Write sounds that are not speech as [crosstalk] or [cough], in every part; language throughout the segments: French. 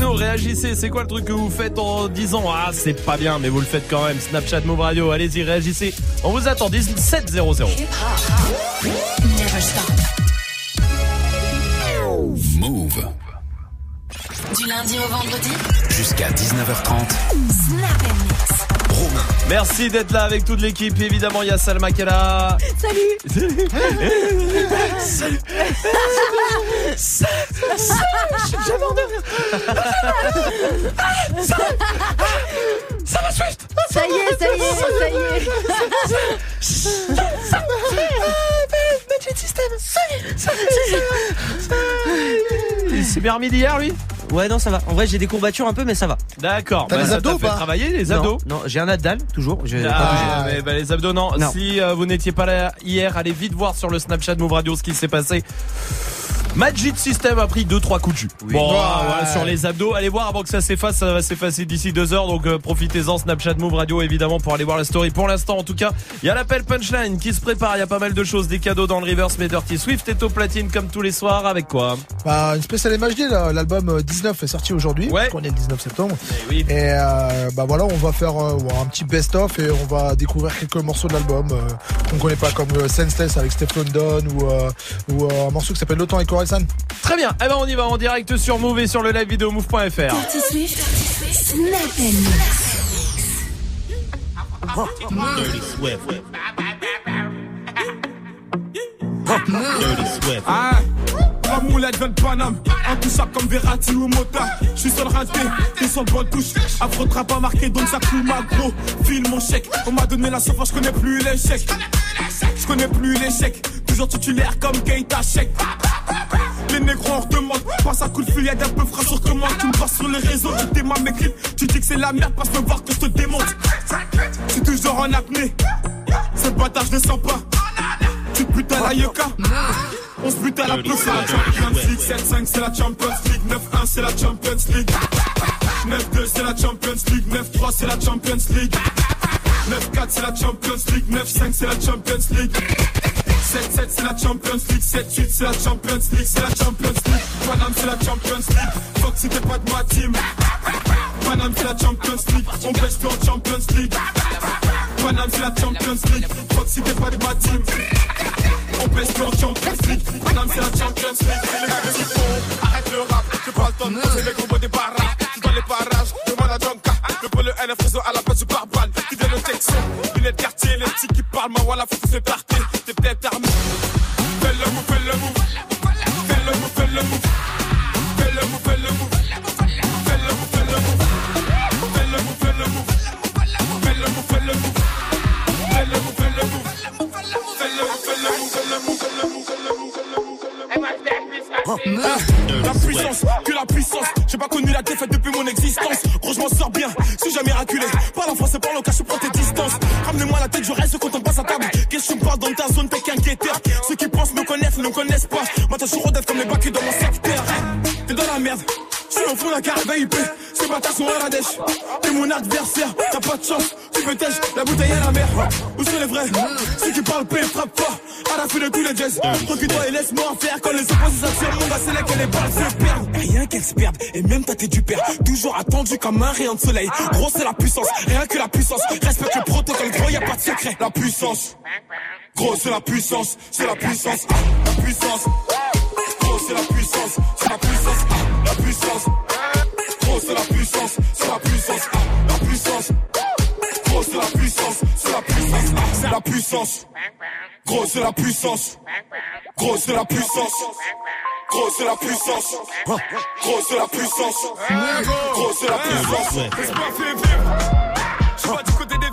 nous, réagissez. C'est quoi le truc que vous faites en disant Ah, c'est pas bien, mais vous le faites quand même. Snapchat Move Radio, allez-y, réagissez. On vous attend 1700. Move. Du lundi au vendredi Jusqu'à 19h30. Snap Mix. Romain. Merci d'être là avec toute l'équipe. Évidemment, il y a Salma qui est là. Salut [laughs] Salut. J'avais en Ça va Swift? Ça y est, ça y est, ça y est. Magic System Ça y est Ça Il s'est bien remis d'hier, lui? Ouais, non, ça va. En vrai, j'ai des courbatures un peu, mais ça va. D'accord. T'as Bah, les ça abdos ou pas travailler, les abdos Non, j'ai un Nadal, toujours. Ah, bougé. mais bah, les abdos non. Non. Si euh, vous n'étiez pas là hier, allez vite voir sur le Snapchat Move Radio ce qui s'est passé. Magic System a pris 2-3 coups de jus. Bon, Ouais. voilà, sur les abdos, allez voir avant que ça s'efface, ça va s'effacer d'ici deux heures, donc euh, profitez-en, Snapchat Move Radio évidemment pour aller voir la story. Pour l'instant en tout cas, il y a l'appel punchline qui se prépare, il y a pas mal de choses, des cadeaux dans le reverse, mais Dirty Swift est au platine comme tous les soirs, avec quoi? Bah, une spéciale MHD, là. l'album euh, 19 est sorti aujourd'hui. Ouais. On est le 19 septembre. Eh oui. Et euh, bah voilà, on va faire euh, un petit best-of et on va découvrir quelques morceaux de l'album euh, qu'on connaît pas, comme euh, Senseless avec Steph London ou, euh, ou euh, un morceau qui s'appelle Le Temps et Très bien, eh ben on y va en direct sur Move et sur le live vidéo move.fr. La moulette vient de Paname, intouchable comme Verratti ou Mota. Je suis sur le raté, t'es sur le bon touche. Afro pas marqué, donc ça coule ma gros. File mon chèque, on m'a donné la sauce, je connais plus l'échec. Je connais plus l'échec, toujours titulaire comme Keita Chèque. Les négros on redemande, passe un coup de fil, y'a d'un peu frais sur comment tu me passes sur les réseaux, tu démarres mes clips, tu dis que c'est la merde, passe me voir que je te démonte. C'est toujours en apnée, cette bâtard je descends pas. Tu te butes à la Yoka. On se bute à la plus, c'est la Champions League. 7-5, c'est la Champions League. 9-1, c'est la Champions League. 9-2, c'est la Champions League. 9-3, c'est la Champions League. 9-4, c'est la Champions League. 9-5, c'est la Champions League. 7-7, c'est la Champions League. 7-8, c'est la Champions League. C'est la Champions League. Paname, c'est la Champions League. Si t'es pas de ma team. Paname, c'est la Champions League. On pêche plus en Champions League. Paname, c'est la Champions League. Si t'es pas de ma team. On pèse plus en Champions League. Madame, c'est la Champions League. Les font, arrête le rap. J'ai pas le temps de poser les mots des barrages. Tu les parages, Le polo NF réseau à la place du barbal. Qui vient de Texas, lunettes de quartier. Les petits qui parlent, ma voilà, faut que c'est parti. T'es peut-être armé. Fais le move, fais le move. Fais le move, fais le move. Fais le move, fais le move. Fais le move, fais le move. Fais le move, fais le move. Fais le move, fais le move. Fais le move, fais le move. La puissance, que la puissance. J'ai pas connu la défaite depuis mon existence. Gros, je m'en sors bien, si jamais raculé. Parle en français, parle au cas, je prends tes distances. Ramenez-moi la tête, je reste quand on passe à table. Qu'est-ce que tu me dans ta zone, t'es qu'un guetteur. Ceux qui pensent me connaissent, ne connaissent pas. Suis rodette comme les bacs dans mon secteur. T'es dans la merde. Je suis au fond d'un carré VIP, ces bâtards sont à la dèche. T'es mon adversaire, t'as pas de chance, tu tèche, la bouteille à la mer. Où sont les vrais? Ceux qui parlent paix, frappe fort, à la fin de tous les jazz. Recule-toi et laisse-moi en faire quand les opposés s'attirent. Mon gars, c'est là que les balles se perdent. Rien qu'elles se perdent, et même t'as du père. Toujours attendu comme un rayon de soleil. Gros, c'est la puissance, rien que la puissance. Respecte le protocole, gros, y a pas de secret. La puissance. Gros, c'est la puissance, c'est la puissance, la puissance. Gros, c'est la puissance, c'est la puissance, la puissance. Gros, c'est la puissance, c'est la puissance, la puissance. Gros, c'est la puissance, c'est la puissance, c'est la puissance. Gros, c'est la puissance. Gros, c'est la puissance. Gros, c'est la puissance. Gros, c'est la puissance. Gros, c'est la puissance. Laisse-moi vivre. Je suis pas du côté des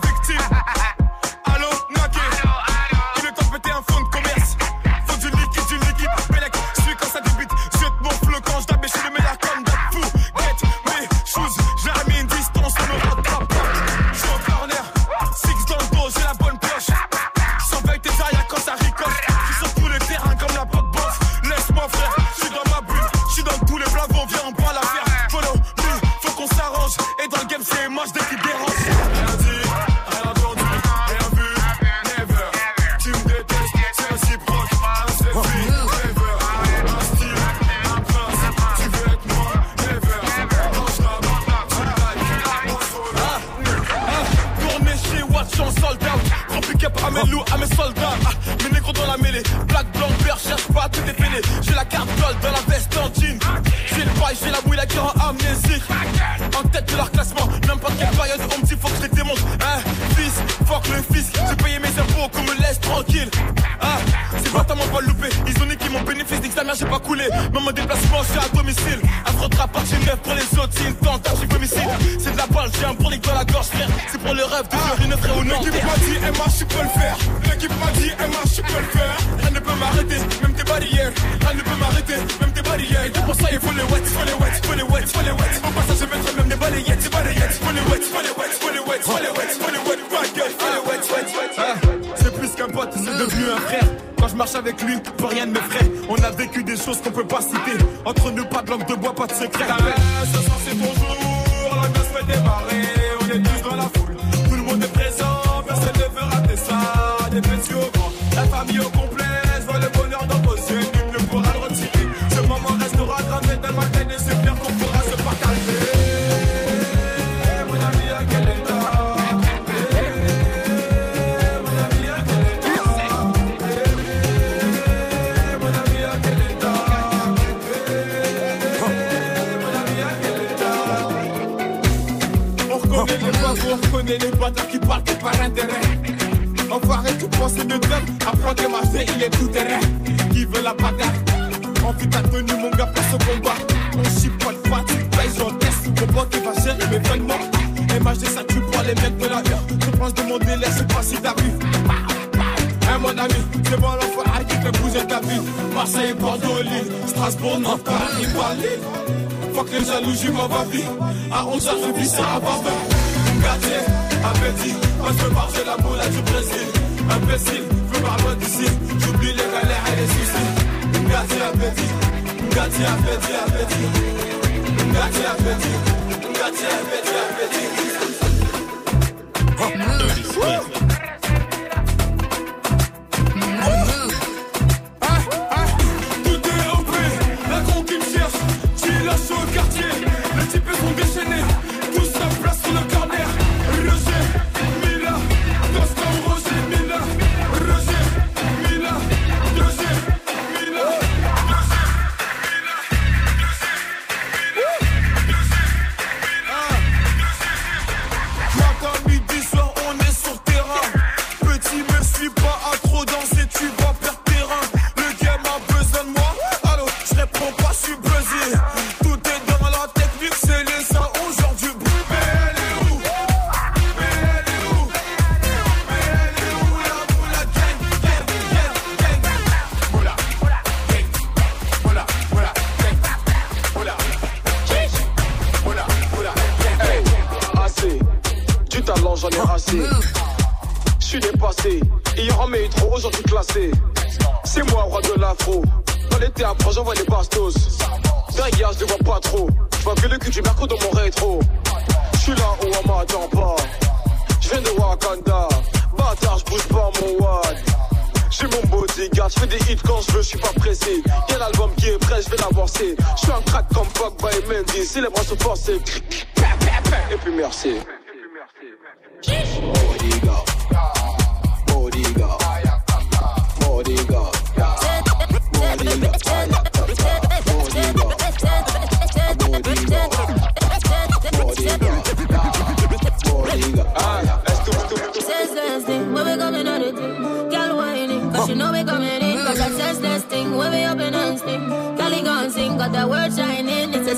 Je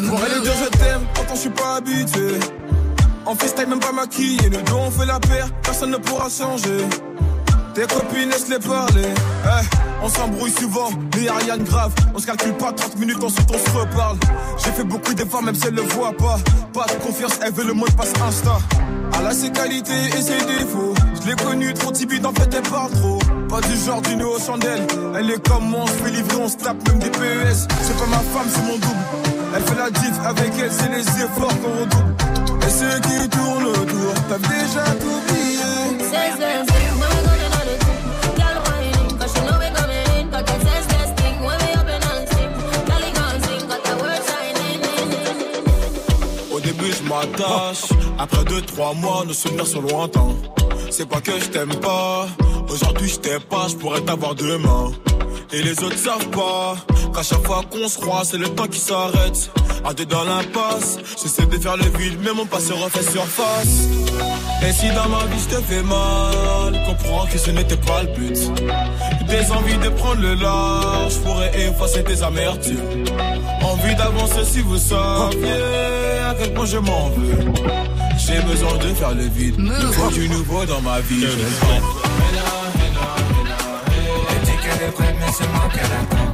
pourrais lui dire je t'aime, pourtant je suis pas habitué. En FaceTime, même pas maquillé, nous deux on fait la paire, personne ne pourra changer. Tes copines, laisse-les parler. Eh, on s'embrouille souvent, mais y'a rien de grave. On se calcule pas 30 minutes, ensuite on se reparle. J'ai fait beaucoup d'efforts, même si elle le voit pas. Pas de confiance, elle veut le mot de passe Insta. Elle a ses qualités et ses défauts. Je l'ai connue trop timide, en fait elle parle trop. Pas du genre d'une aux chandelle. Elle est comme moi, on se fait livrer, on se tape même des PES. C'est pas ma femme, c'est mon double. Elle fait la diff avec elle, c'est les efforts qu'on redouble. Et ceux qui tournent autour, t'as déjà tout oublié. Au début, je m'attache. Après deux, trois mois, nos souvenirs sont lointains. C'est pas que je t'aime pas. Aujourd'hui, je t'aime pas, je pourrais t'avoir demain. Et les autres savent pas qu'à chaque fois qu'on se croise, c'est le temps qui s'arrête. À deux dans l'impasse, j'essaie de faire le vide, mais mon passé refait surface. Et si dans ma vie je te fais mal, comprends que ce n'était pas le but. Des envies de prendre le large, pourrais effacer tes amertumes. Envie d'avancer si vous saviez quel point je m'en veux. J'ai besoin de faire le vide. Il faut du nouveau dans ma vie. Je le Elle dit qu'elle est prête, mais c'est moi qu'elle attend.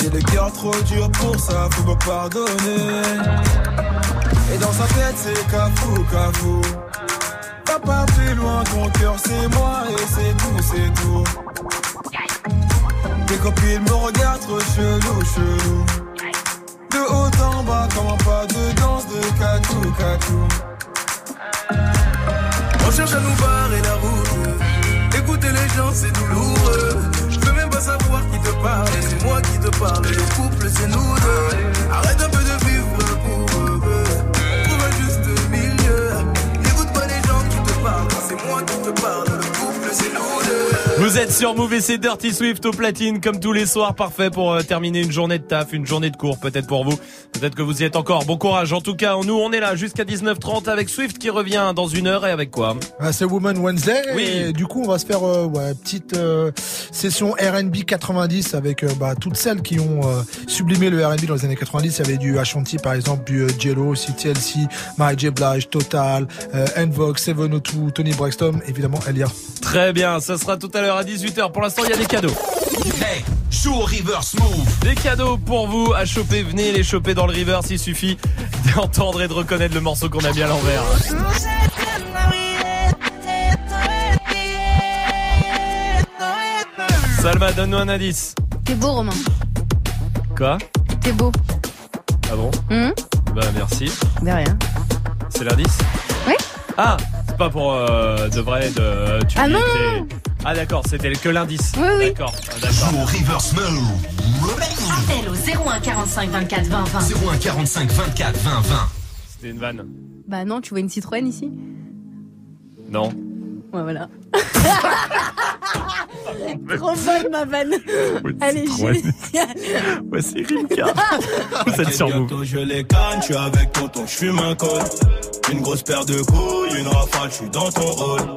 J'ai le cœur trop dur pour ça, faut me pardonner. Et dans sa tête, c'est cafou, cafou. Va pas plus loin, ton cœur c'est moi et c'est tout, c'est tout. Tes copines me regardent trop chelou, chelou. De haut en bas, comment pas de danse de catou, catou. On cherche à nous barrer la route. Écouter les gens, c'est douloureux. Savoir qui te parle. C'est moi qui te parle. Le couple, c'est nous deux. Arrête un peu de Vous êtes sur Move et c'est Dirty Swift au platine comme tous les soirs, parfait pour euh, terminer une journée de taf, une journée de cours peut-être pour vous. Peut-être que vous y êtes encore. Bon courage. En tout cas, nous on est là jusqu'à 19h30 avec Swift qui revient dans une heure et avec quoi? Ah, c'est Woman Wednesday. Oui. Et du coup, on va se faire euh, ouais, petite euh, session R&B 90 avec euh, bah, toutes celles qui ont sublimé le R&B dans les années 90. Il y avait du Ashanti par exemple, du Jello, aussi TLC, Mary J. Blige, Total, Envox, 702, Tony Braxton, évidemment Elia. Très bien, ça sera tout à l'heure à 18h. Pour l'instant, il y a des cadeaux. Hey, joue au reverse move. Des cadeaux pour vous à choper. Venez les choper dans le river s'il suffit d'entendre et de reconnaître le morceau qu'on a mis à l'envers. Salma, donne-nous un indice. T'es beau, Romain. Quoi? T'es beau. Ah bon? Hum Bah merci. De rien. C'est l'indice? Oui. Ah, c'est pas pour euh, de vrai de. Tu Ah non. Ah d'accord, c'était que l'indice. Oui, oui. D'accord, ah, d'accord. Joue au reverse move. Appel au 01 45 24 20 20. 01 45 24 20 20. C'était une vanne. Bah non, tu vois une Citroën ici Non. Ouais, voilà. [laughs] Trop bonne ma vanne. Allez, génial. [laughs] Ouais, c'est Rimka. [laughs] Vous êtes sur. Bientôt je les canne, je suis avec tonton, je fume un col. Une grosse paire de couilles, une rafale, je suis dans ton rôle.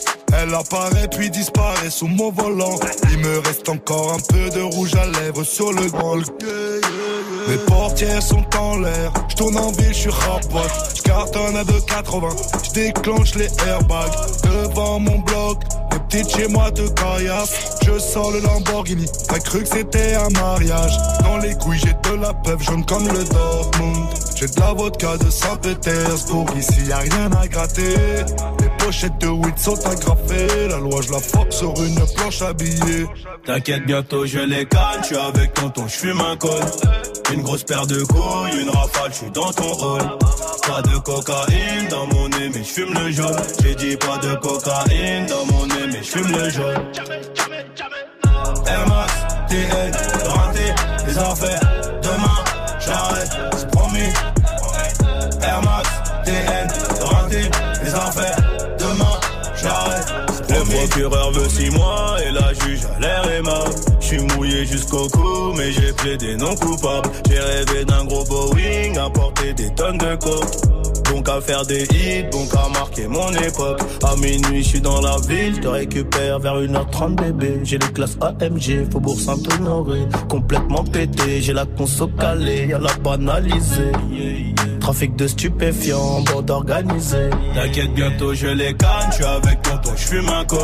Elle apparaît puis disparaît sous mon volant. Il me reste encore un peu de rouge à lèvres sur le grand. Mes portières sont en l'air. Je tourne en ville, je suis rapote. Je cartonne à 2,80. Je déclenche les airbags devant mon bloc. Petites chez moi te caillassent. Je sors le Lamborghini. T'as cru que c'était un mariage. Dans les couilles, j'ai de la peuple jaune comme le Dortmund. J'ai de la vodka de Saint-Pétersbourg. Ici, y a rien à gratter. Les pochettes de weed sont agrafées. La loi, je la force sur une planche habillée. T'inquiète, bientôt je les canne, je suis avec tonton, je fume un col. Une grosse paire de couilles, une rafale, j'suis dans ton hall. Pas de cocaïne dans mon nez, mais j'fume le jaune. J'ai dit pas de cocaïne dans mon nez, j'fume le jaune. Air Max, TN, raté, les affaires. Demain, j'arrête, c'est promis. Air Max, TN, raté, les affaires. Demain, j'arrête, c'est promis. Le procureur veut 6 mois et la juge a l'air aimable. Jusqu'au cou, mais j'ai plaidé non coupable. J'ai rêvé d'un gros Boeing, à porter des tonnes de coke. Donc à faire des hits, donc à marquer mon époque. À minuit, je suis dans la ville, je te récupère vers 1h30 bébé. J'ai les classes AMG, Faubourg Saint-Honoré. Complètement pété, j'ai la conso calée, y'a la banalisée. Trafic de stupéfiants, bande organisée. T'inquiète, bientôt je les canne, je suis avec tonton, je fume un col.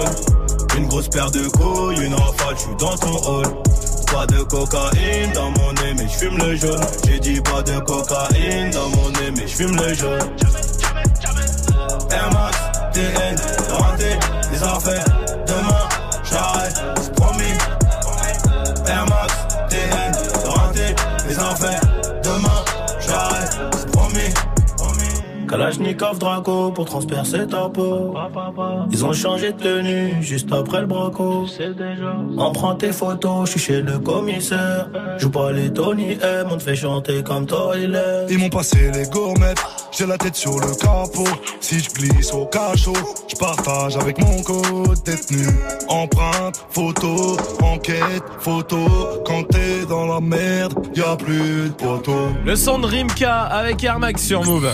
Une grosse paire de couilles, une rafale, je suis dans ton hall. Pas de cocaïne dans mon nez, mais je fume le jaune. J'ai dit pas de cocaïne dans mon nez, mais je fume le jaune. Max, TN, raté, les affaires. Demain, j'arrête, c'est promis. Air Kalachnikov Draco pour transpercer ta peau. Ils ont changé de tenue juste après le braco. On prend tes photos, je suis chez le commissaire. Joue pas les Tony M, on te fait chanter comme Toilet. Ils m'ont passé les gourmettes, j'ai la tête sur le capot. Si je glisse au cachot, je partage avec mon code détenu. Empreinte, photo, enquête, photo. Quand t'es dans la merde, y a plus de poteau. Le son de Rimka avec Air Max sur Move.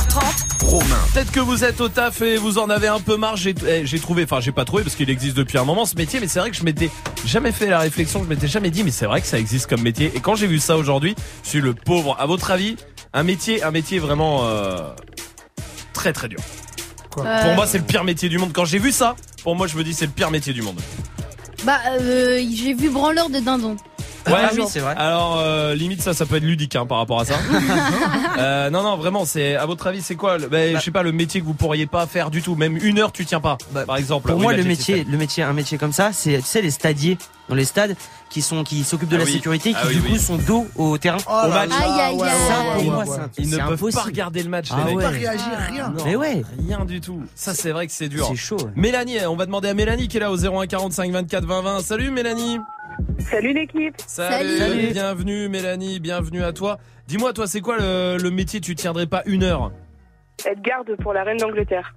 19h30. Romain. Peut-être que vous êtes au taf et vous en avez un peu marre. J'ai eh, j'ai trouvé, enfin j'ai pas trouvé parce qu'il existe depuis un moment ce métier, mais c'est vrai que je m'étais jamais fait la réflexion, je m'étais jamais dit, mais c'est vrai que ça existe comme métier. Et quand j'ai vu ça aujourd'hui, je suis le pauvre. À votre avis, un métier, un métier vraiment euh, très très dur. Quoi Pour moi, c'est le pire métier du monde. Quand j'ai vu ça, pour moi, je me dis c'est le pire métier du monde. Bah, euh, j'ai vu branleur de dindon. Ouais, Ah oui, c'est vrai. Alors euh, limite ça, ça peut être ludique hein, par rapport à ça. [laughs] Euh, non, non, vraiment, c'est à votre avis, c'est quoi le- ben, Je sais pas le métier que vous pourriez pas faire du tout. Même une heure, tu tiens pas. Bah, par exemple. Pour Oui, moi, le métier, le métier, un métier comme ça, c'est tu sais les stadiers dans les stades qui sont qui s'occupent de Ah la oui. sécurité, qui Ah oui, du oui. coup sont dos au terrain. Oh Au match. Aïe, aïe, aïe. Ça, pour moi, c'est Ils ne peuvent impossible. pas regarder le match. Ah les ouais. Pas réagir, rien. Non, Mais ouais. Rien du tout. Ça, c'est vrai que c'est dur. C'est chaud. ouais. Mélanie, on va demander à Mélanie qui est là au 01 45 24 20 20. Salut Mélanie. Salut l'équipe. Salut. Salut. Bienvenue Mélanie, bienvenue à toi. Dis-moi, toi, c'est quoi le, le métier? Tu tiendrais pas une heure? Être garde pour la reine d'Angleterre.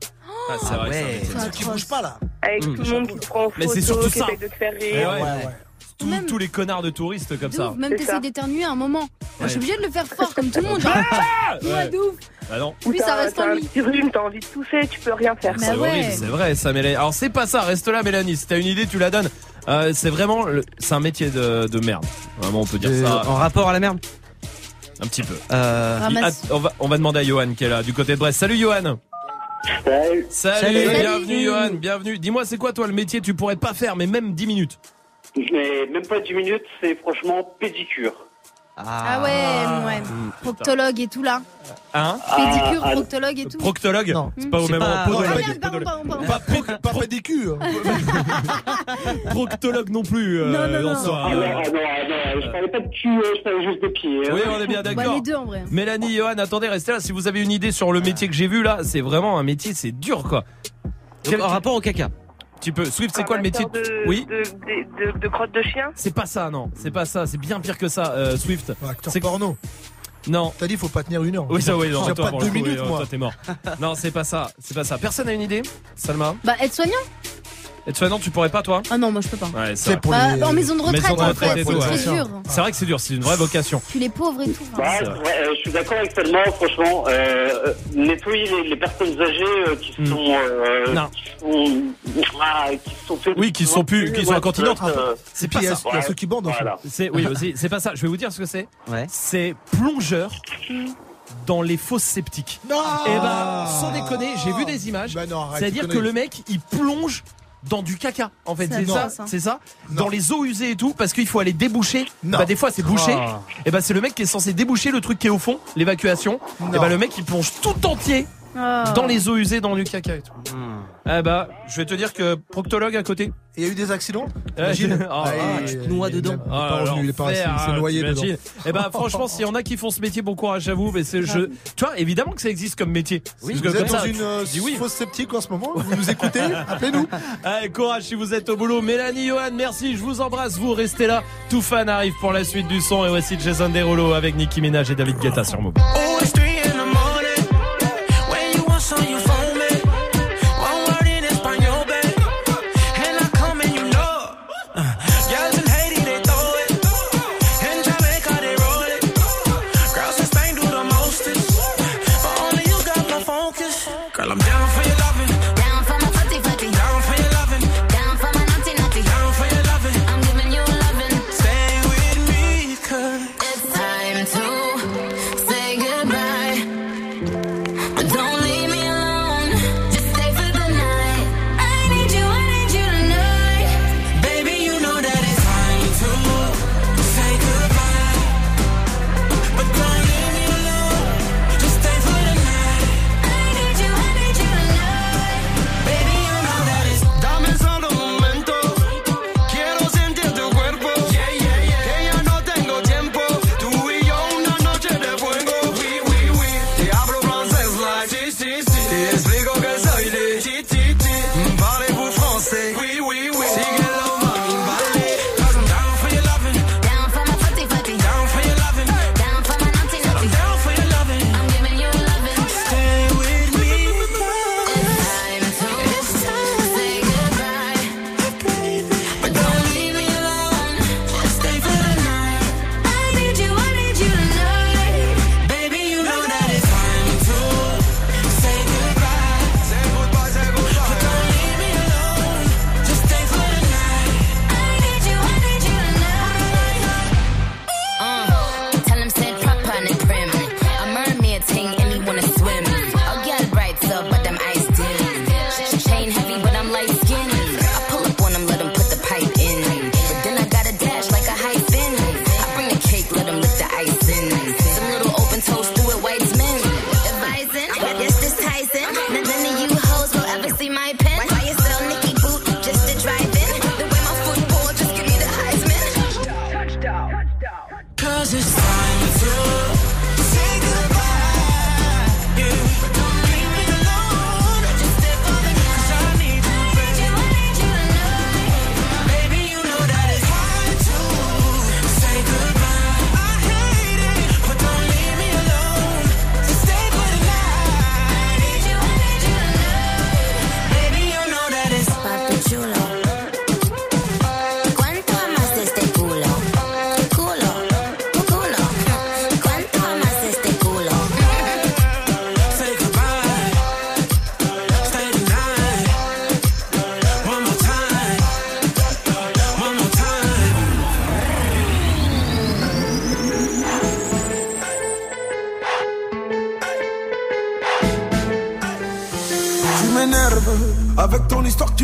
Ah, c'est vrai. c'est un ouais. C'est Qui bouge pas là. Avec Mmh. tout le monde qui te prend en Mais photo, c'est surtout qui ça. essaye de te faire rire. ouais. Ouais, ouais. Tous, Même- tous les connards de touristes comme De ça. ouf, même C'est t'essayes d'éternuer à un moment. Moi, je suis Ouais. obligée de le faire fort comme tout le monde. genre. Ah Ouais, Ouais. de ouf. Ah non. Lui, ça reste en lui. t'as envie de tousser, tu peux rien faire. Mais C'est ouais. horrible, c'est vrai ça Mélanie. Alors c'est pas ça, reste là Mélanie, si t'as une idée tu la donnes. Euh, c'est vraiment, le- c'est un métier de, de merde. Vraiment on peut dire Euh, ça en rapport à la merde. un petit peu. Euh, Ramasse. Ah, on, va, on va demander à Johan qui est là du côté de Brest. Salut Johan Salut. Salut, Salut. bienvenue Johan, bienvenue. Dis-moi c'est quoi toi le métier que tu pourrais pas faire mais même 10 minutes Mais même pas 10 minutes, c'est franchement pédicure. Ah ouais, ouais. Proctologue et tout là. Hein Pédicure, ah, proctologue et tout. Proctologue Non. C'est pas au même pas- moment. Ah. Pas, proc- Pas pédicule. [laughs] proctologue non plus euh, Non, non, non. soi. Ah non, ah non, ah non, je parlais pas de cul, euh, je parlais juste de pied. hein. Oui, on est bien Bah, d'accord. les deux en vrai. Mélanie, Johan, attendez, restez là. Si vous avez une idée sur le métier que j'ai vu là, c'est vraiment un métier, c'est dur quoi. donc, en rapport au caca. Tu peux. Swift, c'est quoi le métier de, Oui. de, de, de, de crotte de chien C'est pas ça, non. C'est pas ça. C'est bien pire que ça, euh, Swift. C'est- porno. Non. T'as dit faut pas tenir une heure. Oui, ça, oui, non. Toi, pas deux minutes, oui, moi. Toi, t'es mort. non, c'est pas ça. C'est pas ça. Personne a une idée Salma Bah, être soignant Et toi, non, tu pourrais pas, toi Ah non, moi je peux pas. Ouais, c'est pour Bah, les. en maison de retraite, Maison de en retraite fait, et c'est tout, très ouais. dur. C'est vrai que c'est dur. C'est une vraie vocation. Puis les pauvres et tout. Bah, C'est ouais, euh, je suis d'accord avec Salma, franchement. Euh, euh, nettoyer les, les personnes âgées euh, qui Hmm. sont, euh, Non. qui sont, ah, qui sont fait Oui, qui sont plus- qui sont ouais, incontinentes. C'est pas Puis il y a ça. il y a ceux qui bandent aussi. Voilà. C'est oui aussi. C'est pas ça. Je vais vous dire ce que c'est. Ouais. C'est plongeur dans les fosses sceptiques. Non Eh ben, sans déconner, j'ai vu des images. Bah C'est-à-dire tu que le mec, il plonge dans du caca. En fait, C'est ça, c'est ça. Non. Dans les eaux usées et tout, parce qu'il faut aller déboucher. Non. Bah des fois c'est bouché. Ah. Et bah c'est le mec qui est censé déboucher le truc qui est au fond, l'évacuation. Et bah le mec il plonge tout entier ah. Dans les eaux usées, dans le caca et tout. Hmm. Eh bah, je vais te dire que proctologue à côté. Il y a eu des accidents eh, Imagine. [laughs] Ah, ah, ah tu te noies dedans. il ah, est ah, noyé dedans. Eh bah, franchement, s'il y en a qui font ce métier, bon courage à vous. Mais c'est, je... Tu vois, évidemment que ça existe comme métier. Oui, vous êtes dans une euh, oui. fausse sceptique en ce moment. Vous nous écoutez [laughs] Appelez-nous. Allez, courage si vous êtes au boulot. Mélanie, Johan, merci. Je vous embrasse. Vous restez là. Tout fan arrive pour la suite du son. Et voici Jason Derulo avec Nicky Minaj et David Guetta sur Move. So you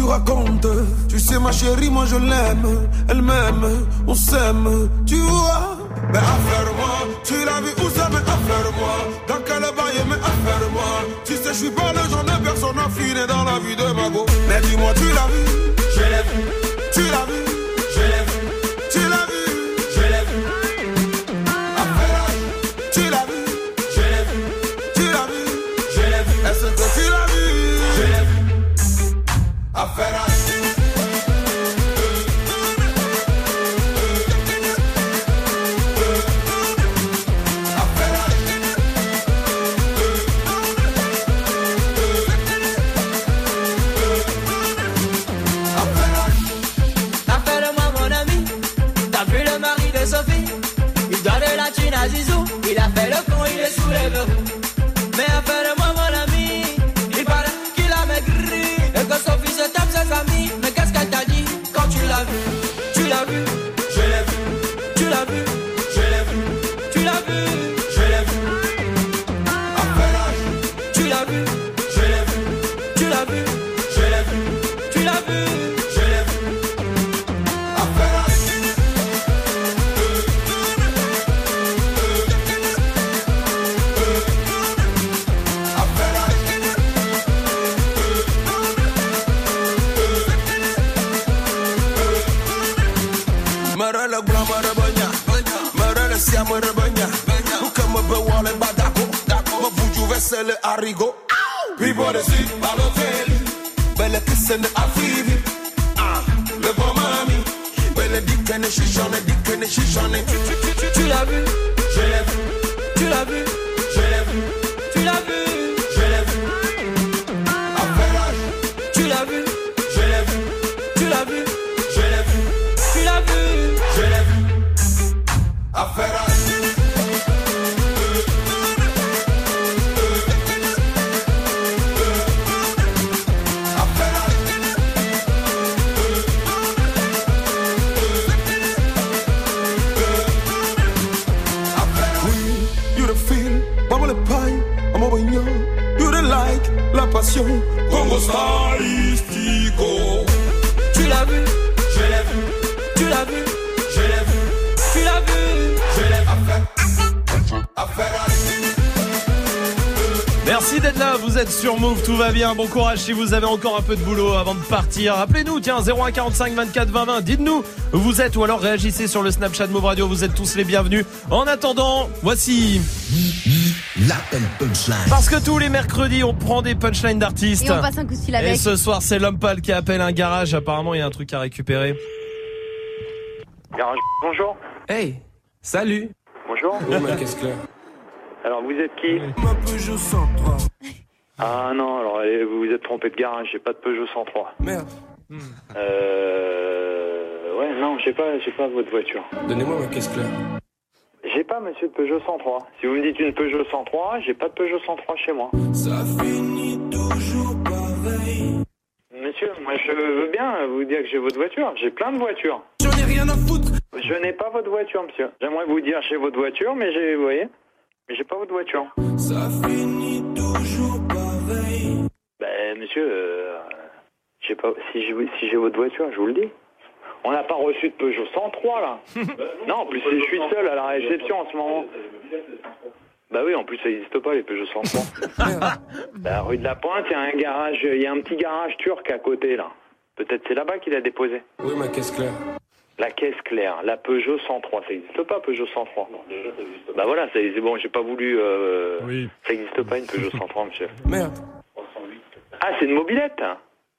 racontes. Tu sais, ma chérie, moi je l'aime. Elle m'aime, on s'aime, tu vois? Mais affaire-moi, tu l'as vu où ça, mais affaire-moi. Dans quel bail, mais affaire-moi. Tu sais, je suis pas le genre de personne à dans la vie de ma go. Mais dis-moi, tu l'as vu. Courage si vous avez encore un peu de boulot avant de partir. Appelez-nous, tiens, 0145 24 20 20, dites-nous où vous êtes ou alors réagissez sur le Snapchat Move Radio, vous êtes tous les bienvenus. En attendant, voici... L'appel punchline. Parce que tous les mercredis, on prend des punchlines d'artistes. Et on passe un coup de fil avec. Et ce soir, c'est l'homme pâle qui appelle un garage, apparemment il y a un truc à récupérer. Garage, bonjour. Hey, salut. Bonjour. qu'est-ce que Alors, vous êtes qui Ma Peugeot 103. Ah non, alors allez, vous vous êtes trompé de garage, j'ai pas de Peugeot 103. Merde. Euh... Ouais, non, j'ai pas, j'ai pas votre voiture. Donnez-moi ma caisse claire. J'ai pas, monsieur, de Peugeot 103. Si vous me dites une Peugeot 103, j'ai pas de Peugeot 103 chez moi. Ça finit toujours pareil. Monsieur, moi je veux bien vous dire que j'ai votre voiture. J'ai plein de voitures. J'en ai rien à foutre. Je n'ai pas votre voiture, monsieur. J'aimerais vous dire j'ai votre voiture, mais j'ai, vous voyez, mais j'ai pas votre voiture. Ça finit. Monsieur, euh, je sais pas si j'ai si j'ai votre voiture, je vous le dis. On n'a pas reçu de Peugeot 103 là. [laughs] non, en plus je suis seul à la réception en ce moment. Bah oui, en plus ça n'existe pas les Peugeot 103. [laughs] bah, rue de la Pointe, il y a un garage, il y a un petit garage turc à côté là. Peut-être c'est là-bas qu'il a déposé. Oui, ma caisse claire. La caisse claire, la Peugeot 103, ça n'existe pas Peugeot 103. Bah voilà, c'est bon, j'ai pas voulu. Euh, Ça n'existe pas une Peugeot 103, monsieur. Merde. Ah, c'est une mobilette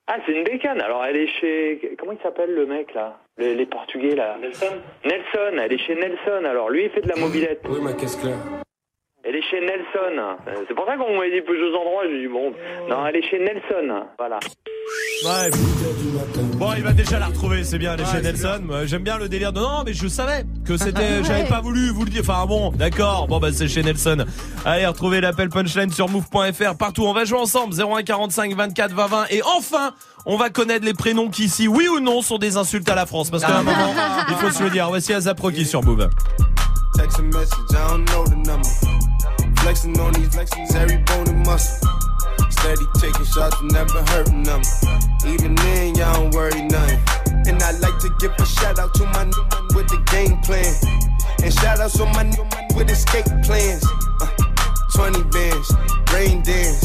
Ah, c'est une bécane. Alors, elle est chez... Comment il s'appelle, le mec, là? Les, les Portugais, là? Nelson Nelson, elle est chez Nelson. Alors, lui, il fait de la mobilette. Oui, ma caisse claire. Elle est chez Nelson. Euh, C'est pour ça qu'on m'a dit Peugeot 103. J'ai dit, bon... Non, elle est chez Nelson. Voilà. Ouais. Bon, il va déjà la retrouver, c'est bien, elle est chez Nelson. J'aime bien le délire de non, mais je savais que c'était, j'avais pas voulu vous le dire. Enfin bon, d'accord. Bon bah c'est chez Nelson. Allez, retrouvez l'appel punchline sur move.fr partout. On va jouer ensemble 0145 24 20 20 et enfin, on va connaître les prénoms qui ici, oui ou non, sont des insultes à la France. Parce qu'à un moment, il faut se le dire. Voici Azapro qui est sur Move. Text a message, I don't know the number. Flexing on these flexing every bone and muscle. Steady taking shots, and never hurting them. Even then, y'all don't worry nothing. And I like to give a shout out to my new man with the game plan. And shout outs on my new man with escape plans. Uh, 20 bands, rain dance.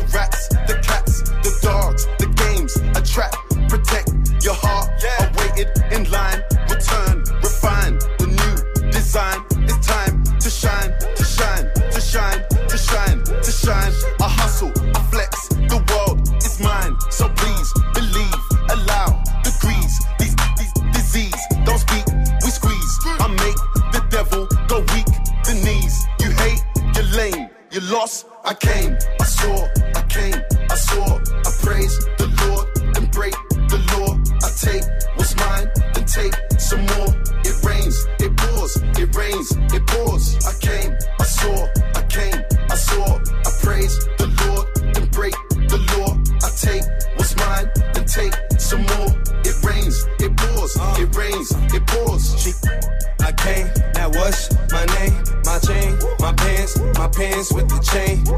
the lost. I came, I saw, I came, I saw.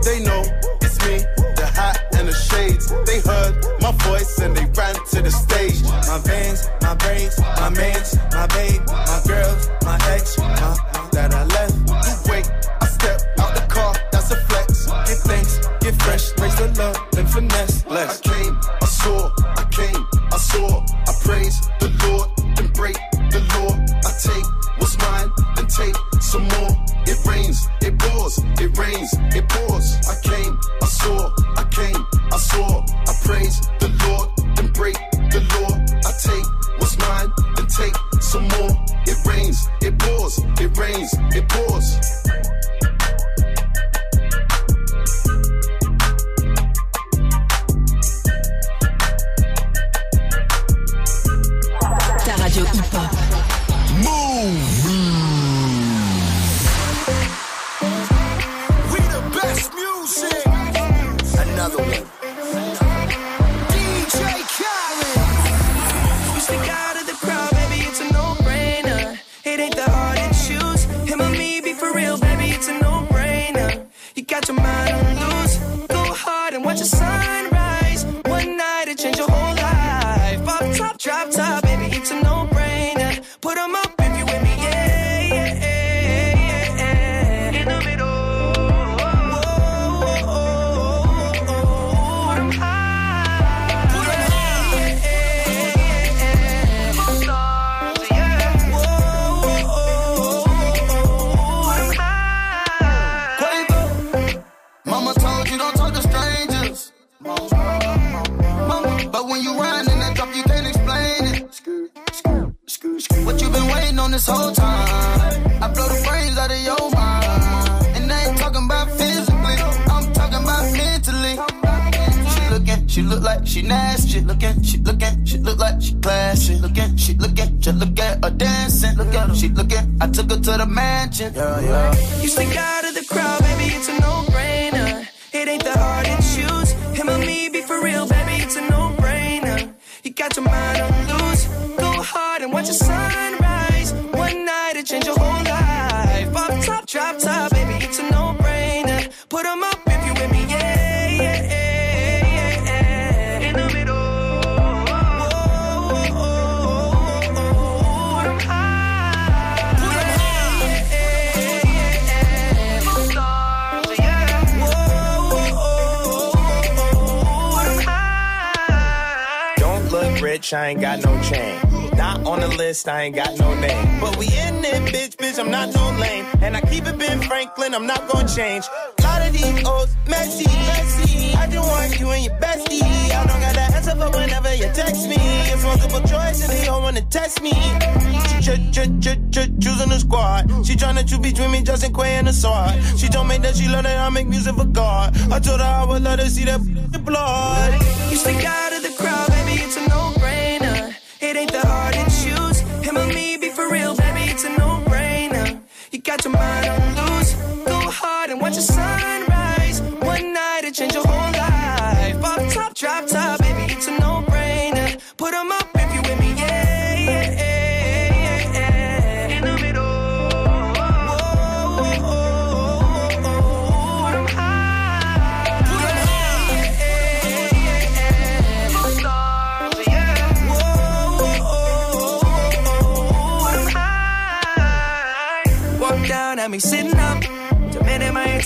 They know it's me, the hat and the shades. They heard my voice and they ran to the stage. My veins, my braids, my mans, my babe, my girls, you don't talk to strangers. But when you run in that drop, you can't explain it. What you been waiting on this whole time? I blow the brains out of your mind. And I ain't talking about physically, I'm talking about mentally. She looking, she look like she nasty. Looking, she looking, she look like she classy. Looking, she looking, just look at her dancing. Look at her, she looking. I took her to the mansion. Yeah, yeah. You stick out of the crowd, baby, it's a no-brainer. It ain't the hard to choose. Him or me, be for real, baby, it's a no-brainer. You got your mind on loose. Go hard and watch the sunrise. One night it change your whole life. Off top, drop top, I ain't got no chain. On the list, I ain't got no name. But we in it, bitch, bitch, I'm not no lame. And I keep it Ben Franklin, I'm not gonna change. lot of these old messy, messy. I just want you and your bestie. I don't got the answer for whenever you text me. It's multiple choice and they all wanna test me. Choosing the squad. She tryna choose between me, Justin Quay and the sword. She told me that she love that I make music for God. I told her I would let her see that blood. You stick out of the crowd, baby, it's a no-brainer. It ain't the hard to choose. Him or me, be for real, baby, it's a no-brainer. You got your mind on loose. Go hard and watch the sunrise. One night it change your whole life. Off top, drop top, baby, it's a no-brainer. Put 'em up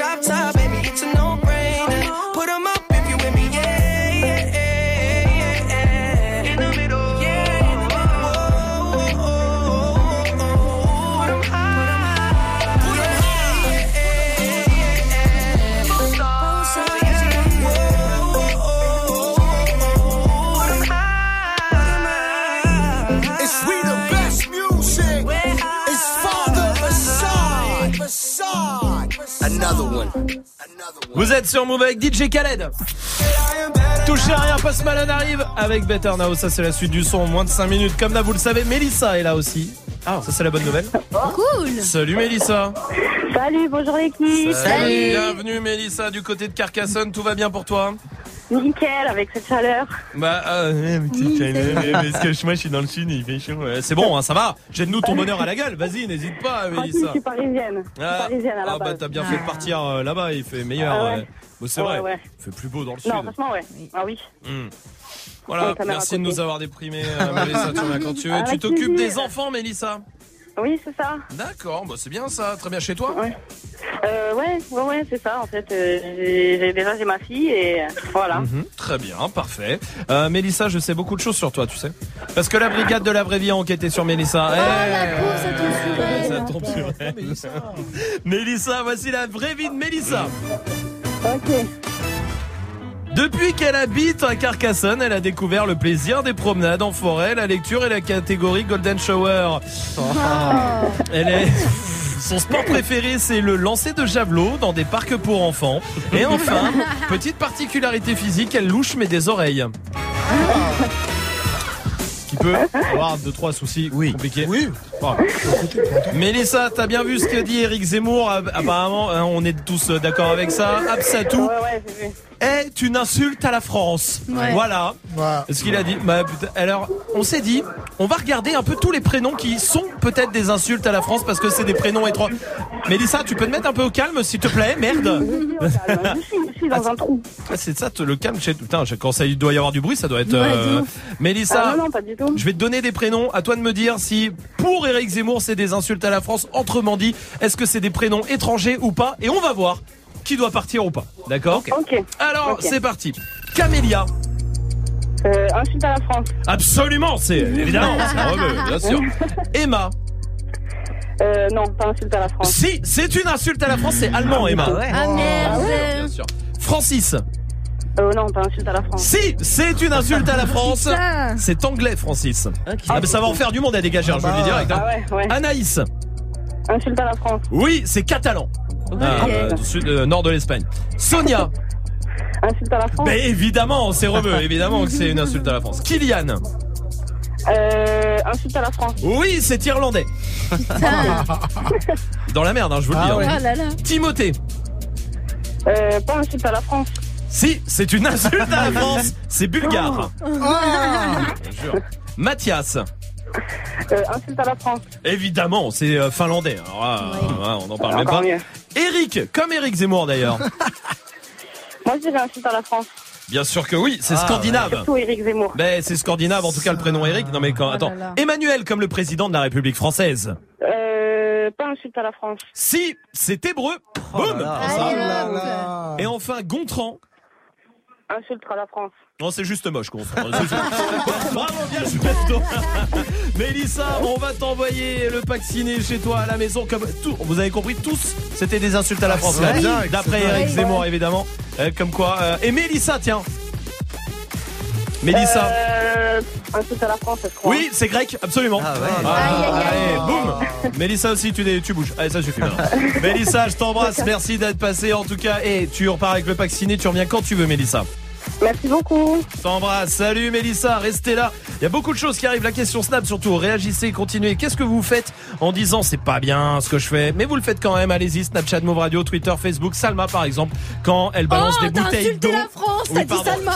drop top, Vous êtes sur Move avec DJ Khaled. Touchez à rien, Post Malone arrive avec Better Now. Ça, c'est la suite du son en moins de 5 minutes. Comme d'hab, vous le savez, Mélissa est là aussi. Ah, ça, c'est la bonne nouvelle. Cool. Salut Mélissa. Salut, bonjour l'équipe. Bienvenue Mélissa du côté de Carcassonne. Tout va bien pour toi? Nickel, avec cette chaleur. Bah, euh, mais petite parce que moi je suis dans le sud, il fait chaud. C'est bon, hein, ça va. Jette-nous ton bonheur à la gueule. Vas-y, n'hésite pas, Tranquille, je Mélissa. suis parisienne. Je suis Ah, parisienne à la ah, bah t'as bien fait de partir euh, là-bas, il fait meilleur. Ah ouais. ouais. Bon, c'est Ouais, vrai, ouais. il fait plus beau dans le sud. Non, franchement, ouais. Ah oui. Hmm. Voilà, merci de nous avoir déprimés, euh, Mélissa, tu reviens quand tu veux. [laughs] Avec tu t'occupes des enfants, Mélissa Oui, c'est ça. D'accord, bah c'est bien ça, très bien chez toi Ouais. Euh, ouais, ouais, ouais, c'est ça. En fait, euh, j'ai- j'ai- déjà j'ai ma fille et euh, voilà. Mhm, Très bien, parfait. Euh, Mélissa, je sais beaucoup de choses sur toi, tu sais. Parce que la brigade de la vraie vie a enquêté sur Mélissa. Eh, ça tombe sur elle. [laughs] Mélissa, voici la vraie vie de Mélissa. Ok. Depuis qu'elle habite à Carcassonne, elle a découvert le plaisir des promenades en forêt, la lecture et la catégorie Golden Shower. Elle est... Son sport préféré, c'est le lancer de javelot dans des parcs pour enfants. Et enfin, [laughs] petite particularité physique, elle louche mais des oreilles. Qui peut avoir deux trois soucis compliqués. Oui. Mélissa, t'as bien vu ce que dit Eric Zemmour Apparemment, hein, on est tous d'accord avec ça. Absatou Ouais, ouais, est une insulte à la France. Ouais. Voilà. Ce qu'il a dit. Bah, putain, alors, on s'est dit, on va regarder un peu tous les prénoms qui sont peut-être des insultes à la France parce que c'est des prénoms étroits. Mélissa, tu peux te mettre un peu au calme, s'il te plaît? Merde. Suis dans un trou. Ah, c'est ça, le calme. chez- Putain, quand ça il doit y avoir du bruit, ça doit être. Ouais, euh. Mélissa, Ah, non, non, pas du tout. je vais te donner des prénoms. À toi de me dire si pour Eric Zemmour c'est des insultes à la France. Autrement dit, est-ce que c'est des prénoms étrangers ou pas? Et on va voir qui doit partir ou pas. D'accord? Ok. Alors, c'est parti. Camélia. Euh, insulte à la France. Absolument, c'est évidemment, c'est bien sûr. [laughs] Emma. Euh, non, pas insulte à la France. Si, c'est une insulte à la France, c'est allemand, Emma. Ah merde. Bien sûr. Francis. Euh, non, pas insulte à la France. Si, c'est une insulte à la [laughs] France. C'est anglais, Francis. Ah, mais ça va en faire du monde à dégager, hein, je vous le dis direct. hein. Ah ouais, ouais. Anaïs. Insulte à la France. Oui, c'est catalan. Ah, euh, du sud, euh, nord de l'Espagne. Sonia. [laughs] Insulte à la France. Mais évidemment, c'est rebeu, évidemment que c'est une insulte à la France. Kylian. Euh, insulte à la France. Oui, c'est irlandais. [laughs] Dans la merde, hein, je vous le dis. Ah hein. ouais. Ah là là. Timothée. Euh, pas insulte à la France. Si, c'est une insulte à la [laughs] France. C'est bulgare. Ah. [laughs] Bien sûr. Mathias. Euh, insulte à la France. Évidemment, c'est euh, finlandais. Alors là, euh, on n'en parle même Encore pas. mieux. Eric, comme Eric Zemmour d'ailleurs. [laughs] Moi, je dirais insulte à la France. Bien sûr que oui, c'est Ah, scandinave. Surtout Éric Zemmour. Ben, c'est scandinave, en tout cas le prénom Eric. Non mais quand, attends, Emmanuel comme le président de la République française. Euh, pas insulte à la France. Si, c'est hébreu. Boum. Ça. Et enfin Gontran. Insulte à la France. Non, c'est juste moche, Gontran. Bravo, bien joué, toi. [laughs] Mélissa, on va t'envoyer le pack ciné chez toi à la maison. Comme tout, vous avez compris tous, c'était des insultes à la Ah, France. direct, D'après Eric. Zemmour, évidemment. Euh, comme quoi. euh, et Mélissa, tiens. Mélissa. Euh, insulte à la France, je crois. Oui, c'est grec, absolument. Ah allez, boum. Mélissa aussi, tu, dé- tu bouges. Allez, ça suffit. Mélissa, je t'embrasse. Merci d'être passé en tout cas. Et tu repars avec le pack ciné. Tu reviens quand tu veux, Mélissa. Merci beaucoup. Je t'embrasse. Salut Mélissa, restez là. Il y a beaucoup de choses qui arrivent. La question Snap surtout. Réagissez, continuez. Qu'est-ce que vous faites en disant c'est pas bien ce que je fais, mais vous le faites quand même. Allez-y, Snapchat, Move Radio, Twitter, Facebook. Salma par exemple, quand elle balance Oh, des bouteilles d'eau. la France, Oui, t'as dit Salma.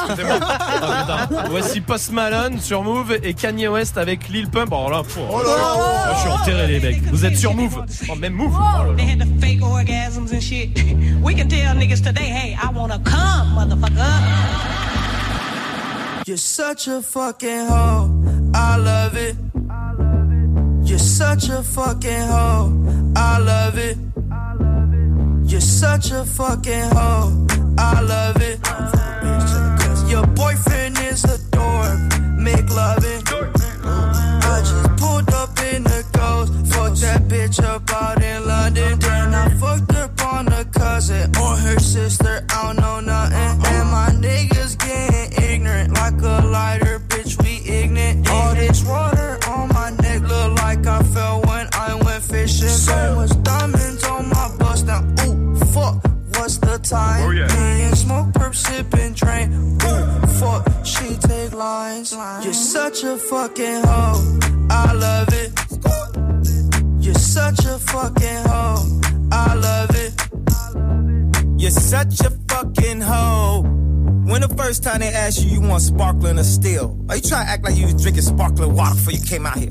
Ah. Voici Post Malone sur Move et Kanye West avec Lil Pump. Alors là, pff, je suis enterré les mecs. Vous êtes sur Move. Oh, même Move. Oh là là. They had the fake orgasms and shit. [laughs] We can tell niggas today, hey, I wanna come, motherfucker. You're such a fucking hoe. I love it. You're such a fucking hoe. I love it. You're such a fucking hoe. I love it. Cause your boyfriend is a dork. Make loving. I just pulled up in the ghost. Fucked that bitch up out in London. Then I fucked up on a cousin or her sister. I don't know nothing. what's the time? Oh, yeah. Drinking, smoke, perp, sip, and drain. Ooh, fuck, she take lines. You're such a fucking hoe. I love it. You're such a fucking hoe. I love it. You're such a fucking hoe. When the first time they asked you, you want sparkling or still? Are you trying to act like you was drinking sparkling water before you came out here?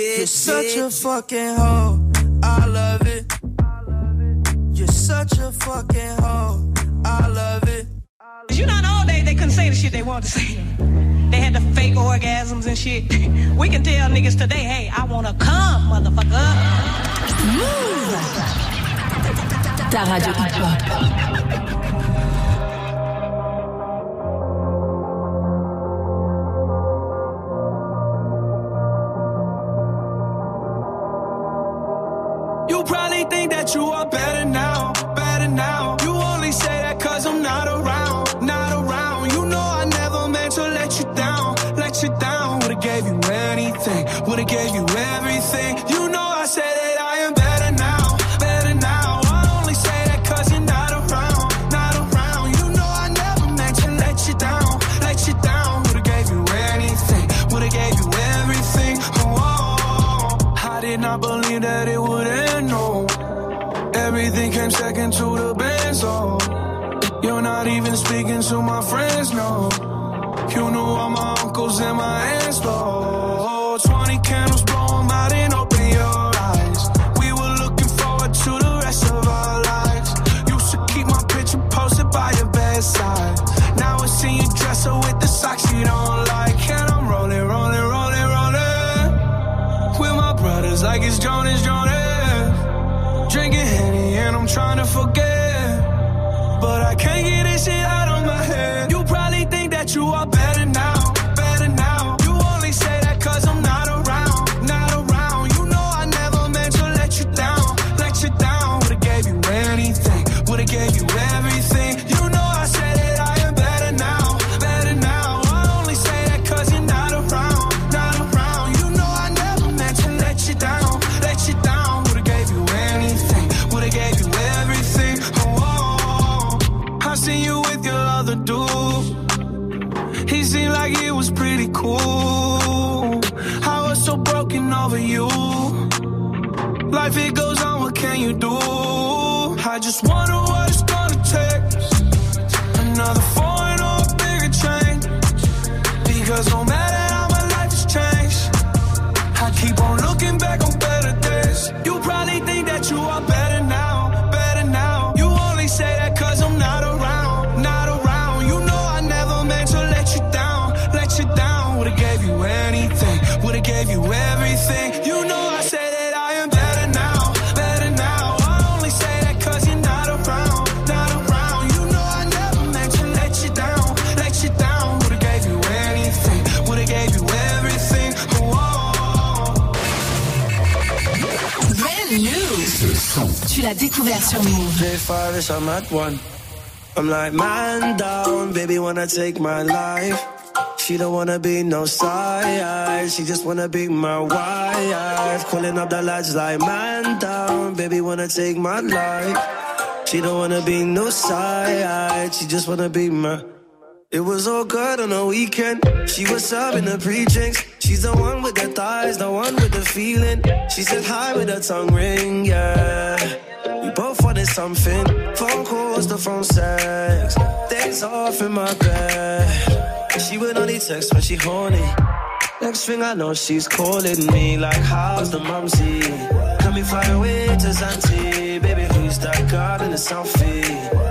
You're such a fucking hoe. I love it. You're such a fucking hoe. I love it. You know, in the old days, they couldn't say the shit they wanted to say. They had the fake orgasms and shit. We can tell niggas today, hey, I wanna come, motherfucker. Move. Ta radio hip-hop. You are better now, to my friends, no. You knew all my uncles and my aunts, though. 20 candles, blow 'em out and open your eyes. We were looking forward to the rest of our lives. Used to keep my picture posted by your bedside. Now I see you dresser with the socks you don't like. And I'm rolling, rolling, rolling, rolling. With my brothers like it's Jonas, Jonas. Drinking Henny and I'm trying to forget. But I can't get L'as sur Move. J5 ish, I'm at one. I'm like, man down, baby wanna take my life. She don't wanna be no side, she just wanna be my wife. Calling up the lights like, man down, baby wanna take my life. She don't wanna be no side, she just wanna be my. It was all good on the weekend. She was serving the pre-drinks. She's the one with the thighs, the one with the feeling. She said hi with her tongue ring, yeah. Both wanted something. Phone calls, the phone sex. Days off in my bed. She would only text when she horny. Next thing I know, she's calling me like, how's the mumsy? Can we fly away to Zante? Baby, who's that girl in the selfie?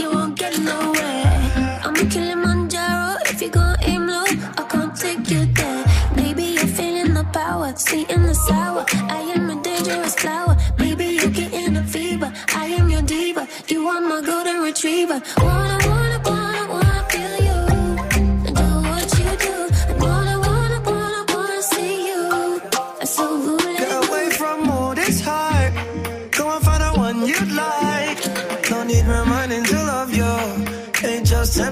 I'm a Kilimanjaro. If you gon' aim low, I can't take you there. Maybe you're feeling the power, sweet and the sour. I am a dangerous flower. Maybe you're getting a fever. I am your diva. You are my golden retriever.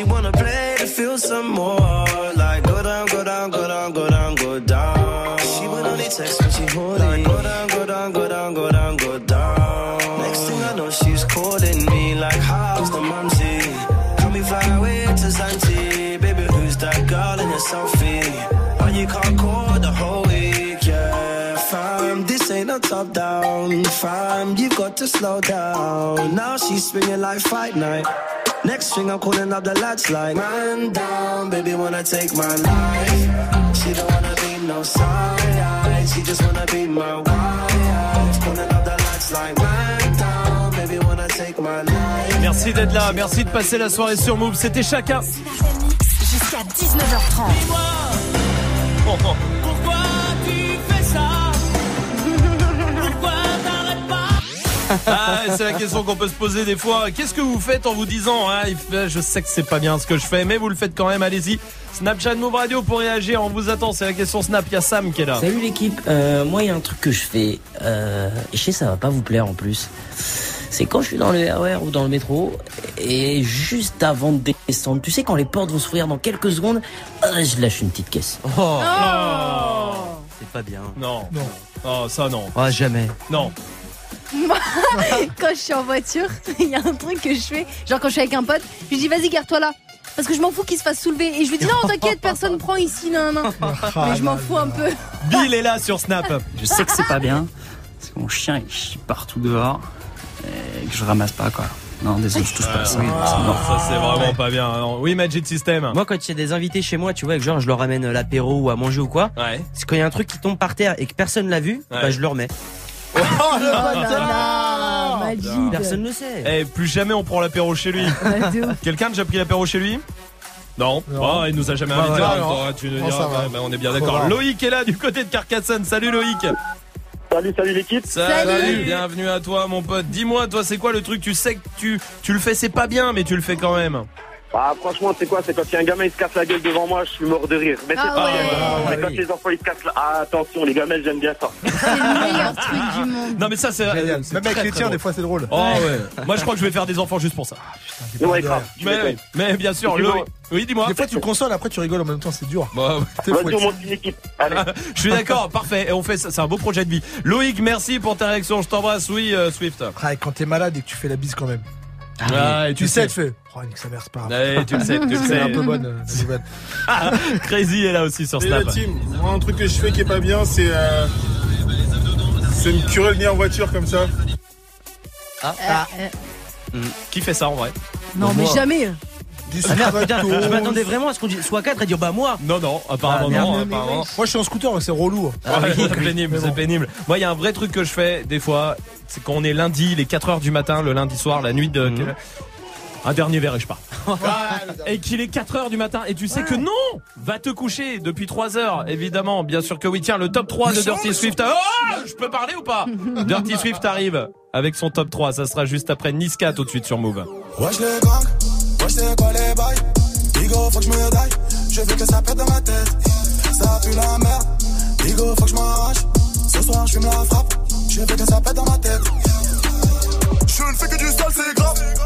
She wanna play to feel some more. Like go down, go down, go down, go down, go down. She would only text when she horny. Fam, you've got to slow down. Now she's swinging like fight night. Next thing I'm calling up the lads like man down, baby wanna take my life. She don't wanna be no side, she just wanna be my wife. Calling up the lads like man down, baby wanna take my life. Merci d'être là, merci de passer la soirée sur Move. C'était chacun. Jusqu'à 19h30. Pourquoi tu Ah, c'est la question qu'on peut se poser des fois. Qu'est-ce que vous faites en vous disant ah, fait- Je sais que c'est pas bien ce que je fais, mais vous le faites quand même. Allez-y. Snapchat Move Radio pour réagir. On vous attend. C'est la question Snap. Il y a Sam qui est là. Salut l'équipe, Euh, moi il y a un truc que je fais, euh, et je sais ça va pas vous plaire en plus. C'est quand je suis dans le RER ou dans le métro, et juste avant de descendre, tu sais quand les portes vont s'ouvrir dans quelques secondes, euh, je lâche une petite caisse. Oh. C'est pas bien. Non. Non. Oh, ça non. Ah, jamais. Non. Moi, [laughs] quand je suis en voiture, [laughs] il y a un truc que je fais. Genre, quand je suis avec un pote, je lui dis, vas-y, garde-toi là. Parce que je m'en fous qu'il se fasse soulever. Et je lui dis, non, t'inquiète, personne prend ici, non, non. [laughs] Mais je m'en fous un peu. Bill est là sur Snap. Je sais que c'est pas bien, parce que mon chien il chie partout dehors, et que je ramasse pas quoi. Non, désolé, je touche pas à ça. mort. ça c'est vraiment pas bien. Non. Oui, Magic System. Moi, quand il y a des invités chez moi, tu vois, que genre je leur ramène l'apéro ou à manger ou quoi, Ouais. c'est quand il y a un truc qui tombe par terre et que personne l'a vu, Ouais. bah je le remets. Oh le Majid. Personne ne sait. Eh, plus jamais on prend l'apéro chez lui. Ouais, de ouf. Quelqu'un a déjà pris l'apéro chez lui? Non, Non. Ah, il nous a jamais Bah, invités. ouais, en même non. temps, tu nous Non, diras, ça va. ouais, bah, on est bien d'accord. va. Loïc est là du côté de Carcassonne. Salut Loïc. Salut, salut l'équipe. Salut. Bienvenue à toi mon pote. Dis-moi, toi c'est quoi le truc? Tu sais que tu, tu le fais, c'est pas bien, mais tu le fais quand même. Ah, franchement, c'est quoi C'est quand il y a un gamin, il se casse la gueule devant moi, je suis mort de rire. Mais c'est Ah pas ouais. Ah ouais, quand oui. les enfants, ils se cassent la... Ah, attention, les gamins, j'aime bien ça. [laughs] C'est le meilleur truc du monde. Non mais ça c'est c'est Même avec très, les tiens, des fois c'est drôle. Oh ouais. Moi je crois que je vais faire des enfants juste pour ça. Ouais, grave. Mais, mais bien sûr, vois. Oui, dis-moi. Des fois tu consoles, après tu rigoles en même temps, c'est dur. Bah, ouais. T'es fou. Vas-y, on monte une équipe. Allez. [laughs] je suis d'accord, parfait. Et on fait ça, c'est un beau projet de vie. Loïc, merci pour ta réaction. Je t'embrasse. Oui, euh, Swift. Ah, et quand t'es malade et que tu fais la bise quand même. Ah, et Tu sais, tu fais. Oh, nique sa mère, c'est pas grave. Tu le sais, tu le [laughs] C'est sais. un peu bonne, euh, la nouvelle. [laughs] Crazy est là aussi sur Et Snap. la team, moi un truc que je fais qui est pas bien, c'est euh, c'est me curer le nez en voiture comme ça. Ah, Euh, euh, Qui fait ça en vrai? Non, mais Moi. jamais. Des Ah merde, putain, stratos. je m'attendais vraiment à ce qu'on dise soit 4 et dire bah moi. Non, non, apparemment Ah, merde. non. Mais, mais, apparemment. Moi je suis en scooter, c'est relou. Ah Ouais, [laughs] c'est pénible, c'est bon. pénible. Moi, il y a un vrai truc que je fais des fois, c'est quand on est lundi, les 4 heures du matin, le lundi soir, la nuit de. Mhm. Un dernier verre et je pars. [laughs] et qu'il est 4 heures du matin et tu sais que non Va te coucher depuis 3 heures, évidemment. Bien sûr que oui. Tiens, le top 3 de Dirty Swift. Oh Je peux parler ou pas [laughs] Dirty Swift arrive avec son top 3. Ça sera juste après Niska tout de suite sur Move. Wesh les gangs, wesh c'est quoi les bails faut que je me daille, je veux que ça pète dans ma tête Ça pue la merde, Digo, faut que je m'arrache. Ce soir, je fume la frappe. Je fais que ça pète dans ma tête. Je ne fais que du sale, c'est grave.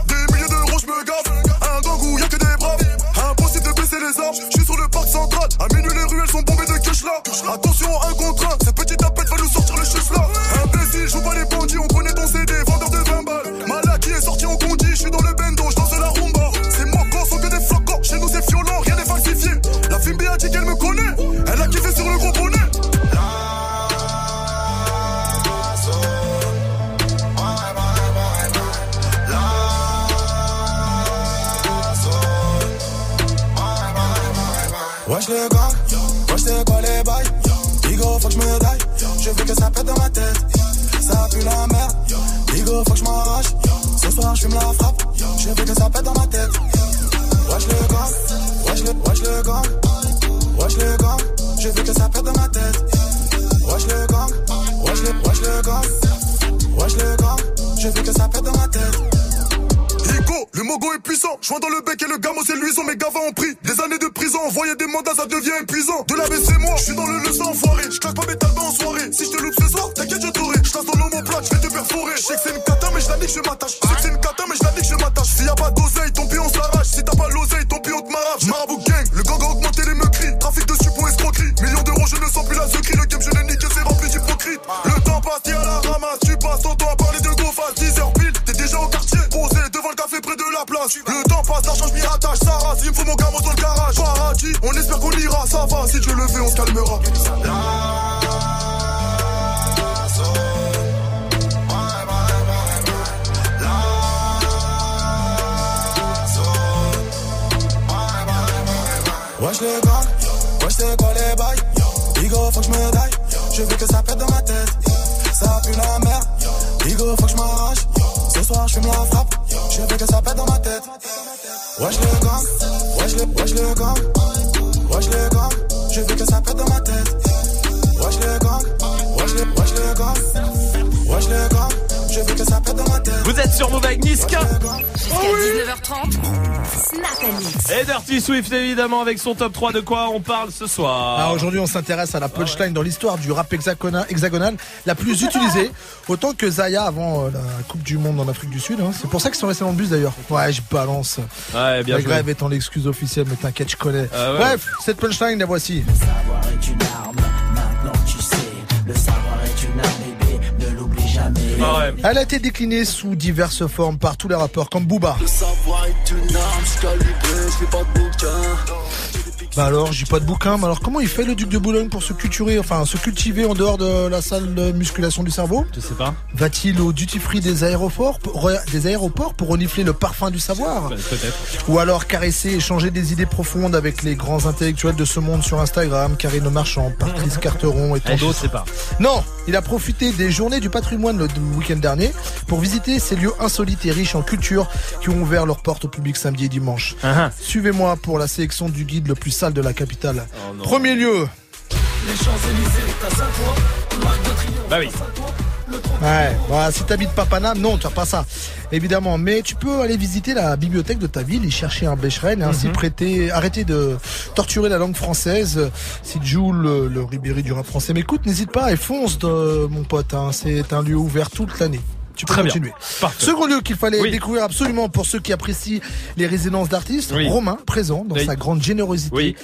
Évidemment avec son top 3 de quoi on parle ce soir. Ah, aujourd'hui, on s'intéresse à la punchline dans l'histoire du rap hexagona- hexagonal la plus [laughs] utilisée, autant que Zaya avant euh, la Coupe du Monde en Afrique du Sud. hein. C'est pour ça qu'ils sont restés dans le bus d'ailleurs. Ouais, je balance. Ouais, bien la joué. grève étant l'excuse officielle, mais t'inquiète, je connais. Ah ouais. Bref, cette punchline, la voici. Elle a été déclinée sous diverses formes par tous les rappeurs comme Booba. Je je. Bah alors, j'ai pas de bouquin, mais alors comment il fait le duc de Boulogne pour se culturer, enfin se cultiver en dehors de la salle de musculation du cerveau? Je sais pas. Va-t-il au duty free des aéroports, pour, des aéroports pour renifler le parfum du savoir? Bah, Peut-être. Ou alors caresser et changer des idées profondes avec les grands intellectuels de ce monde sur Instagram, Karine Marchand, Patrice [laughs] Carteron et tant Eh, je d'autres? sais pas. Non, il a profité des journées du patrimoine le week-end dernier pour visiter ces lieux insolites et riches en culture qui ont ouvert leurs portes au public samedi et dimanche. Ah, ah. Suivez-moi pour la sélection du guide le plus sale de la capitale. Oh. Premier lieu. Bah oui. Ouais, bah, si t'habites pas Paname, non, tu as pas ça. Évidemment, mais tu peux aller visiter la bibliothèque de ta ville et chercher un Becherel et ainsi Mhm. prêter, arrêter de torturer la langue française. Si Jules, le, le Ribéry du rap français m'écoute, n'hésite pas et fonce, de, mon pote. hein. C'est un lieu ouvert toute l'année. Tu peux Très bien. continuer. Parfait. Second lieu qu'il fallait Oui. découvrir absolument pour ceux qui apprécient les résidences d'artistes, Oui. Romain, présent dans Oui. sa grande générosité, Oui.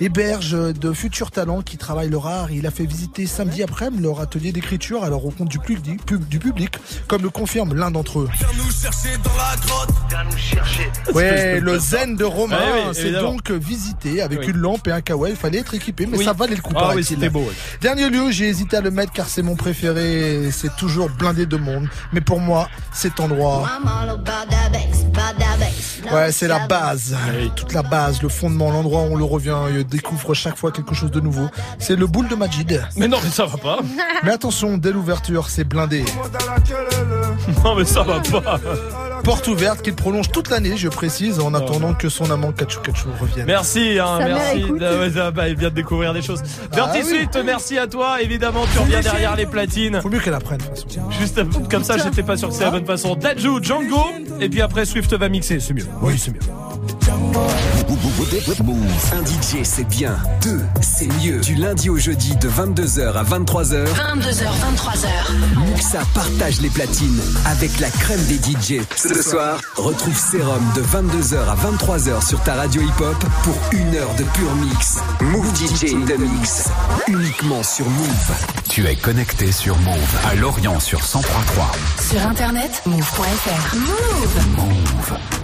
héberge de futurs talents qui travaillent leur art. Il a fait visiter samedi après-midi leur atelier d'écriture à la rencontre du, public- pub- du public, comme le confirme l'un d'entre eux. Viens nous chercher dans la grotte, viens nous chercher. Ouais, le zen de Romain, Ah oui, c'est donc visité avec Oui. une lampe et un kawaii. Il fallait être équipé, mais Oui. ça valait le coup. Ah c'était beau. ouais. Dernier lieu, j'ai hésité à le mettre car c'est mon préféré. C'est toujours blindé de monde. Mais pour moi, cet endroit, Ouais, c'est la base. Toute la base, le fondement, l'endroit où on le revient et découvre chaque fois quelque chose de nouveau. C'est le boule de Majid. Mais non, mais ça va pas. Mais attention, dès l'ouverture, c'est blindé. [laughs] Non, mais ça va pas. Porte ouverte qu'il prolonge toute l'année, je précise, en attendant que son amant Kachou Kachou revienne. Merci, hein, merci. Ah bah, il vient de découvrir des choses. Dirty oui. Swift, merci à toi. Évidemment, tu reviens derrière les platines. Faut mieux qu'elle apprenne, de toute façon. Juste comme ça, j'étais pas sûr que c'est la bonne façon. Dajou, Django, et puis après Swift va mixer, c'est mieux. Oui, c'est mieux. Un DJ, c'est bien. Deux, c'est mieux. Du lundi au jeudi de 22h à 23h. 22h, 23h. Muxa partage les platines avec la crème des DJ. Ce soir, retrouve Serum de 22h à 23h sur ta radio hip-hop pour une heure de pur mix. Move DJ the mix. Uniquement sur Move. Tu es connecté sur Move à Lorient sur 1033. Sur internet, move.fr. Move. Move.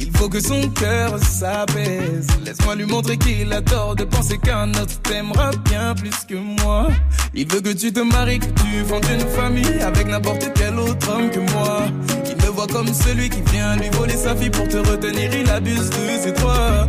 Il faut que son cœur s'apaise. Laisse-moi lui montrer qu'il a tort de penser qu'un autre t'aimera bien plus que moi. Il veut que tu te maries, que tu fondes une famille Avec n'importe quel autre homme que moi. Il me voit comme celui qui vient lui voler sa fille Pour te retenir, il abuse de ses droits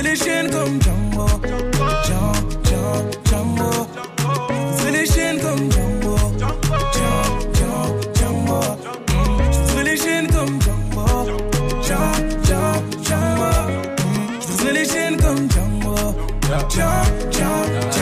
Pousserai les chaînes comme Django Django, Django, les chaînes comme Django Django, Django, Je les chaînes comme Django Django, Django, Je les chaînes comme Django Django, Django,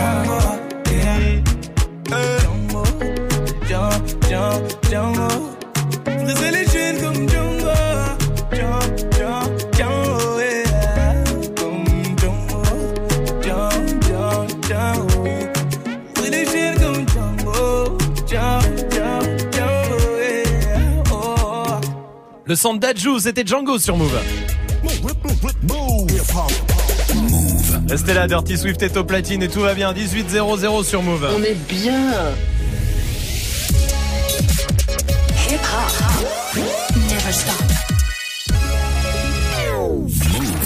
Le son de Dajou, c'était Django sur Move. Restez là, Dirty Swift est au platine et tout va bien. 18-0-0 sur Move. On est bien. Hip hop. Never stop.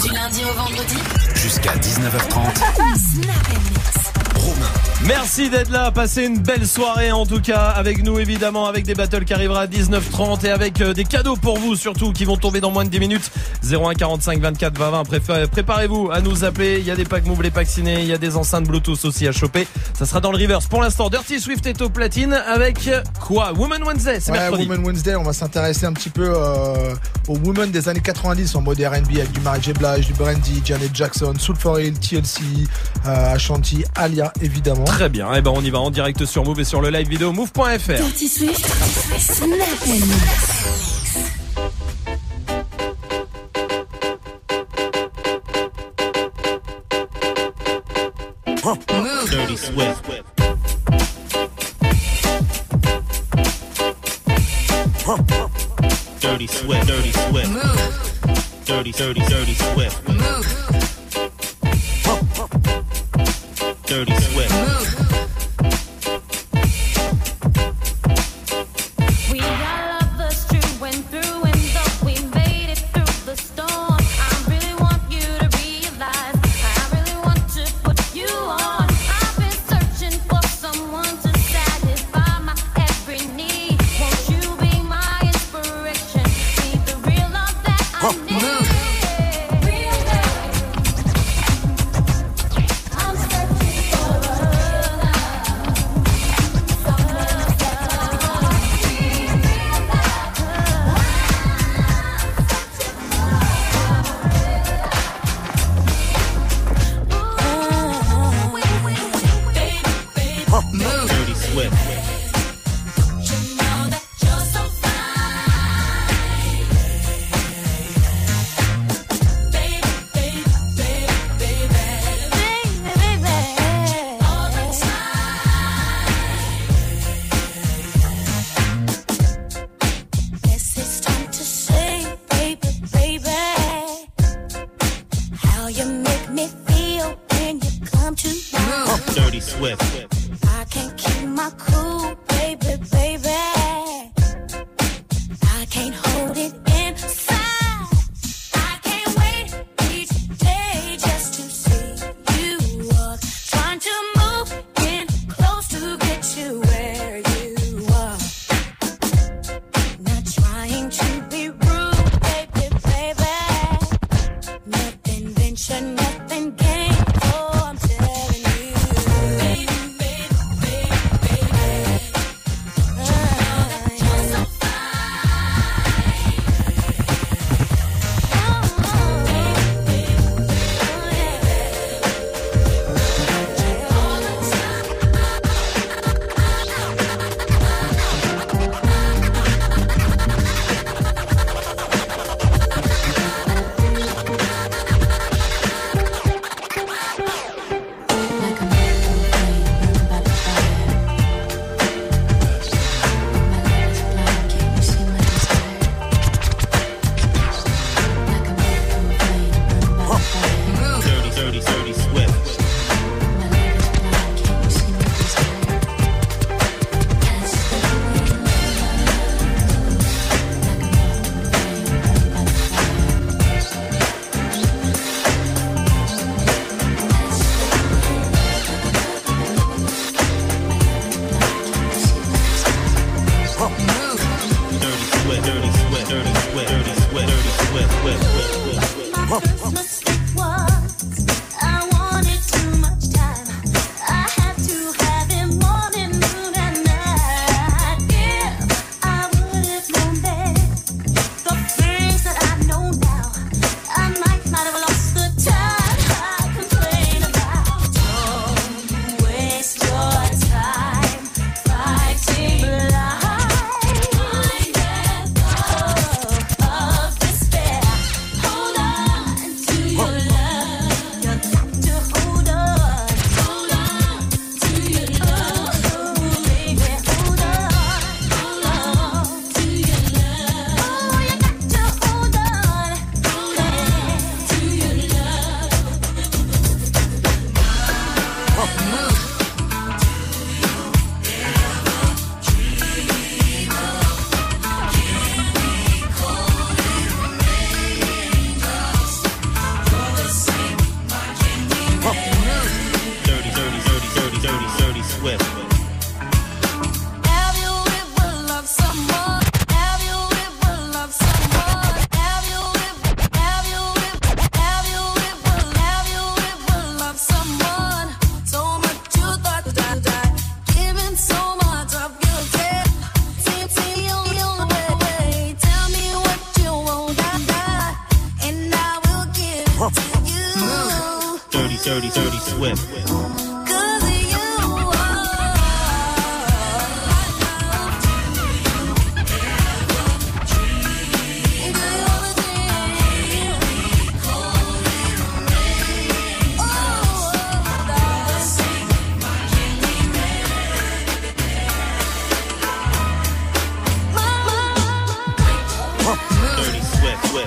Du lundi au vendredi. Jusqu'à 19h30. [laughs] Snap and mix. Merci d'être là, passez une belle soirée en tout cas avec nous évidemment avec des battles qui arrivera à 19h30 et avec euh, des cadeaux pour vous surtout qui vont tomber dans moins de 10 minutes. 01 45 24 20 20 Préfé- préparez-vous à nous appeler. Il y a des packs move les packs ciné il y a des enceintes bluetooth aussi à choper. Ça sera dans le reverse. Pour l'instant Dirty Swift est au platine avec quoi? Woman Wednesday c'est Ouais, mercredi. Women Wednesday, on va s'intéresser un petit peu euh, aux women des années 90 en mode R&B avec du Mary J. Blige, du Brandy, Janet Jackson, Soul for Hill, TLC, euh, Ashanti, Alia évidemment. Très bien, et ben on y va en direct sur Move et sur le live vidéo move.fr. Dirty Swift. Snap and mix. Move. Dirty Swift. Dirty Swift. Dirty Swift. Move. Dirty, dirty, dirty Swift. Move. Dirty Swift.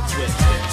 Swift,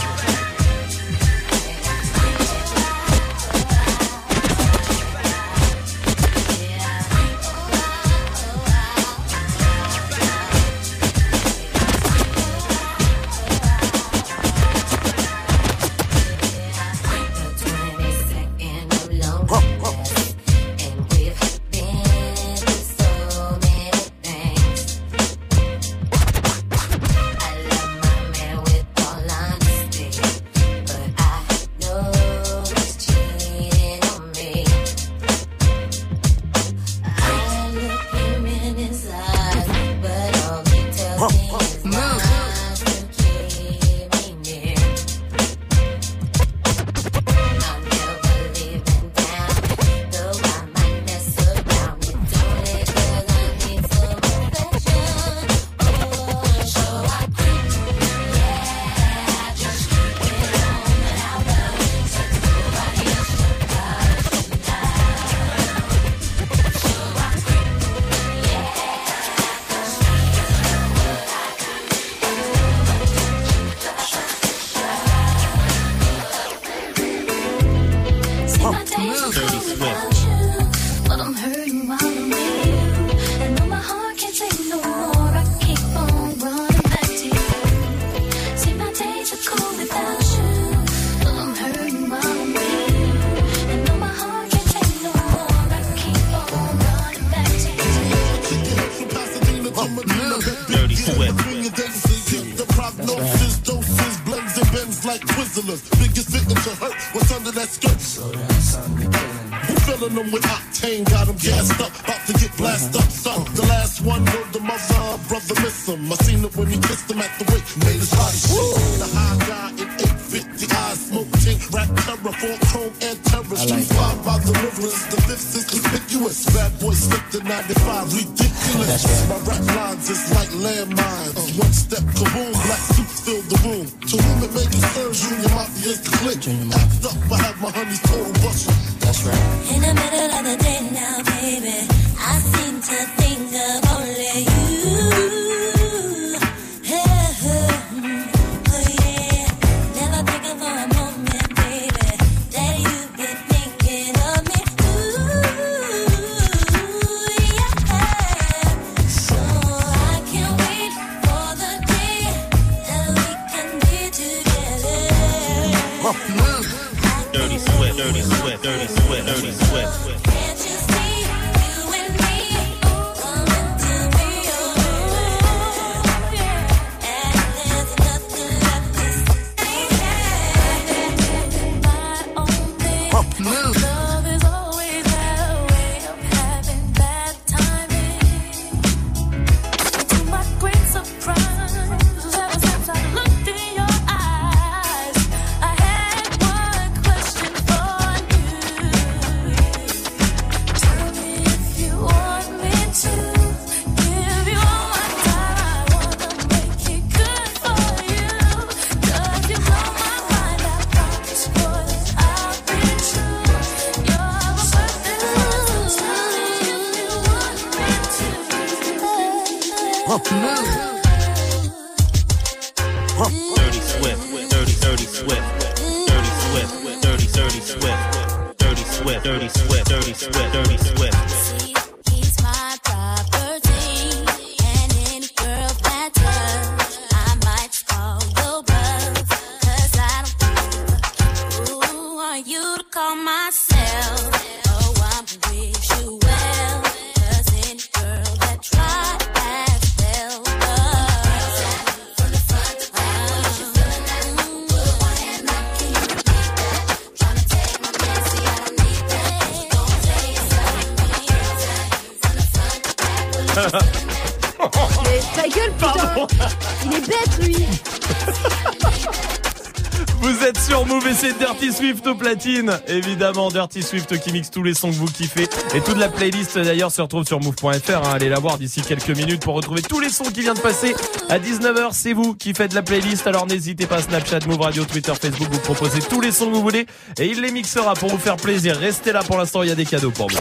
Swift au platine. Évidemment, Dirty Swift qui mixe tous les sons que vous kiffez. Et toute la playlist d'ailleurs se retrouve sur move.fr. hein. Allez la voir d'ici quelques minutes pour retrouver tous les sons qui viennent de passer. À 19h, c'est vous qui faites la playlist. Alors n'hésitez pas, Snapchat, Move Radio, Twitter, Facebook, vous proposez tous les sons que vous voulez. Et il les mixera pour vous faire plaisir. Restez là pour l'instant, il y a des cadeaux pour vous.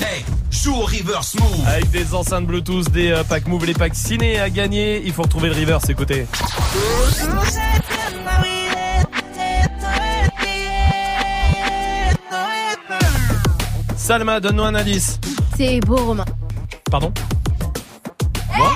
Hey, joue au reverse move. Avec des enceintes Bluetooth, des euh, packs Move, les packs ciné à gagner. Il faut retrouver le reverse, écoutez. Salma, donne-nous un indice. C'est beau, Romain. Pardon Moi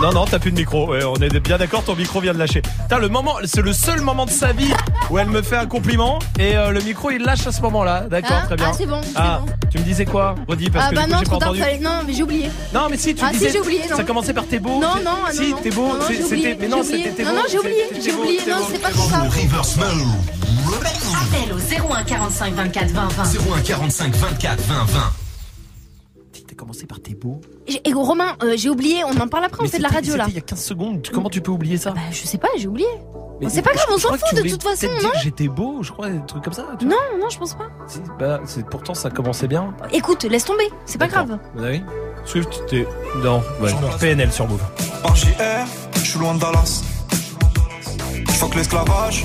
Non, non, t'as plus de micro. Ouais, on est bien d'accord, ton micro vient de lâcher. Putain, le moment, c'est le seul moment de sa vie où elle me fait un compliment et euh, le micro il lâche à ce moment-là. D'accord, Ah, très bien. ah, c'est bon, Ah, bon. tu me disais quoi Redis parce ah que bah coup, non, j'ai pas trop tard, entendu. fallait... Non, mais j'ai oublié. Non, mais si, tu ah, disais. si, j'ai oublié, non. Ça commençait par tes beaux. Non, non, ah, si, non, t'es beau. non, non, j'ai c'était. oublié, Mais non, j'ai oublié. c'était tes Non, non, j'ai oublié, j'ai oublié. Non, c'est pas beaux. ça. Appel au 01 45 24 20 20. 01 45 24 20 20. T'as commencé par tes beaux. Et Romain, euh, j'ai oublié, on en parle après, on fait de la radio là. il y a 15 secondes. Tu- Comment tu peux oublier ça? Bah, je sais pas, j'ai oublié. Mais c'est pas grave, on s'en fout de toute façon, non j'étais beau, je crois, des trucs comme ça. tu Non, non, je pense pas. Si, bah, c'est pourtant ça commençait bien. Écoute, laisse tomber, c'est pas grave. Vous avez Swift, t'es. Non, ouais. PNL sur Move. Par JR, je suis loin de Dallas. Fuck l'esclavage,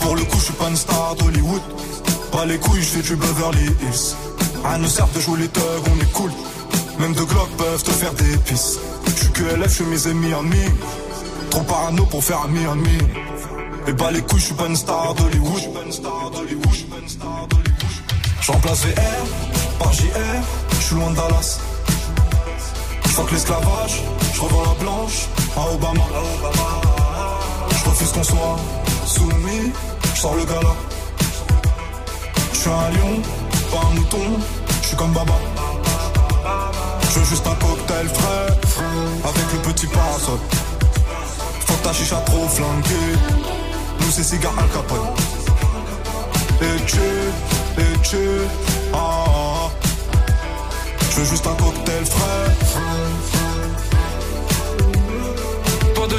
Pour le coup, je suis pas une star d'Hollywood. Pas les couilles, je fais du Beverly Hills. À nous sert de jouer les thugs, on est cool. Même deux glocks peuvent te faire des pisses. Je suis que LF, je suis mes ennemis en mi. Trop parano pour faire en mi. Et pas les couilles, je suis pas une star d'Hollywood. Je remplace VR par JR, je suis loin de Dallas. Je l'esclavage, je revends la blanche à Obama. Je refuse qu'on soit soumis, je sors le gala. Je suis un lion, pas un mouton, je suis comme Baba. Je veux juste un cocktail frais, avec le petit parasol. Faut que ta chicha trop flanquée, nous c'est cigare Al Capone. Et tu, et tu, ah, ah, ah. Je veux juste un cocktail frais.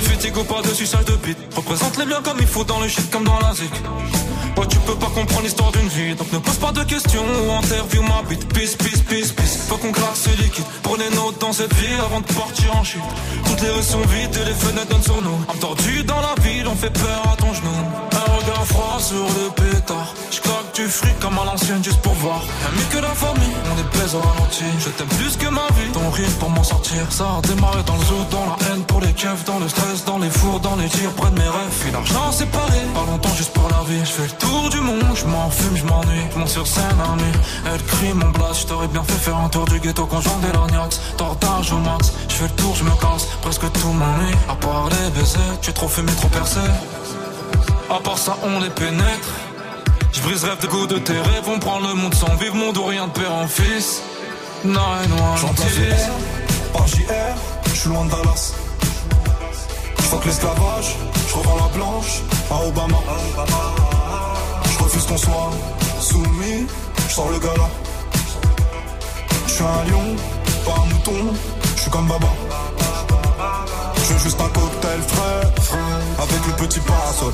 Fatigue pas de suçage de bite. Représente les biens comme il faut dans le shit comme dans la zik. Ouais, tu peux pas comprendre l'histoire d'une vie, donc ne pose pas de questions ou interview ma bite. Peace, peace, peace, peace. Faut qu'on claque ce liquide. Prenez note dans cette vie avant de partir en chute. Toutes les rues sont vides et les fenêtres donnent sur nous. Entendu dans la ville, on fait peur à ton genou. Regard froid sur le pétard. J'claque du fric comme à l'ancienne juste pour voir. Y'a mieux que la famille, on est baise au ralenti. Je t'aime plus que ma vie, ton rire pour m'en sortir. Ça a démarré dans le zoo, dans la haine pour les keufs, dans le stress, dans les fours, dans les tirs, près de mes rêves. Puis l'argent séparé, pas longtemps juste pour la vie. Je fais le tour du monde, je fume, je m'ennuie. Je sur scène à nuit, elle crie mon blast. Je t'aurais bien fait faire un tour du ghetto j'en des lorgnax. Tortage au max, je fais le tour, je me casse. Presque tout m'ennuie, à part les baisers. Tu es trop fumé, trop percé. À part ça, on les pénètre. Je brise rêve de goût de tes rêves. On prend le monde sans vivre, monde ou rien de père en fils. Nine one, J'en par JR, je suis loin de Dallas. Je que l'esclavage, je revends la blanche à Obama. Je refuse qu'on soit soumis, je sors le gala. Je suis un lion, pas un mouton, je suis comme Baba. Je veux juste un cocktail frais, avec le petit parasol.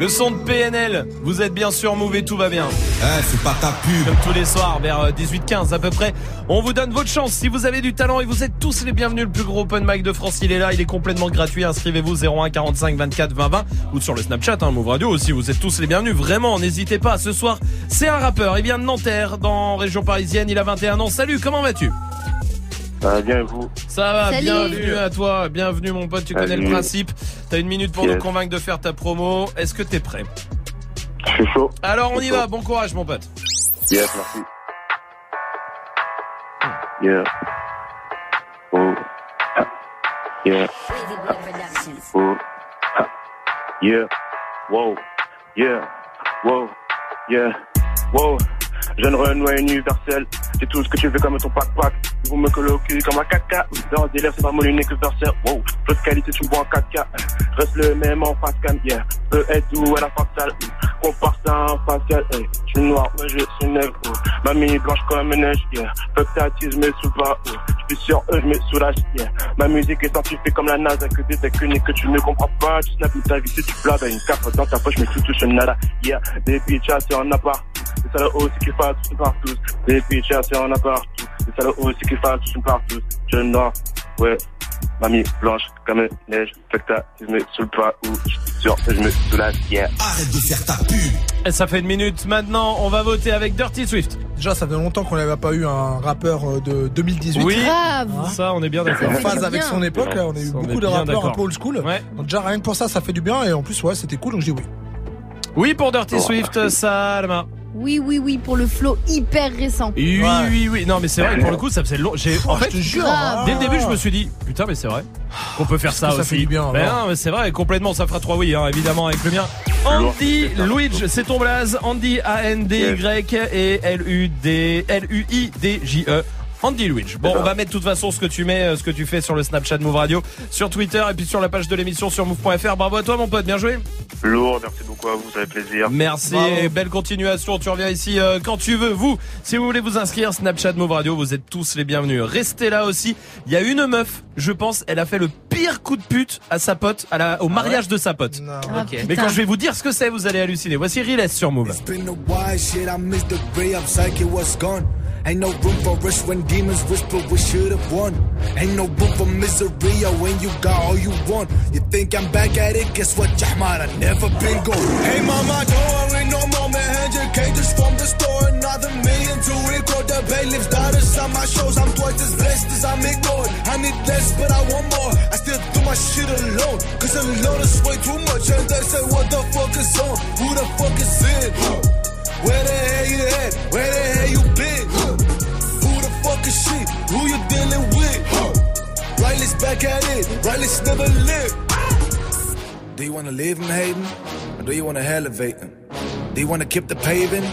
Le son de PNL, vous êtes bien sûr et tout va bien. Eh, c'est pas ta pub. Comme tous les soirs, vers 18h15 à peu près. On vous donne votre chance. Si vous avez du talent et vous êtes tous les bienvenus, le plus gros open mic de France, il est là. Il est complètement gratuit. Inscrivez-vous 01 45 24 20 20 ou sur le Snapchat, hein, Move Radio aussi. Vous êtes tous les bienvenus. Vraiment, n'hésitez pas. Ce soir, c'est un rappeur. Il vient de Nanterre, dans région parisienne. Il a 21 ans. Salut, comment vas-tu? Ça va bien et vous Ça va, Salut. bienvenue à toi. Bienvenue mon pote, tu Salut. connais le principe. T'as une minute pour Yes. nous convaincre de faire ta promo. Est-ce que t'es prêt? Je suis chaud. Alors on y va, bon courage mon pote. Yes, merci. Yeah. Oh. Ah. Yeah. Oh. Ah. Yeah. Wow. Yeah. Wow. Yeah. Wow. Jeune Renoir universel. C'est tout ce que tu veux comme ton pack-pack. Vous me colloquez comme un caca. Dans le délire, c'est pas mon unique versaire. Wow. De qualité, tu me vois en 4K. Reste le même en face cam. Yeah. Peut être doux à la faciale. Compare ça en facial. Hey. Je suis noir, mais je suis nègre. oh. Mamie blanche comme une neige. Yeah. Peu que mais sous pas. oh. Je suis sur eux, je me soulage. Yeah. Ma musique est scientifique comme la NASA. Que des techniques que tu ne comprends pas. Tu snaps ta vie si tu blagues. Une cape dans ta poche, mais tu touches nada. Yeah. Des bitches, c'est en appart. C'est ça le haut, qu'il fasse tout partout. Des bitches, c'est en appart. C'est ça le haut, c'est qu'il fasse tout partout. Jeune noir, ouais. Mamie blanche comme neige. Fait que t'attises, mais sous le pas. Ou je sur je me soulage. Yeah. Arrête de faire ta pub. Et ça fait une minute maintenant, on va voter avec Dirty Swift. Déjà, ça fait longtemps qu'on n'avait pas eu un rappeur euh, de 2018. Oui, Grave. ça on est bien d'accord. En phase avec son époque, là, on a eu Ça, on beaucoup de rappeurs un peu old school. Ouais. Donc déjà, rien que pour ça, ça fait du bien. Et en plus, ouais, c'était cool, donc je dis oui. Oui pour Dirty Swift, Salma. Oui, oui, oui, pour le flow hyper récent. Oui, Ouais. oui, oui. Non mais c'est vrai que pour le coup ça faisait long. J'ai en Oh, je fait te jure. grave. Dès le début, je me suis dit, putain, mais c'est vrai. On peut faire ça que ça aussi. fait du bien, Mais alors non, mais c'est vrai, complètement, ça fera trois oui, hein, évidemment, avec le mien. Andy Luigi, c'est ton blaze. Andy A-N-D-Y et L-U-D, L-U-I-D-J-E. Andy Luigi. Bon, on va mettre de toute façon ce que tu mets, euh, ce que tu fais sur le Snapchat Move Radio, sur Twitter et puis sur la page de l'émission sur move.fr. Bravo à toi, mon pote, bien joué. Lourd, merci beaucoup à vous, ça fait plaisir. Merci et belle continuation. Tu reviens ici euh, quand tu veux. Vous, si vous voulez vous inscrire, Snapchat Move Radio, vous êtes tous les bienvenus. Restez là aussi. Il y a une meuf, je pense, elle a fait le pire coup de pute à sa pote, à la, au mariage de sa pote. Ok. Mais quand je vais vous dire ce que c'est, vous allez halluciner. Voici Riles sur Move. I demons whisper we should have won. Ain't no room for misery or when you got all you want. You think I'm back at it? Guess what, Jahmar? I never been gone. Hey mama, don't worry no more, man. Your cages from the store. Another million to record. the bailiff's daughters on my shows. I'm twice as blessed as I'm ignored. I need less, but I want more. I still do my shit alone. Cause alone is way too much. And they say, what the fuck is on? Who the fuck is in? Where the hell you at? Where the hell you been? Dealing with? Riley's back at it. Riley's never lived. Do you wanna live in hating? Or do you wanna elevate him? Do you wanna keep the paving?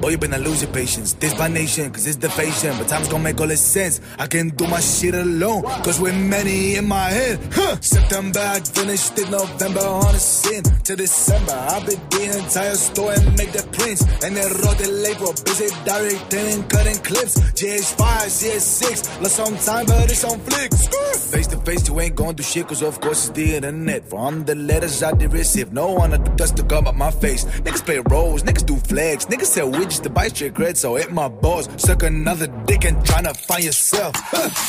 Boy, you better lose your patience. This by nation, cause it's the fashion. But time's gonna make all this sense. I can do my shit alone, cause we're many in my head. Huh. September, I finished it. November on a sin. To December, I been the entire store and make the prints. And then wrote the label, busy directing and cutting clips. GH5, CS6, lost some time, but it's on flicks. Face to face, you ain't gonna do shit, cause of course it's the internet. From the letters I did receive, no one of the dust to come up my face. Niggas play roles, niggas do flags, niggas sell widgets to buy straight cred, so hit my balls. Suck another dick and tryna find yourself.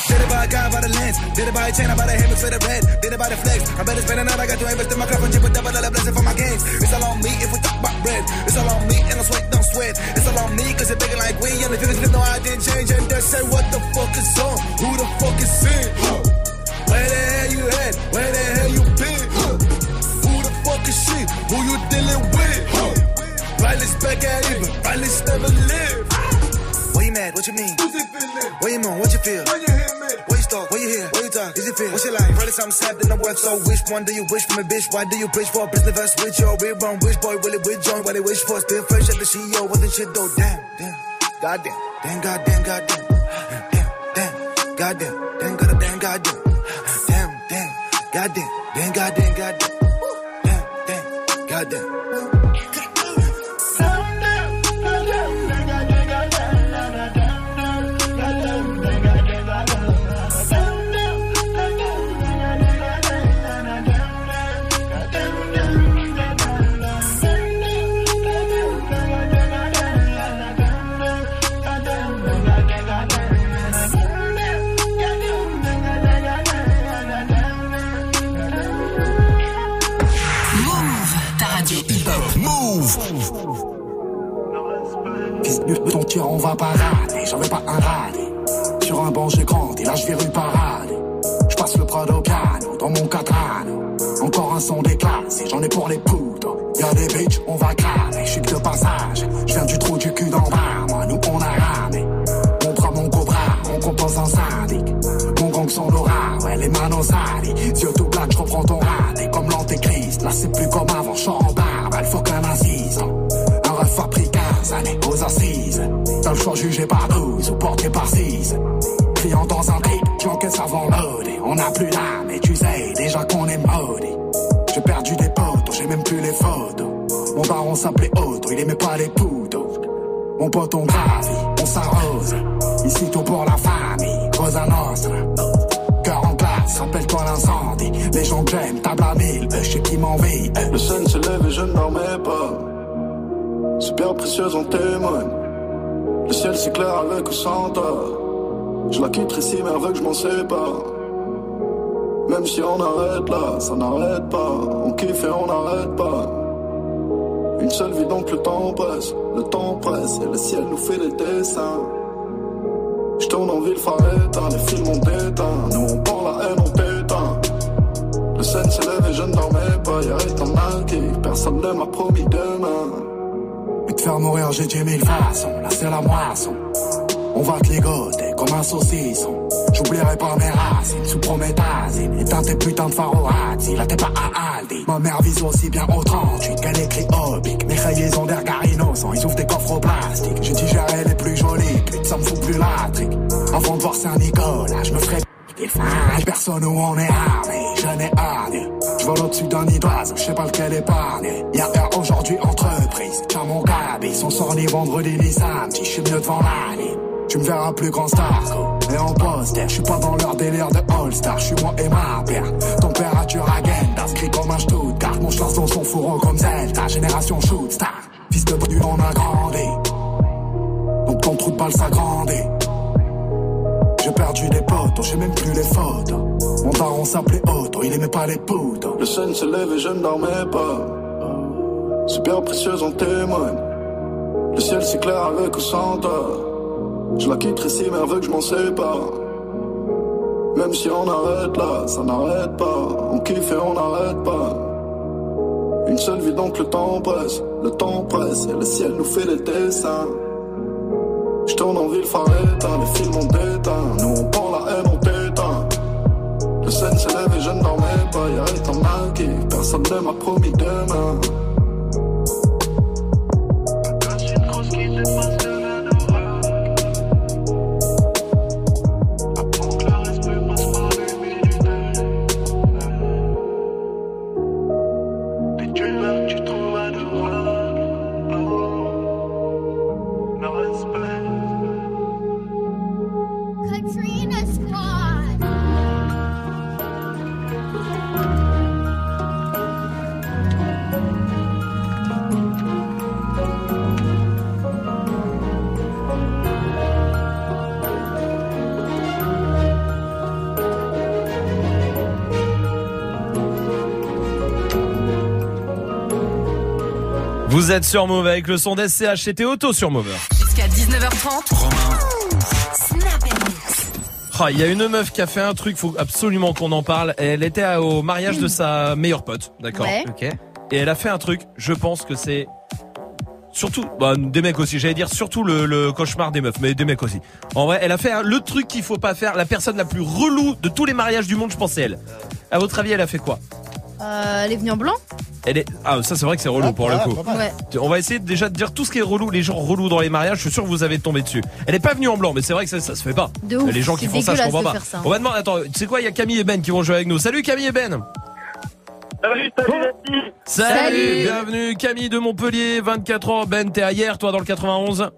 Did it by a guy by the lens, did it by a chain, I buy the hammer for the red, did it by the flex. I better spend another, I got to invest in my craft and chip with double dollar blessing for my games. It's all on me if we talk about bread. It's all on me and I sweat, don't sweat. It's all on me cause it's bigger like we and the live no I didn't change and they say what the fuck is on? Who the fuck is in? Huh. Where the hell you at? Where the hell you been? Huh. Who the fuck is she? Who you dealing with? Huh. Riley's back at but Riley's never lived. Why you mad? What you mean? Where you moan? What you feel? When you hear me? Where you start? Where you hear? Where you talk? Is it feel? What's your life? Probably something sad in the worth. So which one do you wish from a bitch? Why do you preach for a business verse with your real wrong? Which boy will it with join? What they wish for? Still fresh at the CEO. Wasn't shit though. Damn, damn. Goddamn. Damn, goddamn, goddamn. Damn, damn. Goddamn. Damn, goddamn, damn, goddamn. Damn, damn. Goddamn. Damn, goddamn, goddamn. Damn, damn. Goddamn. Tir, on va parader. J'en veux pas un radé. Sur un banc, j'ai grandi, là je rue parade. Je passe le Prado piano dans mon Catrano. Encore un son déclassé, j'en ai pour les poudres. Y'a des bitches, on va cramer. Je suis de passage. Je viens du trou du cul d'en bas. Moi, nous, on a ramé. Mon bras, mon cobra, on compose en syndic. Mon gang son aura, ouais, les manos sales. Yeux tout black, je reprends ton raté comme l'antéchrist. Là, c'est plus comme avant, je en barbe, elle faut qu'un assise. Un ref a pris 15 années aux assises. Le choix jugé par 12 ou porté par 6. Criant dans un trip, tu encaisses avant loadé. On n'a plus d'âme et tu sais déjà qu'on est maudit. J'ai perdu des potes, j'ai même plus les photos. Mon baron s'appelait Otto, il aimait pas les poudres. Mon pote on gravit, on s'arrose. Ici tout pour la famille, Cosa Nostra. Cœur en glace, rappelle-toi l'incendie. Les gens que j'aime, table à mille, je sais qui m'envie. Le sun se lève et je ne dormais pas. Super précieuse en témoigne. Le ciel s'éclaire avec ou sans tort. Je la quitterai si mais que je m'en sépare. Même si on arrête là, ça n'arrête pas. On kiffe et on n'arrête pas. Une seule vie donc le temps presse. Le temps presse et le ciel nous fait des dessins. Je tourne en ville éteint, les films ont éteint. Nous on prend la haine, on t'éteint. Le scène s'élève et je ne dormais pas. Y'a éternel qui personne ne m'a promis demain. Te faire mourir, j'ai dit mille façons. Là, c'est la moisson. On va te ligoter comme un saucisson. J'oublierai pas mes racines sous prométhazine. Éteins tes putains de pharorazzi. Là, t'es pas à Aldi. Ma mère vise aussi bien au 38 qu'elle écrit Obic. Mes rayés ont des regards innocents. Ils ouvrent des coffres au plastique. J'ai digéré les plus jolies. Ça me fout plus la trique. Avant de voir Saint-Nicolas, je me ferai des fringues. Personne où on est armé, je n'ai hargne. Je vole au-dessus d'un nid d'oiseau, je sais pas lequel un aujourd'hui entreprise, tiens mon cabis. Son sort ni vendredi ni samedi, je suis mieux devant l'année. Tu me verras plus grand star. Et en poster, je suis pas dans leur délire de All-Star, je suis moi et ma paire. Température agenda, inscrit comme un Stuttgart. Mon lance dans son fourreau comme Zelda, génération shoot star. Fils de du on a grandi. Donc ton trou de balle s'agrandit. J'ai perdu des potes, j'ai même plus les photos. Mon daron s'appelait Otto, il aimait pas les poudres. Le sun se lève et je ne dormais pas. C'est bien précieux, en témoigne. Le ciel c'est clair avec ou sans. Je la quitterai si mais veut que je m'en sépare. Même si on arrête là, ça n'arrête pas. On kiffe et on n'arrête pas. Une seule vie donc le temps presse, le temps presse et le ciel nous fait les dessins. Je tourne en ville, éteint, les films ont déteint. Nous on prend la haine, on t'éteint. Le scène s'élève et je ne dormais pas, y'a temps marqué, personne ne m'a promis demain. Thank you. Vous êtes sur Move avec le son d'SCH, c'était Auto sur Move. Jusqu'à 19h30. Snap and Mix. Ah, il y a une meuf qui a fait un truc, faut absolument qu'on en parle. Elle était au mariage de sa meilleure pote, d'accord Ouais. Ok. Et elle a fait un truc, je pense que c'est surtout bah, des mecs aussi, j'allais dire surtout le, le cauchemar des meufs, mais des mecs aussi. En vrai, elle a fait le truc qu'il faut pas faire, la personne la plus relou de tous les mariages du monde, je pense c'est elle. À votre avis, elle a fait quoi? Euh, elle est venue en blanc? Elle est ah ça c'est vrai que c'est relou pour le coup. Ouais. On va essayer déjà de dire tout ce qui est relou, les gens relous dans les mariages. Je suis sûr que vous avez tombé dessus. Elle est pas venue en blanc, mais c'est vrai que ça, ça se fait pas. De ouf, les gens qui font ça, je comprends pas. ça. On va demander. Attends, tu sais quoi Il y a Camille et Ben qui vont jouer avec nous. Salut Camille et Ben. Salut, salut. Salut, Salut. bienvenue Camille de Montpellier, 24 ans. Ben, t'es hier, toi dans le 91.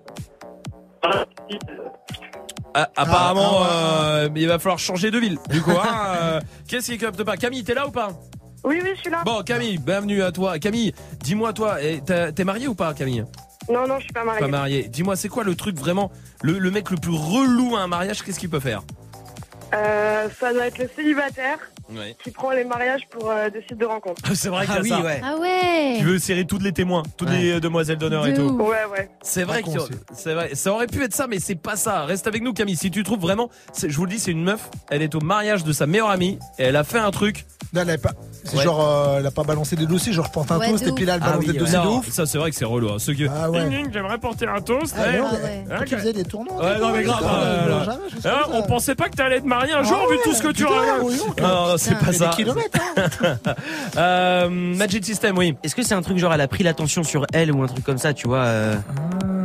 Ah, apparemment, euh, il va falloir changer de ville. Du coup, hein, euh, qu'est-ce qui capte pas Camille, t'es là ou pas? Oui, oui, je suis là. Bon, Camille, bienvenue à toi. Camille, dis-moi toi, eh, t'es mariée ou pas, Camille? Non, non, je suis pas mariée. Pas mariée. Dis-moi, c'est quoi le truc vraiment, le, le mec le plus relou à un mariage? Qu'est-ce qu'il peut faire? Euh, ça doit être le célibataire Ouais. qui prend les mariages pour euh, des sites de rencontres. C'est vrai qu'il y a ça. Ah ouais Tu veux serrer toutes les témoins, toutes les euh, demoiselles d'honneur et tout. ouf. Ouais, ouais. C'est vrai que c'est vrai. Ça aurait pu être ça, mais c'est pas ça. Reste avec nous, Camille. Si tu trouves vraiment, je vous le dis, c'est une meuf. Elle est au mariage de sa meilleure amie et elle a fait un truc. Non, elle a pas. C'est Ouais. genre, euh, elle a pas balancé des dossiers, genre je porte un Ouais, toast et puis là elle ouf. balance Ah oui, des dossiers ouais. de Non, ouf. Ça, c'est vrai que c'est relou. hein. Ceux qui. Ah ouais. J'aimerais porter un toast. Ah, ouais. non, Ah mais tu faisais des tournois. Ouais, non, mais grave. Ah, on pensait pas que t'allais être marié un jour, Ah vu ouais, tout ce que tu oui, Non, non, non, c'est Putain, pas ça. kilomètres, [laughs] Euh, Magic System, oui. Est-ce que c'est un truc genre elle a pris l'attention sur elle ou un truc comme ça, tu vois euh,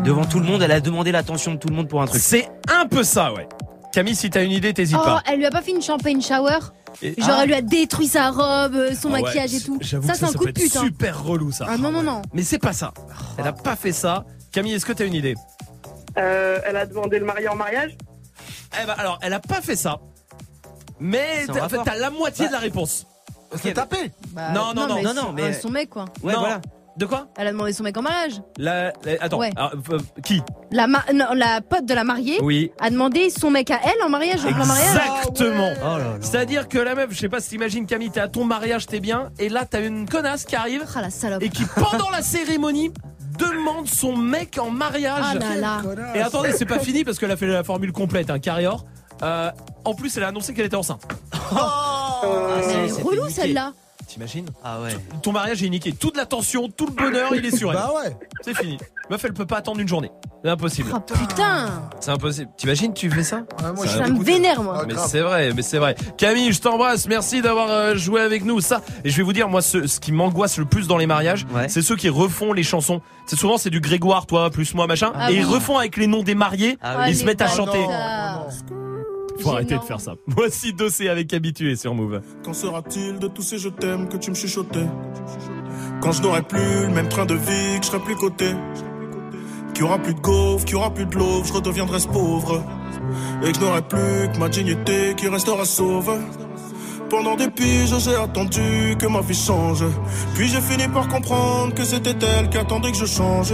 Devant tout le monde, elle a demandé l'attention de tout le monde pour un truc? C'est un peu ça, ouais. Camille, si t'as une idée, t'hésites Oh, pas. elle lui a pas fait une champagne shower? Et- Genre Ah. elle lui a détruit sa robe, euh, son Ah ouais, maquillage et tout. J'avoue Ça que c'est un coup peut de être pute. hein. super relou ça. Ah non non non. Mais c'est pas ça. Elle a pas fait ça. Camille, est-ce que t'as une idée? Euh, elle a demandé le mari en mariage? Eh ben alors, elle a pas fait ça. Mais t'as- en fait, rapport. t'as la moitié de la réponse. C'est tapé. Bah, Non, non, non, mais non, son- non, mais- euh, son mec quoi. Ouais, voilà. De quoi? Elle a demandé son mec en mariage. la, la- Attends, Ouais. alors, euh, qui? La, ma- non, la pote de la mariée Oui. a demandé son mec à elle en mariage, en plein mariage. Exactement. Oh C'est-à-dire que la meuf, je sais pas si t'imagines Camille, t'es à ton mariage, t'es bien, et là t'as une connasse qui arrive Ah la salope. et qui pendant la cérémonie [laughs] demande son mec en mariage. Ah là là. Et attendez, c'est pas fini parce qu'elle a fait la formule complète, un carrière. Euh, en plus, elle a annoncé qu'elle était enceinte. Ah, mais elle est relou celle-là. T'imagines Ah ouais. Ton mariage est niqué. Toute l'attention, tout le bonheur, il est sur elle. Bah ouais. C'est fini. Meuf, elle peut pas attendre une journée. C'est impossible. Oh putain. C'est impossible. T'imagines, tu fais ça moi, Ça Ça me vénère moi. mais c'est vrai, mais c'est vrai. Camille, je t'embrasse. Merci d'avoir euh, joué avec nous. Ça, et je vais vous dire, moi, ce, ce qui m'angoisse le plus dans les mariages, c'est ceux qui refont les chansons. C'est souvent c'est du Grégoire, toi, plus moi, machin, Ah et ils refont avec les noms des mariés. Ah et ils se mettent à Oh, chanter. Faut arrêter de faire ça. Voici Dossé avec Habitué sur Move. Quand sera-t-il de tous ces je t'aime que tu me chuchotais? Quand je n'aurai plus le même train de vie, que je serai plus coté Qu'il y aura plus de gaufres, qu'il y aura plus de l'eau, je redeviendrai ce pauvre Et que je n'aurai plus que ma dignité qui restera sauve pendant des piges, j'ai attendu que ma vie change. Puis j'ai fini par comprendre que c'était elle qui attendait que je change.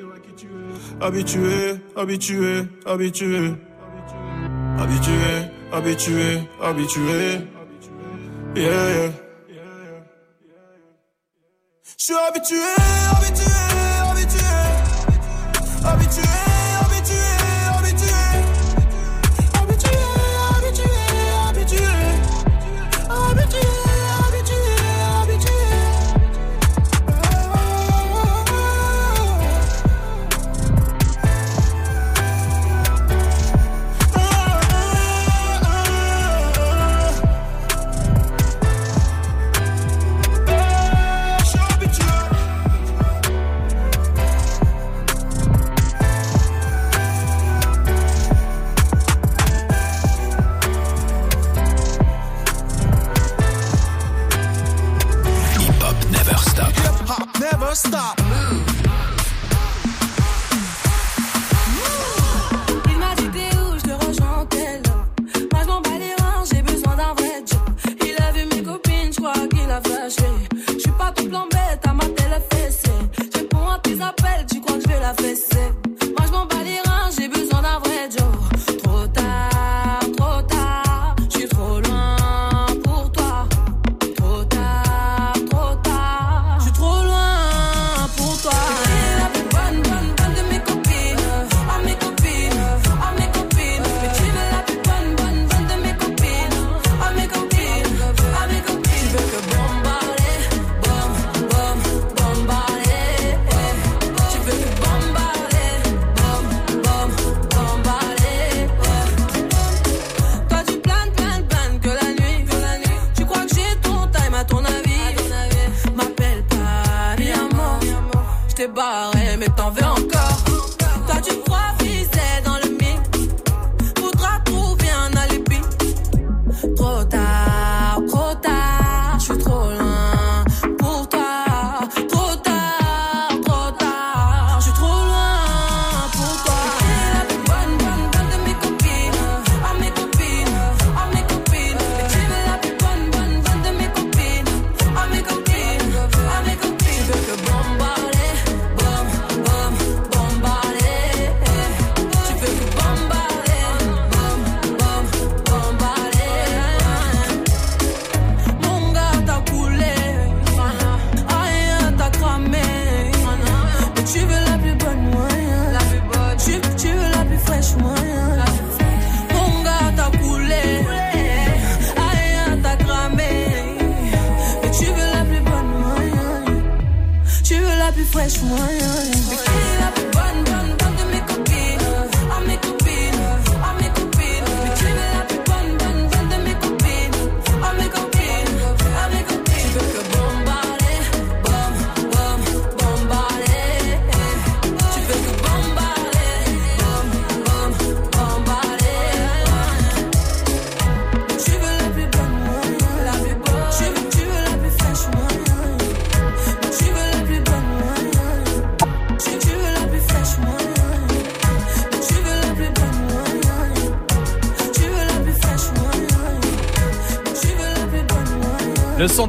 Habitué, habitué, habitué. Habitué, habitué, habitué. Yeah. Je suis habitué, habitué, habitué. Habitué, habitué,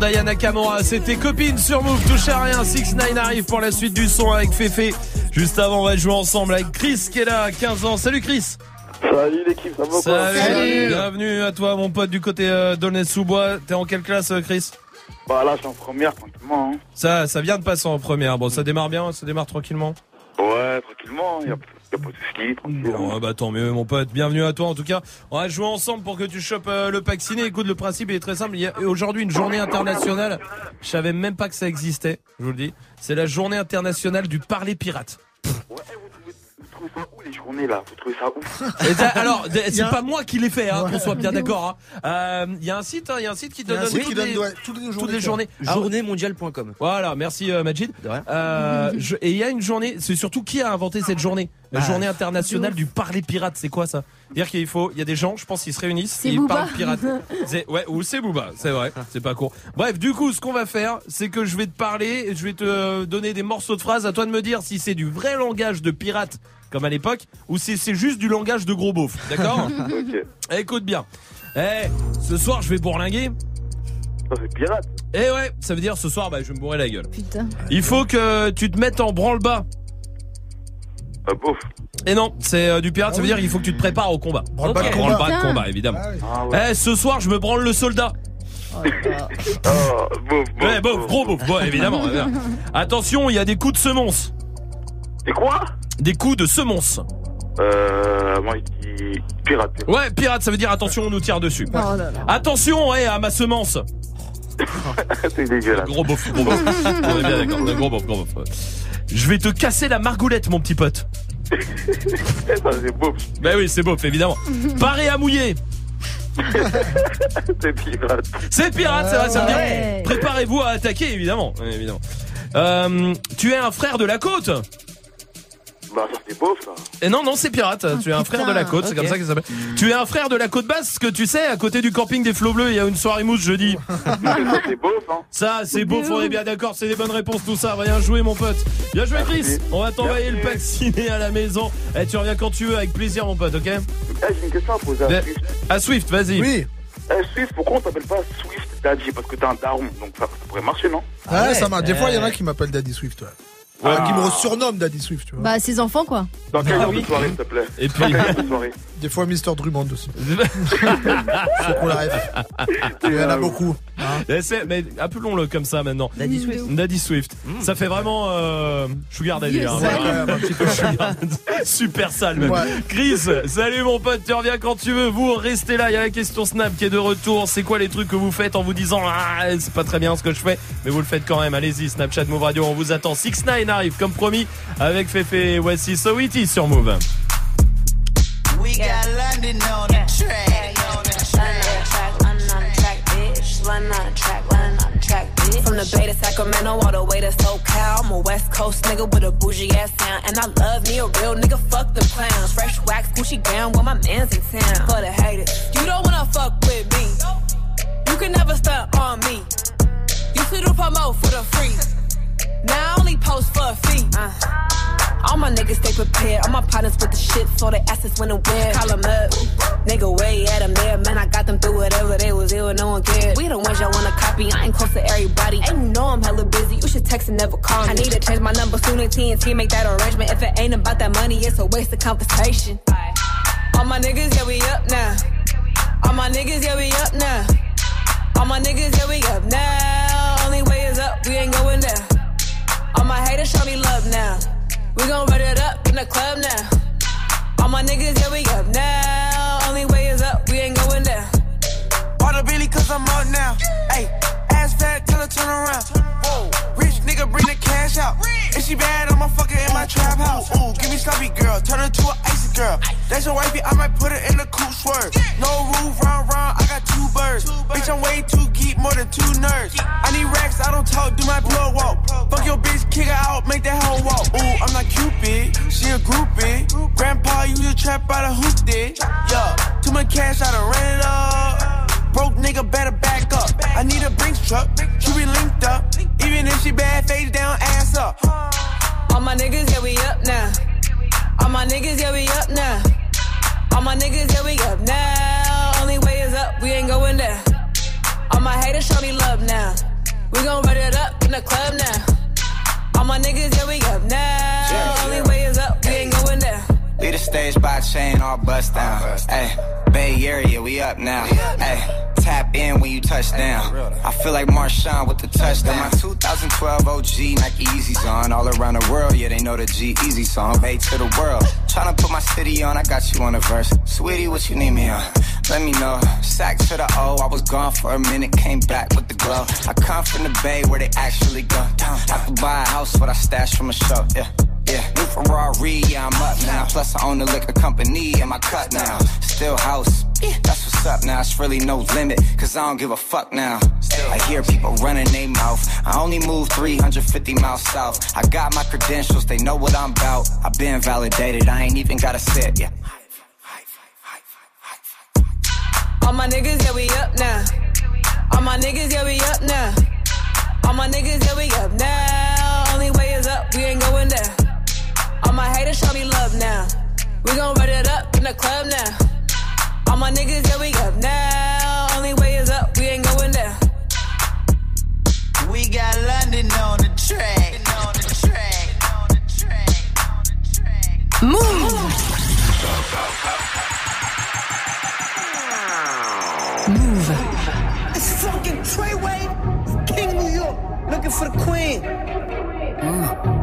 d'Ayana Kamora, c'était copine sur Move, touche à rien. 6 9 arrive pour la suite du son avec Féfé. Juste avant, on va jouer ensemble avec Chris qui est là, 15 ans. Salut Chris. Salut l'équipe, ça va quoi Salut. Bienvenue à toi, mon pote du côté euh, d'Aulnay-sous-Bois. T'es en quelle classe, euh, Chris? Bah là, je suis en première, tranquillement. hein. Ça, ça vient de passer en première. Bon, ça démarre bien, ça démarre tranquillement. Hein. Bon, bah tant mieux, mon pote. Bienvenue à toi. En tout cas, on va jouer ensemble pour que tu chopes euh, le pack ciné. Écoute, le principe il est très simple. Il y a aujourd'hui une journée internationale. Je savais même pas que ça existait. Je vous le dis. C'est la journée internationale du parler pirate. Vous trouvez ça où les journées là Vous trouvez ça Et t'as- alors, [laughs] Il c'est a- pas moi qui l'ai fait, hein, Ouais. qu'on soit bien d'accord. hein. Euh, Il y a un site, hein, il y a un site qui te Il donne toutes qui donne, les, ouais, toutes les journées, toutes les quoi. journées. Ah, Journéemondiale.com. Voilà, merci euh, Majid. Euh, je- et il y a une journée, c'est surtout qui a inventé cette journée? La Bah, journée internationale du parler pirate, c'est quoi ça? C'est-à-dire qu'il faut, il y a des gens, je pense, ils se réunissent, et ils Booba. parlent pirate. Ouais, ou c'est Booba, c'est vrai, c'est pas court. Bref, du coup, ce qu'on va faire, c'est que je vais te parler, je vais te donner des morceaux de phrases, à toi de me dire si c'est du vrai langage de pirate, comme à l'époque, ou si c'est juste du langage de gros beauf, d'accord [laughs] Ok. Écoute bien. Eh, ce soir, je vais bourlinguer. Ça, c'est pirate. Eh ouais, ça veut dire ce soir, bah, je vais me bourrer la gueule. Putain. Il faut que tu te mettes en branle-bas. Ah, bof. Et non, c'est euh, du pirate, ça veut dire qu'il faut que tu te prépares au combat. Branle-bas de combat. De évidemment. Ah. Ah ouais. Eh, ce soir, je me branle le soldat. Ah, bof, bof. Ouais, bof, gros bof, ouais, évidemment. évidemment. [laughs] Attention, il y a des coups de semonce. Et quoi? Des coups de semonce. Euh. Moi, je dis pirate. Ouais, pirate, ça veut dire attention, on nous tire dessus. Oh là là. Attention, ouais, à ma semence. [laughs] c'est dégueulasse. Gros bof, gros bof. [laughs] On est bien d'accord, gros bof, gros bof. Je vais te casser la margoulette, mon petit pote. ça, c'est bof. Ben oui, c'est bof, évidemment. Paré à mouiller. [laughs] c'est pirate. C'est pirate, c'est vrai, ça veut dire Ouais. préparez-vous à attaquer, évidemment. Ouais, évidemment. Euh, tu es un frère de la côte? Bah, ça, c'est bof, ça. Et non, non, c'est pirate. tu es un frère de la côte, c'est comme ça qu'il s'appelle. Tu es un frère de la côte basse, que tu sais, à côté du camping des Flots Bleus, il y a une soirée mousse jeudi. ça, c'est bof, hein. Ça, c'est beau, on est bien d'accord, c'est des bonnes réponses, tout ça. Bien joué, mon pote. Bien joué, Chris. Merci. On va t'envoyer le pack ciné à la maison. Et tu reviens quand tu veux, avec plaisir, mon pote, ok? Eh, j'ai une question à poser à Swift. À Swift, vas-y. Oui. Eh, Swift, pourquoi on t'appelle pas Swift Daddy? Parce que t'es un daron, donc ça, ça pourrait marcher, non? Ouais, ouais. ça marche. Des fois, il y en a Eh. qui m'appellent Daddy Swift, ouais. Ah. Qui me surnomment Daddy Swift, tu vois. Bah, ses enfants, quoi. Dans quel Ah oui. de soirée, s'il te plaît Et puis- Dans quel genre de soirée Des fois, Mister Drummond aussi. [laughs] Faut qu'on la ref. Il y en a beaucoup. hein. Eh, c'est- Mais appelons-le comme ça maintenant. Daddy Swift. Daddy Swift. Ça fait vraiment euh, Sugar Daddy. Vieux hein, voilà. Ouais, un petit peu [laughs] Sugar- Super sale même. Ouais. Chris, salut mon pote, tu reviens quand tu veux. Vous restez là, il y a la question Snap qui est de retour. C'est quoi les trucs que vous faites en vous disant ah c'est pas très bien ce que je fais, mais vous le faites quand même. Allez-y, Snapchat Move Radio, on vous attend. 6 9 arrive comme promis avec Fefe et voici So It Is sur Move. We got London on the track. From the Bay to Sacramento all the way to SoCal. I'm a West Coast nigga with a bougie ass sound. And I love me a real nigga, fuck them clowns. Fresh wax, Gucci gown when my man's in town. For the haters, you don't wanna fuck with me. You can never stunt on me. Used to do promo for the free. Now I only post for a fee. Uh. All my niggas stay prepared. All my partners with the shit, so they assets when and where. Call 'em up. Nigga, way at 'em there. Man, I got them through whatever they was ill, no one cared. We the ones y'all wanna copy. I ain't close to everybody. And you know I'm hella busy. You should text and never call me. I need to change my number soon as TNT make that arrangement. If it ain't about that money, it's a waste of conversation. All my niggas, yeah, we up now. All my niggas, yeah, we up now. All my niggas, yeah, we up now. Only way is up, we ain't going down. All my haters show me love now. We gon' run it up in the club now. All my niggas, yeah, we up now. Only way is up, we ain't going down. Bought a Billy cause I'm up now. Hey, ass fat till I turn around. Whoa, rich nigga bring the cash out. If she bad, I'ma fuck her in my trap house. Ooh, give me sloppy girl, turn her to an icy girl. That's your wifey, I might put her in the coupe swerve. No roof, round, round, I got two birds. Bitch, I'm way too geek, more than two nerds. I need racks, I don't talk, do my plug walk. Fuck your bitch, kick her out, make that hoe walk. Ooh, I'm not Cupid, she a groupie. Grandpa, you the trap out of hoop did. Yeah, too much cash, I done ran it up. Broke nigga better back up. I need a Brinks truck. She be linked up. Even if she bad, face down, ass up. All my niggas, yeah, we up now. All my niggas, yeah, we up now. All my niggas, yeah, we up now. Only way is up, we ain't going down. All my haters show me love now. We gon' run it up in the club now. All my niggas, yeah, we up now. Only way the stage by chain, all bust down. Hey, Bay Area, we up now. Hey, tap in when you touch down. I feel like Marshawn with the touchdown. My 2012 OG Nike Yeezys on. All around the world, yeah, they know the G Easy song. Bay to the world. Tryna put my city on, I got you on the verse. Sweetie, what you need me on? Let me know. Sack to the O, I was gone for a minute, came back with the glow. I come from the Bay where they actually go. I could buy a house, what I stashed from a show, yeah. Yeah, new Ferrari, yeah, I'm up now. Plus, I own the liquor company and my cut now. Still house, that's what's up now. It's really no limit, cause I don't give a fuck now. I hear people running their mouth. I only move 350 miles south. I got my credentials, they know what I'm about. I've been validated, I ain't even gotta sit, yeah. All my niggas, yeah, we up now. All my niggas, yeah, we up now. All my niggas, yeah, we up now. Only way is up, we ain't going down. All my haters show me love now. We gon' run it up in the club now. All my niggas, yeah, we up now. Only way is up, we ain't going down. We got London on the track. On the track. Move. Move. It's fucking Treyway, King New York, looking for the queen.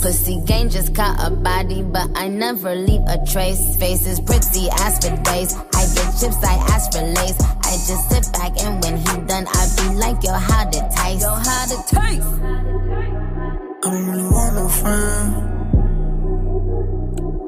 Pussy gang just caught a body, but I never leave a trace. Face is pretty ass for days. I get chips, I ask for lace. I just sit back and when he done, I be like, yo, how to taste? Yo, how to taste? I don't really want no friends.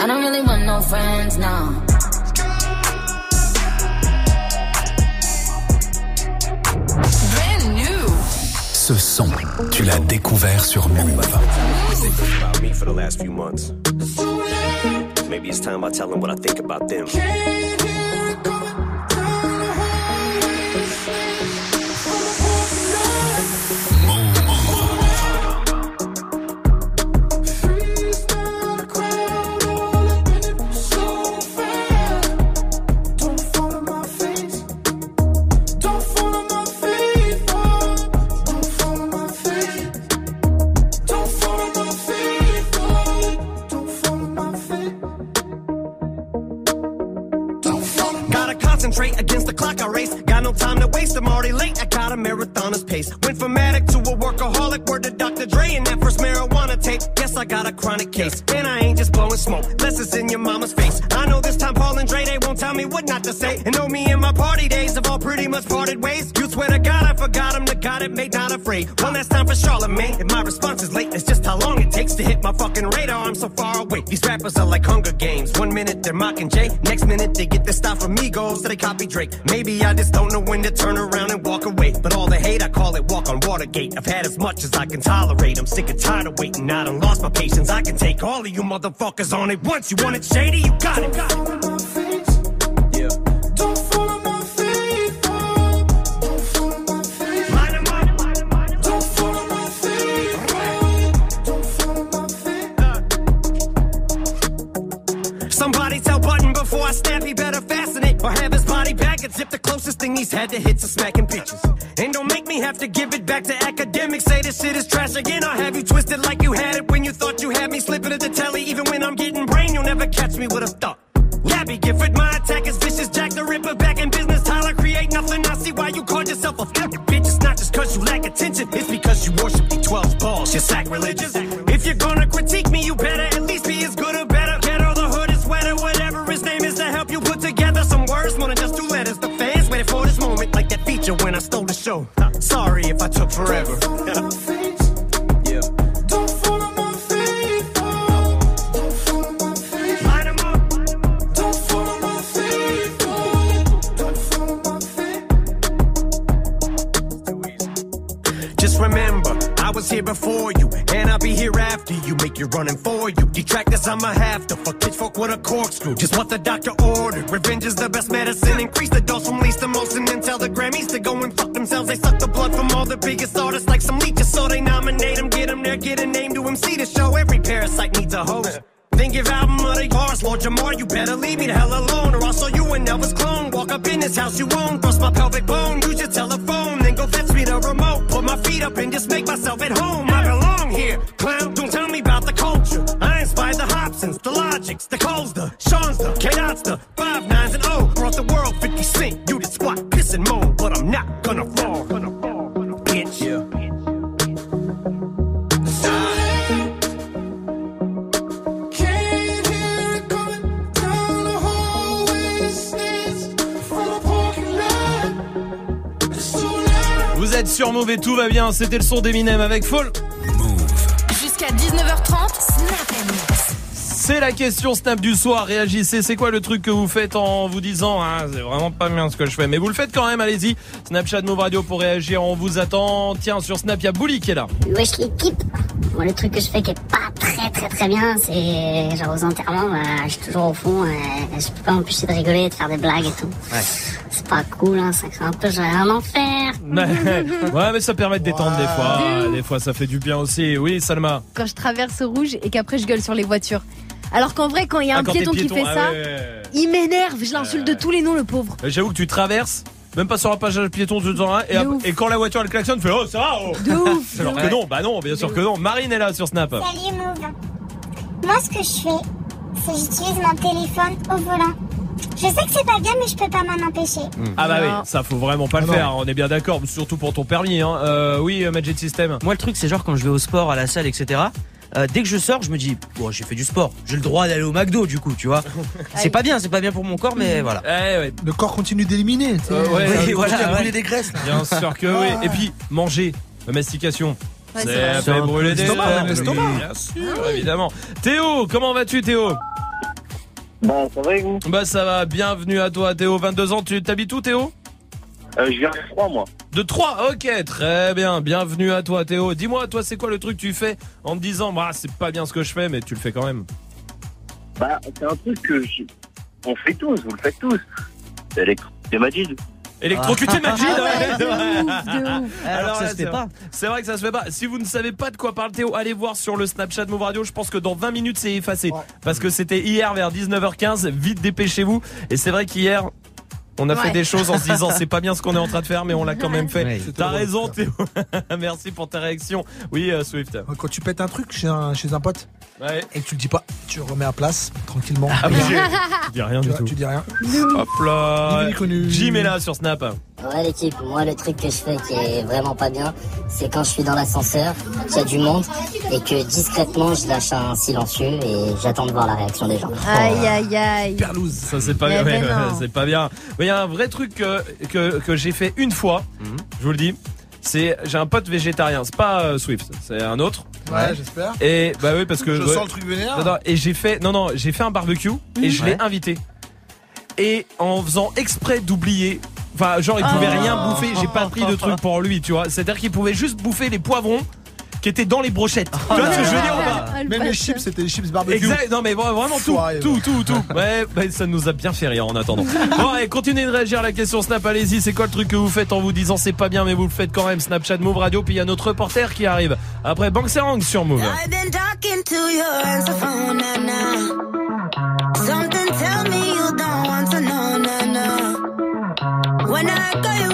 I don't really want no friends now. Brand new. Ce son, tu l'as découvert sur Move. Maybe it's time I tell them what I think about them. Not. One last time for Charlemagne. If my response is late, it's just how long it takes to hit my fucking radar. I'm so far away. These rappers are like Hunger Games. One minute they're mocking Jay, next minute they get their stuff from Migos, so they copy Drake. Maybe I just don't know when to turn around and walk away. But all the hate, I call it walk on Watergate. I've had as much as I can tolerate. I'm sick and tired of waiting. I done lost my patience. I can take all of you motherfuckers on it once. You want it shady? You. Got it. C'était le son d'Eminem avec Fall. Jusqu'à 19h30, Snap Mix. C'est la question Snap du soir. Réagissez. C'est quoi le truc que vous faites en vous disant ah, c'est vraiment pas bien ce que je fais, mais vous le faites quand même. Allez-y. Snapchat Move Radio pour réagir. On vous attend. Tiens, sur Snap, il y a Bouli qui est là. Wesh l'équipe Moi le truc que je fais qui est pas très très très bien c'est genre aux enterrements bah, je suis toujours au fond et je peux pas m'empêcher de rigoler et de faire des blagues et tout. C'est pas cool hein, c'est un peu genre un enfer. [laughs] ouais, mais ça permet de détendre des fois. Des fois, ça fait du bien aussi. Oui, Salma. Quand je traverse rouge et qu'après je gueule sur les voitures. Alors qu'en vrai, quand il y a Ah, un piéton qui fait ah ça, ouais. il m'énerve. Je l'insulte de tous les noms, le pauvre. Euh, J'avoue que tu traverses. Même pas sur un passage piéton, tu t'en et, ap- et quand la voiture elle klaxonne, tu fais oh ça va oh. De ouf, [laughs] Alors de que ouf. non, bah non, bien sûr que non. Marine est là sur Snap. Salut Move. Moi, ce que je fais, c'est j'utilise mon téléphone au volant. Je sais que c'est pas bien, mais je peux pas m'en empêcher. Ah bah oui, ça faut vraiment pas le faire, on est bien d'accord, surtout pour ton permis. Hein. Euh, oui, euh, Magic System. Moi, le truc, c'est genre quand je vais au sport, à la salle, etc. euh, dès que je sors, je me dis, bon, j'ai fait du sport, j'ai le droit d'aller au McDo, du coup, tu vois. [laughs] c'est pas bien, c'est pas bien pour mon corps, mais voilà. Le corps continue d'éliminer. tu sais. Euh, ouais, oui, continue voilà, brûler des graisses. là. Bien sûr que oui. Et puis manger, la mastication. Ouais, c'est c'est vrai. fait C'est un brûler peu des l'estomac, l'estomac. Bien sûr, évidemment. Théo, comment vas-tu Théo? Bah ça va et vous? Bah ça va, bienvenue à toi Théo, 22 ans, tu t'habites où Théo? Euh, je viens de 3 moi. De 3, ok, très bien. Bienvenue à toi Théo. Dis-moi, toi c'est quoi le truc que tu fais en te disant, bah c'est pas bien ce que je fais, mais tu le fais quand même? Bah, c'est un truc que je... on fait tous, vous le faites tous. Électrocuter Majid. Électrocuter Majid Ah ouais, ouais. de ouf, de ouf. Alors ça là, se c'est fait pas. C'est vrai que ça se fait pas. Si vous ne savez pas de quoi parle Théo, allez voir sur le Snapchat Move Radio. Je pense que dans 20 minutes c'est effacé. Parce que c'était hier vers 19h15. Vite dépêchez-vous. Et c'est vrai qu'hier, on a fait des choses en se disant [laughs] c'est pas bien ce qu'on est en train de faire, mais on l'a quand même fait. Ouais. T'as raison Théo. [laughs] Merci pour ta réaction. Oui, euh, Swift. Quand tu pètes un truc chez un, chez un pote Ouais. et que tu le dis pas, tu le remets à place tranquillement. Ah, [laughs] tu dis rien tu, du vois, tout. tu dis rien. Hop là. Jim est là sur Snap. Ouais l'équipe, moi le truc que je fais qui est vraiment pas bien, c'est quand je suis dans l'ascenseur, qu'il y a du monde et que discrètement je lâche un silencieux et j'attends de voir la réaction des gens. Aïe, aïe, aïe. Perlouse. Ça c'est pas bien, ben c'est pas bien. Y a un vrai truc que, que, que j'ai fait une fois, je vous le dis. C'est j'ai un pote végétarien, c'est pas euh, Swift, c'est un autre. Ouais, j'espère. Et bah oui parce que Je ouais. sens le truc. Non, non, et j'ai fait non non, j'ai fait un barbecue et je l'ai Ouais. invité. Et en faisant exprès d'oublier Enfin, genre, il pouvait rien bouffer. J'ai pas pris de truc pour lui, tu vois. C'est-à-dire qu'il pouvait juste bouffer les poivrons qui étaient dans les brochettes. tu vois ce que je veux dire ou pas Même les chips, c'était les chips barbecue. Exact, non mais vra- vraiment tout, Soirée, tout, ouais. tout, tout. [laughs] Ouais, bah, ça nous a bien fait rire en attendant. [laughs] Bon, allez, continuez de réagir à la question Snap, allez-y. C'est quoi le truc que vous faites en vous disant c'est pas bien, mais vous le faites quand même? Snapchat Move Radio. Puis il y a notre reporter qui arrive. Après Bank Serang sur Move. I've been talking to your answer phone, nah, nah. Something tell me you don't want to know, nah. When I call you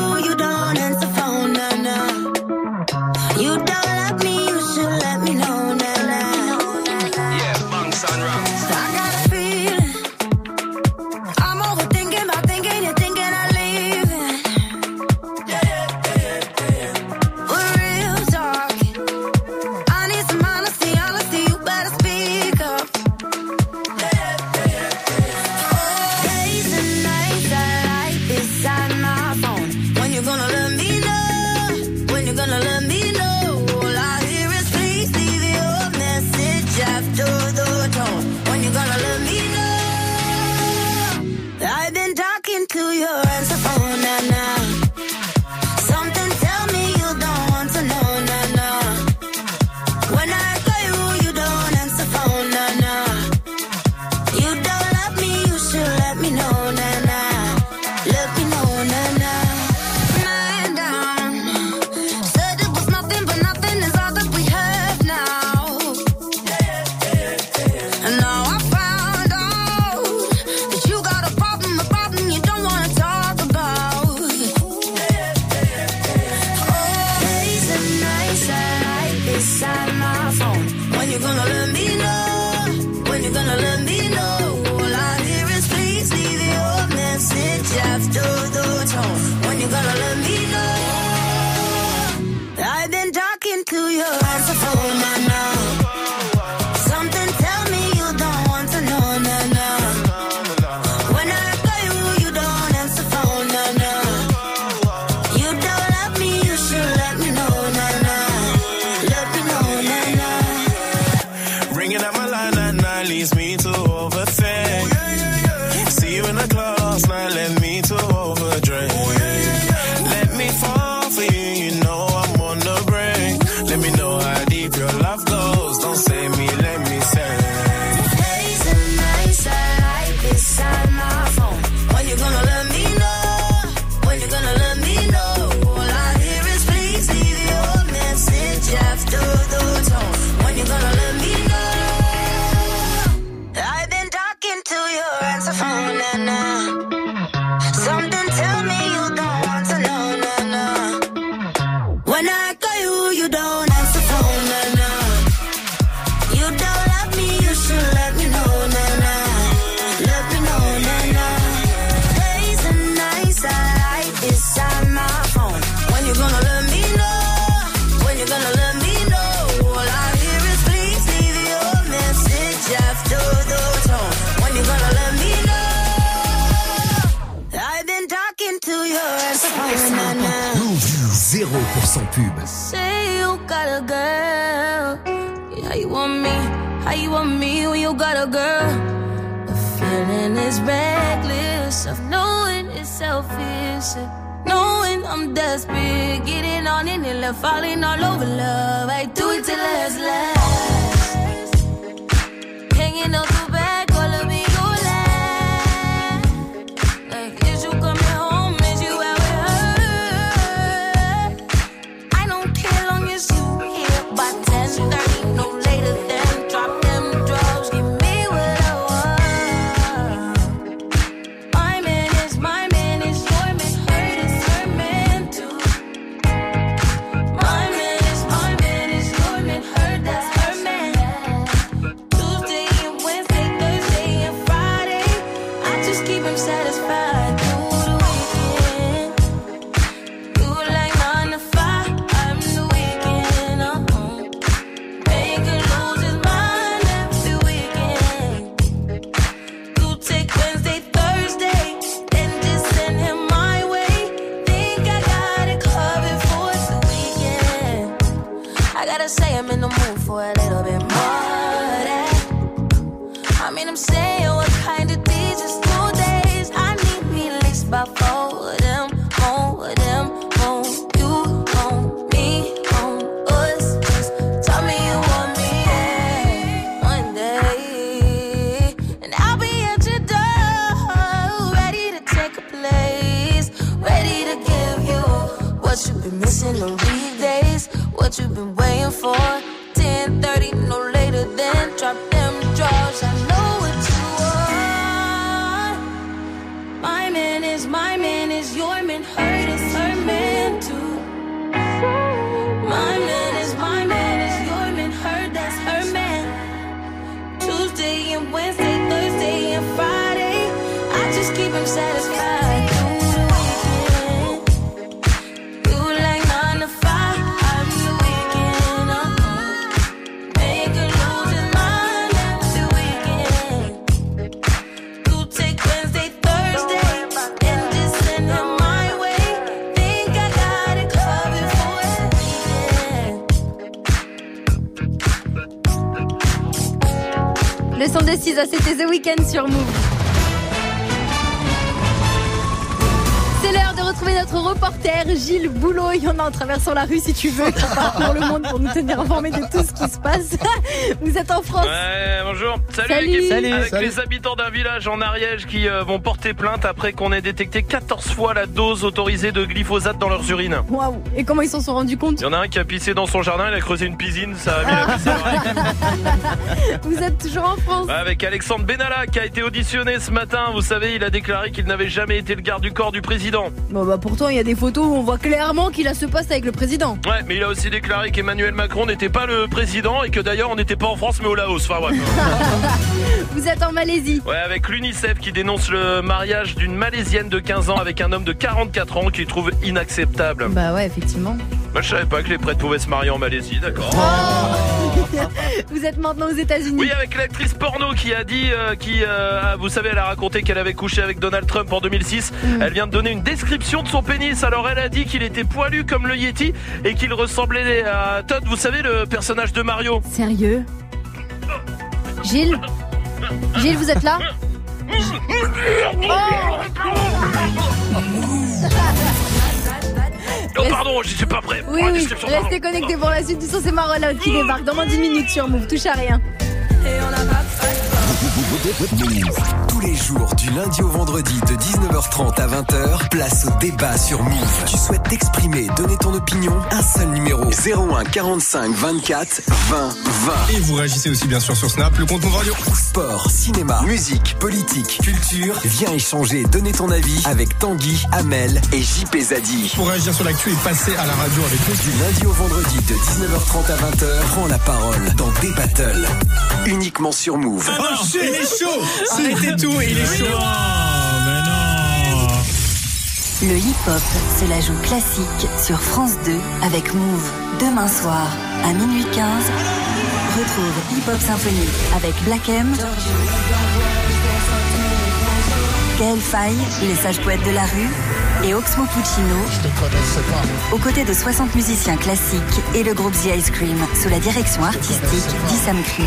0% pub. Say you got a girl. Yeah, How you want me? How you want me when you got a girl? The feeling is reckless of knowing it's selfish, knowing I'm desperate. Getting on in it, love, falling all over love. I do it till last, last. Hanging out 6 ah, c'était The Weekend sur Move. Retrouver notre reporter Gilles Boulot. Il y en a en traversant la rue si tu veux. [laughs] Pour le monde pour nous tenir informés de tout ce qui se passe. [laughs] Vous êtes en France. Ouais, bonjour. Salut, Salut. l'équipe. Salut. Avec Salut. les habitants d'un village en Ariège qui euh, vont porter plainte après qu'on ait détecté 14 fois la dose autorisée de glyphosate dans leurs urines. Waouh. Et comment ils s'en sont rendus compte Il y en a un qui a pissé dans son jardin, il a creusé une piscine, ça a mis la [laughs] piscine dans. Vous êtes toujours en France. Avec Alexandre Benalla qui a été auditionné ce matin. Vous savez, il a déclaré qu'il n'avait jamais été le garde du corps du président. Bon bah pourtant il y a des photos où on voit clairement qu'il a ce poste avec le président. Ouais, mais il a aussi déclaré qu'Emmanuel Macron n'était pas le président et que d'ailleurs on n'était pas en France mais au Laos. Enfin bref. [laughs] Vous êtes en Malaisie. Ouais, avec l'UNICEF qui dénonce le mariage d'une Malaisienne de 15 ans avec un homme de 44 ans qu'il trouve inacceptable. Bah ouais effectivement. Moi je savais pas que les prêtres pouvaient se marier en Malaisie, d'accord. [laughs] Vous êtes maintenant aux États-Unis. Oui, avec l'actrice porno qui a dit, euh, qui, euh, vous savez, elle a raconté qu'elle avait couché avec Donald Trump en 2006. Mm. Elle vient de donner une description de son pénis. Alors elle a dit qu'il était poilu comme le Yeti et qu'il ressemblait à Todd, vous savez, le personnage de Mario. Sérieux? Gilles? Gilles, vous êtes là? [laughs] Oh pardon, je suis pas prêt. Oui, Oh, oui, restez connectés pour la suite du son, c'est Marola qui débarque dans moins d'une minute sur Move, touche à rien. Tous les jours, du lundi au vendredi, de 19h30 à 20h, place au débat sur Move. Tu souhaites t'exprimer, donner ton opinion Un seul numéro 01 45 24 20 20. Et vous réagissez aussi bien sûr sur Snap, le compte Move Radio. Sport, cinéma, musique, politique, culture. Viens échanger, donner ton avis avec Tanguy, Amel et JP Zadi. Pour réagir sur l'actu et passer à la radio avec nous. Du lundi au vendredi, de 19h30 à 20h, prends la parole dans des battles. Uniquement sur Move. Oh shit, il est chaud. Arrêtez tout, il est chaud. Le hip-hop se la joue classique sur France 2 avec Move. Demain soir, à minuit 15, retrouve Hip Hop Symphonie avec Black M, Gaël Faye, les sages poètes de la rue, et Oxmo Puccino, aux côtés de 60 musiciens classiques et le groupe The Ice Cream, sous la direction artistique d'Issam Crew.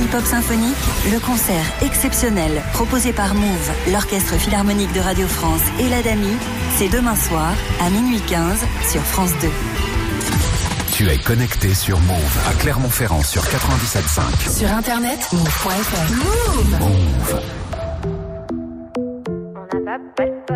Hip Hop Symphonique, le concert exceptionnel proposé par Move, l'Orchestre Philharmonique de Radio France et l'Adami, C'est demain soir à minuit 15 sur France 2. Tu es connecté sur Move à Clermont-Ferrand sur 97.5. Sur internet, move.fr. Move Move. Move.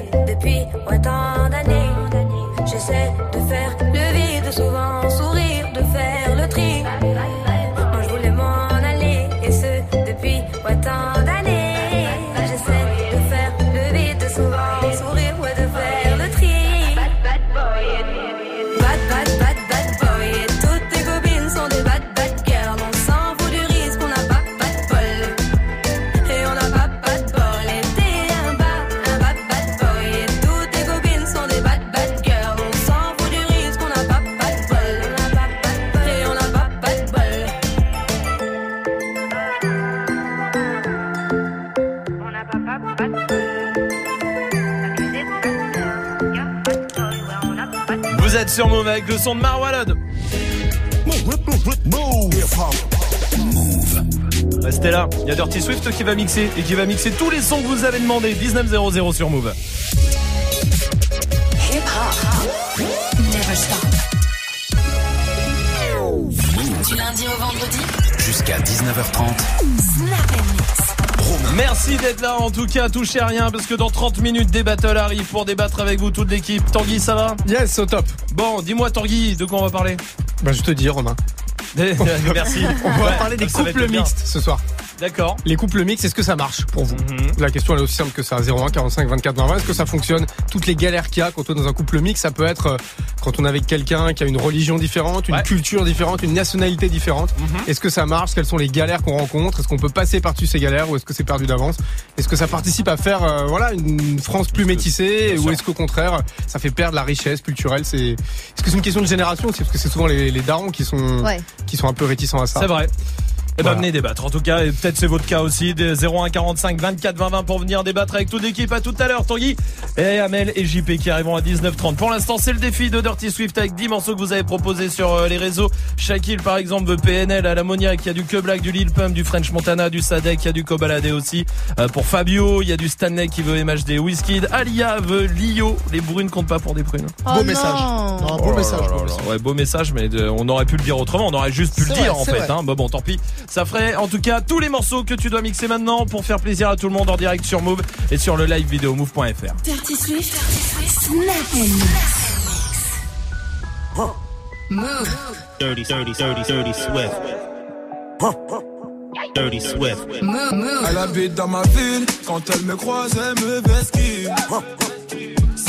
et ce, sur Move avec le son de Marwalad. Restez là, il y a Dirty Swift qui va mixer et qui va mixer tous les sons que vous avez demandé. 19.00 sur Move. Hip hop. Never stop. Du lundi au vendredi. Jusqu'à 19h30. Snap and mix. Merci d'être là en tout cas, touchez à rien parce que dans 30 minutes des battles arrivent pour débattre avec vous toute l'équipe. Tanguy ça va? Yes, au top. Bon, dis-moi Tanguy, de quoi on va parler? Bah, je te dis, Romain. [laughs] Merci. On va Ouais, parler des couples mixtes ce soir. D'accord. Les couples mixtes, est-ce que ça marche pour vous Mhm. La question elle est aussi simple que ça. 01 45 24 20 20. Est-ce que ça fonctionne Toutes les galères qu'il y a quand on est dans un couple mixte, ça peut être euh, quand on est avec quelqu'un qui a une religion différente, une Ouais. culture différente, une nationalité différente. Mhm. Est-ce que ça marche Quelles sont les galères qu'on rencontre Est-ce qu'on peut passer par-dessus ces galères ou est-ce que c'est perdu d'avance Est-ce que ça participe à faire euh, voilà une France plus métissée ou est-ce qu'au contraire ça fait perdre la richesse culturelle C'est est-ce que c'est une question de génération aussi parce que c'est souvent les, les darons qui sont Ouais. qui sont un peu réticents à ça. C'est vrai. Eh ben Voilà. venez débattre en tout cas et peut-être c'est votre cas aussi des 01 45 24 20 20 pour venir débattre avec toute l'équipe à tout à l'heure Tanguy et Amel et JP qui arriveront à 19h30 pour l'instant c'est le défi de Dirty Swift avec 10 morceaux que vous avez proposés sur euh, les réseaux Shaquille par exemple veut PNL à l'ammoniac il y a du Que Black du Lil Pump du French Montana du Sadek il y a du Kobalade aussi Euh, pour Fabio il y a du Stanley qui veut MHD Wizkid Alia veut Lio les brunes comptent pas pour des prunes Oh beau non. message. Non, beau Oh message. là beau là. message. Ouais, beau message, mais de- on aurait pu le dire autrement. On aurait juste pu le dire en fait. Hein. Bah bon, tant pis. Ça ferait en tout cas tous les morceaux que tu dois mixer maintenant pour faire plaisir à tout le monde en direct sur Move et sur le live vidéo move.fr. Dirty Swift. Snap and mix. Move. Dirty, dirty, dirty, dirty Swift. Dirty Swift. Move, move. Elle habite dans ma ville, quand elle me croise, elle me vesquille.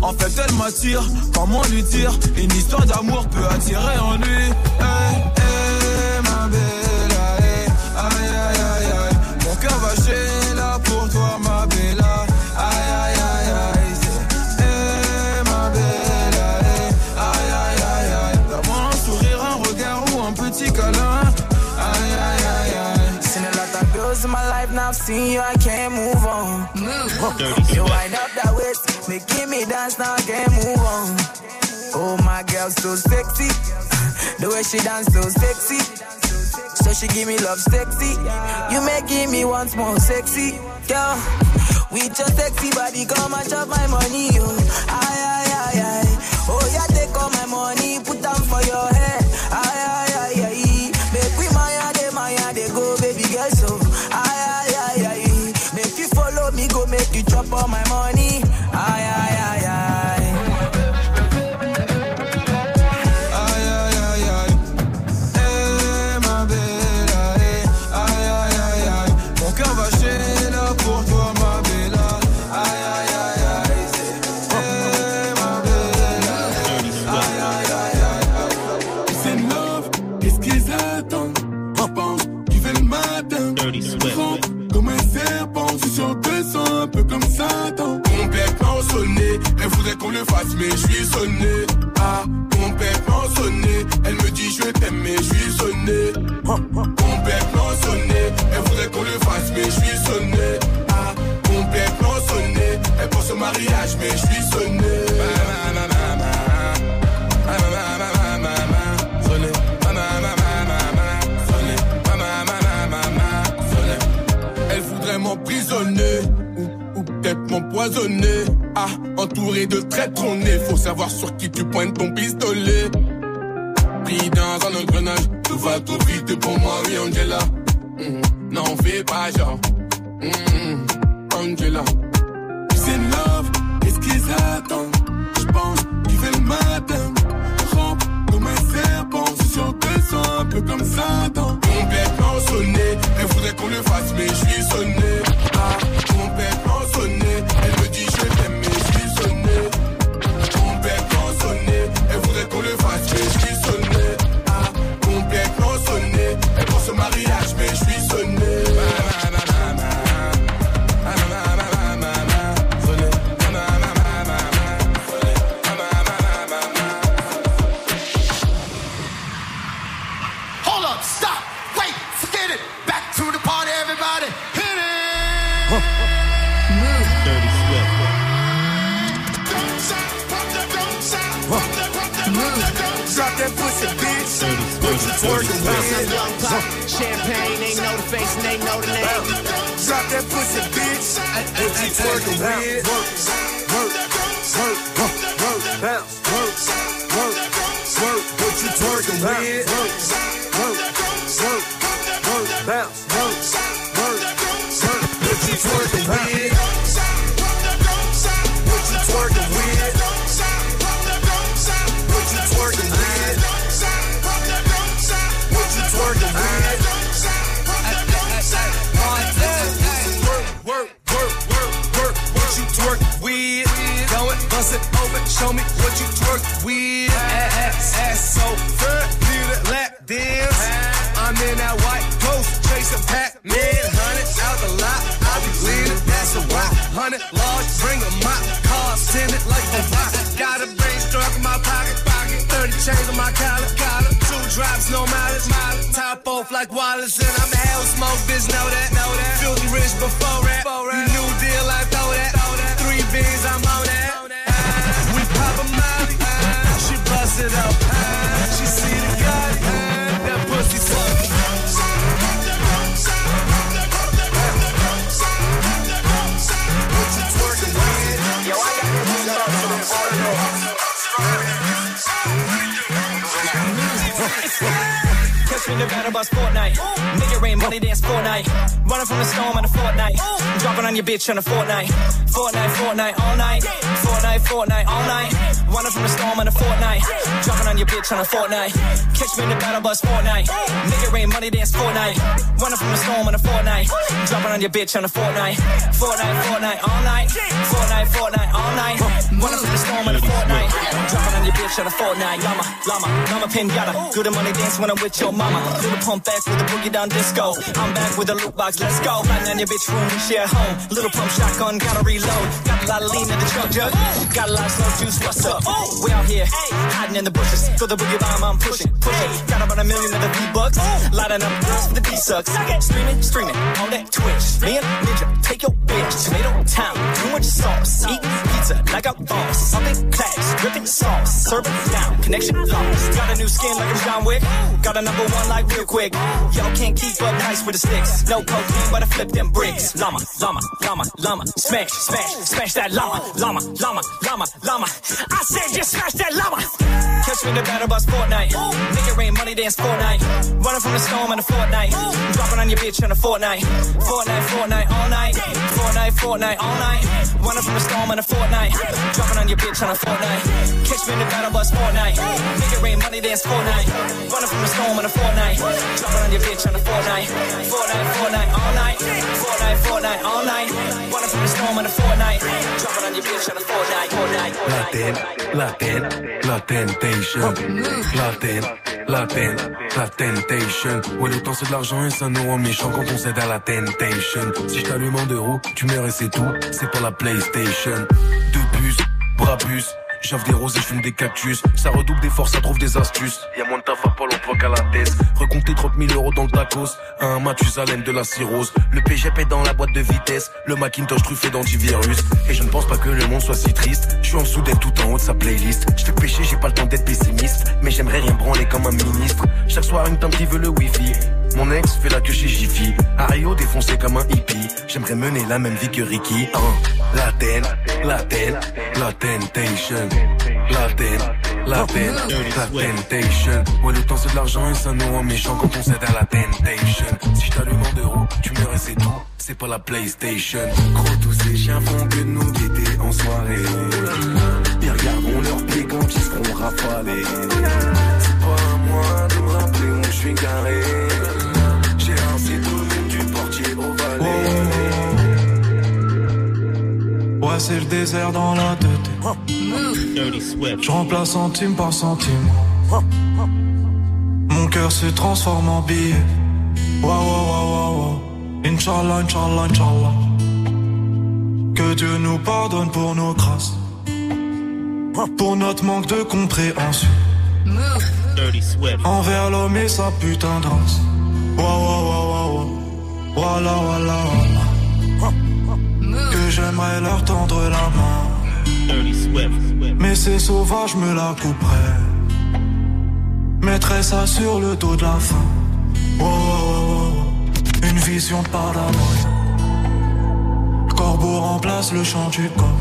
En fait, elle m'attire, comment lui dire Une histoire d'amour peut attirer en lui. Hey, hey, ma belle, aïe, aïe, aïe, aïe. Mon cœur va chez là pour toi, ma belle. Aïe, aïe, aïe, aïe. Hey, ma belle, aïe, aïe, aïe, aïe. Donne-moi un sourire, un regard ou un petit câlin. Aïe, aïe, aïe, aïe. Seen a lot of girls in my life, now I've seen you, I can't move Move. You wind up that waist, making me dance, now I can't move on. Oh, my girl, so sexy. The way she dance, so sexy. So she give me love sexy. You making me once more sexy. Girl, with your sexy body, come and chop my money, yo. Aye, aye, aye, aye. Oh, yeah, take all my money, put them for your head. Un peu comme Satan Complètement sonné, elle voudrait qu'on le fasse, mais je suis sonné. Ah, complètement sonné, elle me dit je t'aime, mais je suis sonné. Complètement sonné, elle voudrait qu'on le fasse, mais je suis sonné. Ah, complètement sonné, elle pense au mariage, mais je suis sonné. M'empoisonner. Ah, entouré de traîtres, on est. Faut savoir sur qui tu pointes ton pistolet. Pris dans un engrenage, tout va trop vite pour moi, oui, Angela. Mhm. N'en fais pas genre. Mhm. Angela. C'est love, qu'est-ce qu'ils attendent Je pense qu'ils veulent le matin Rampe comme un serpent, je suis sûr que c'est un peu comme Satan Complètement sonné, elle voudrait qu'on le fasse, mais je suis sonné. Ah, Swift. Twerking with Young pop, champagne, they know the face and they know the name. Drop that pussy, bitch. What you twerking with? Work, work, work, work, bounce, work, work, work. What you twerking with? Work, work, work, work, bounce, work, my collar. Collar. Two drops, no mileage. Mileage. Top off like Wallace. And I'm a hell smoke bitch. Know that. Know that. Filthy rich before rap. Me the battle bus Fortnite. Nigga rain money dance Fortnite. Running from the storm on a fortnight. Dropping on your bitch on a fortnight. Fortnite, Fortnite, all night. Fortnite, Fortnite, all night. Running from the storm on a fortnight. Dropping on your bitch on a fortnight. Catch me in the battle bus Fortnite. Nigga rain money dance Fortnite. Running from the storm on a fortnight. Dropping on your bitch on a fortnight. Fortnite, Fortnite, all night. Fortnite, Fortnite, all night. Running from the storm on a fortnight. Dropping on your bitch on a fortnight. Llama, llama, llama pinata. Do the money dance when I'm with your mama. Do the pump back with the boogie down disco. I'm back with a loot box, let's go. Riding on your bitch room, we share home. Little pump shotgun, gotta reload. Got a lot of lean in the truck jug. Got a lot of slow juice, what's up? We out here, hiding in the bushes. Throw the boogie bomb, I'm pushing, pushing. Got about a million of the V-bucks. Lighting up girls for the D-sucks. Streaming, streaming, on that Twitch. Me and Ninja, take your bitch. Tomato town, too much sauce. Eat pizza like a boss. Something class, dripping sauce. Serving down, connection lost. Got a new skin like I'm John Wick. Got a number one like real quick. Y'all can't keep up nice with the sticks. No cocaine, but I flip them bricks. Llama, llama, llama, llama. Smash, smash, smash that llama, llama, llama, llama, llama. I said just smash that llama. Catch me in the battle bus Fortnite. Nigga rain money dance Fortnite. Running from the storm in a fortnight. Dropping on your bitch in a fortnight. Fortnite, Fortnite, all night. Fortnite, Fortnite, all night. Running from the storm in a fortnight. Dropping on your bitch on a fortnight. Catch me in the battle bus Fortnite. Nigga rain money dance Fortnite. Running from the storm in a fortnight. On your bitch on a fortnight. Fortnite, Fortnite, all night. Fortnite, Fortnite, all night. Running from the storm in a fortnight. Dropping on your bitch on a fortnight. Fortnite, La ten, la ten, la temptation. La ten, la ten, la temptation. Ouais, le temps c'est de l'argent et ça nous rend méchants quand on cède à la temptation. Si je t'allume en deux roues, tu meurs et c'est tout. C'est pas la PlayStation. Deux bus, bras bus. J'offre des roses et je fume des cactus. Ça redouble des forces, ça trouve des astuces. Y'a moins de taf à Pôle emploi qu'à la tête. Recompter 30 000 euros dans le tacos. Un Mathusalem de la cirrhose. Le PGP dans la boîte de vitesse. Le Macintosh truffé d'antivirus. Et je ne pense pas que le monde soit si triste. Je suis en dessous d'être tout en haut de sa playlist. Je fais pécher, j'ai pas le temps d'être pessimiste. Mais j'aimerais rien branler comme un ministre. Chaque soir, une tante qui veut le wifi. Mon ex fait la queue chez Jiffy. À Rio, défoncé comme un hippie. J'aimerais mener la même vie que Ricky. Hein. La ten, la ten, la temptation. La ten, la ten, la temptation. Ouais, le temps c'est de l'argent et ça nous rend méchants quand on cède à la temptation. Si je t'allume en deux roues, tu meurs et c'est tout. C'est pas la PlayStation. Gros, tous ces chiens font que nous guetter en soirée. Ils regarderont leurs pieds quand ils seront rafalés. C'est pas à moi de me rappeler où je suis garé. C'est le désert dans la tête. Je remplace centime par centime. Mon cœur se transforme en billet. Wa wa wa wa wa. Inch'Allah, Inch'Allah, Inch'Allah. Que Dieu nous pardonne pour nos grâces. Pour notre manque de compréhension. Envers l'homme et sa putain de race. Wa wa wa wa wa. Voilà, voilà, voilà. Que j'aimerais leur tendre la main. Mais ces sauvages me la couperaient. Mettrais ça sur le dos de la. Wow, wow, wow, wow. Une vision par la Le corbeau remplace le chant du coq.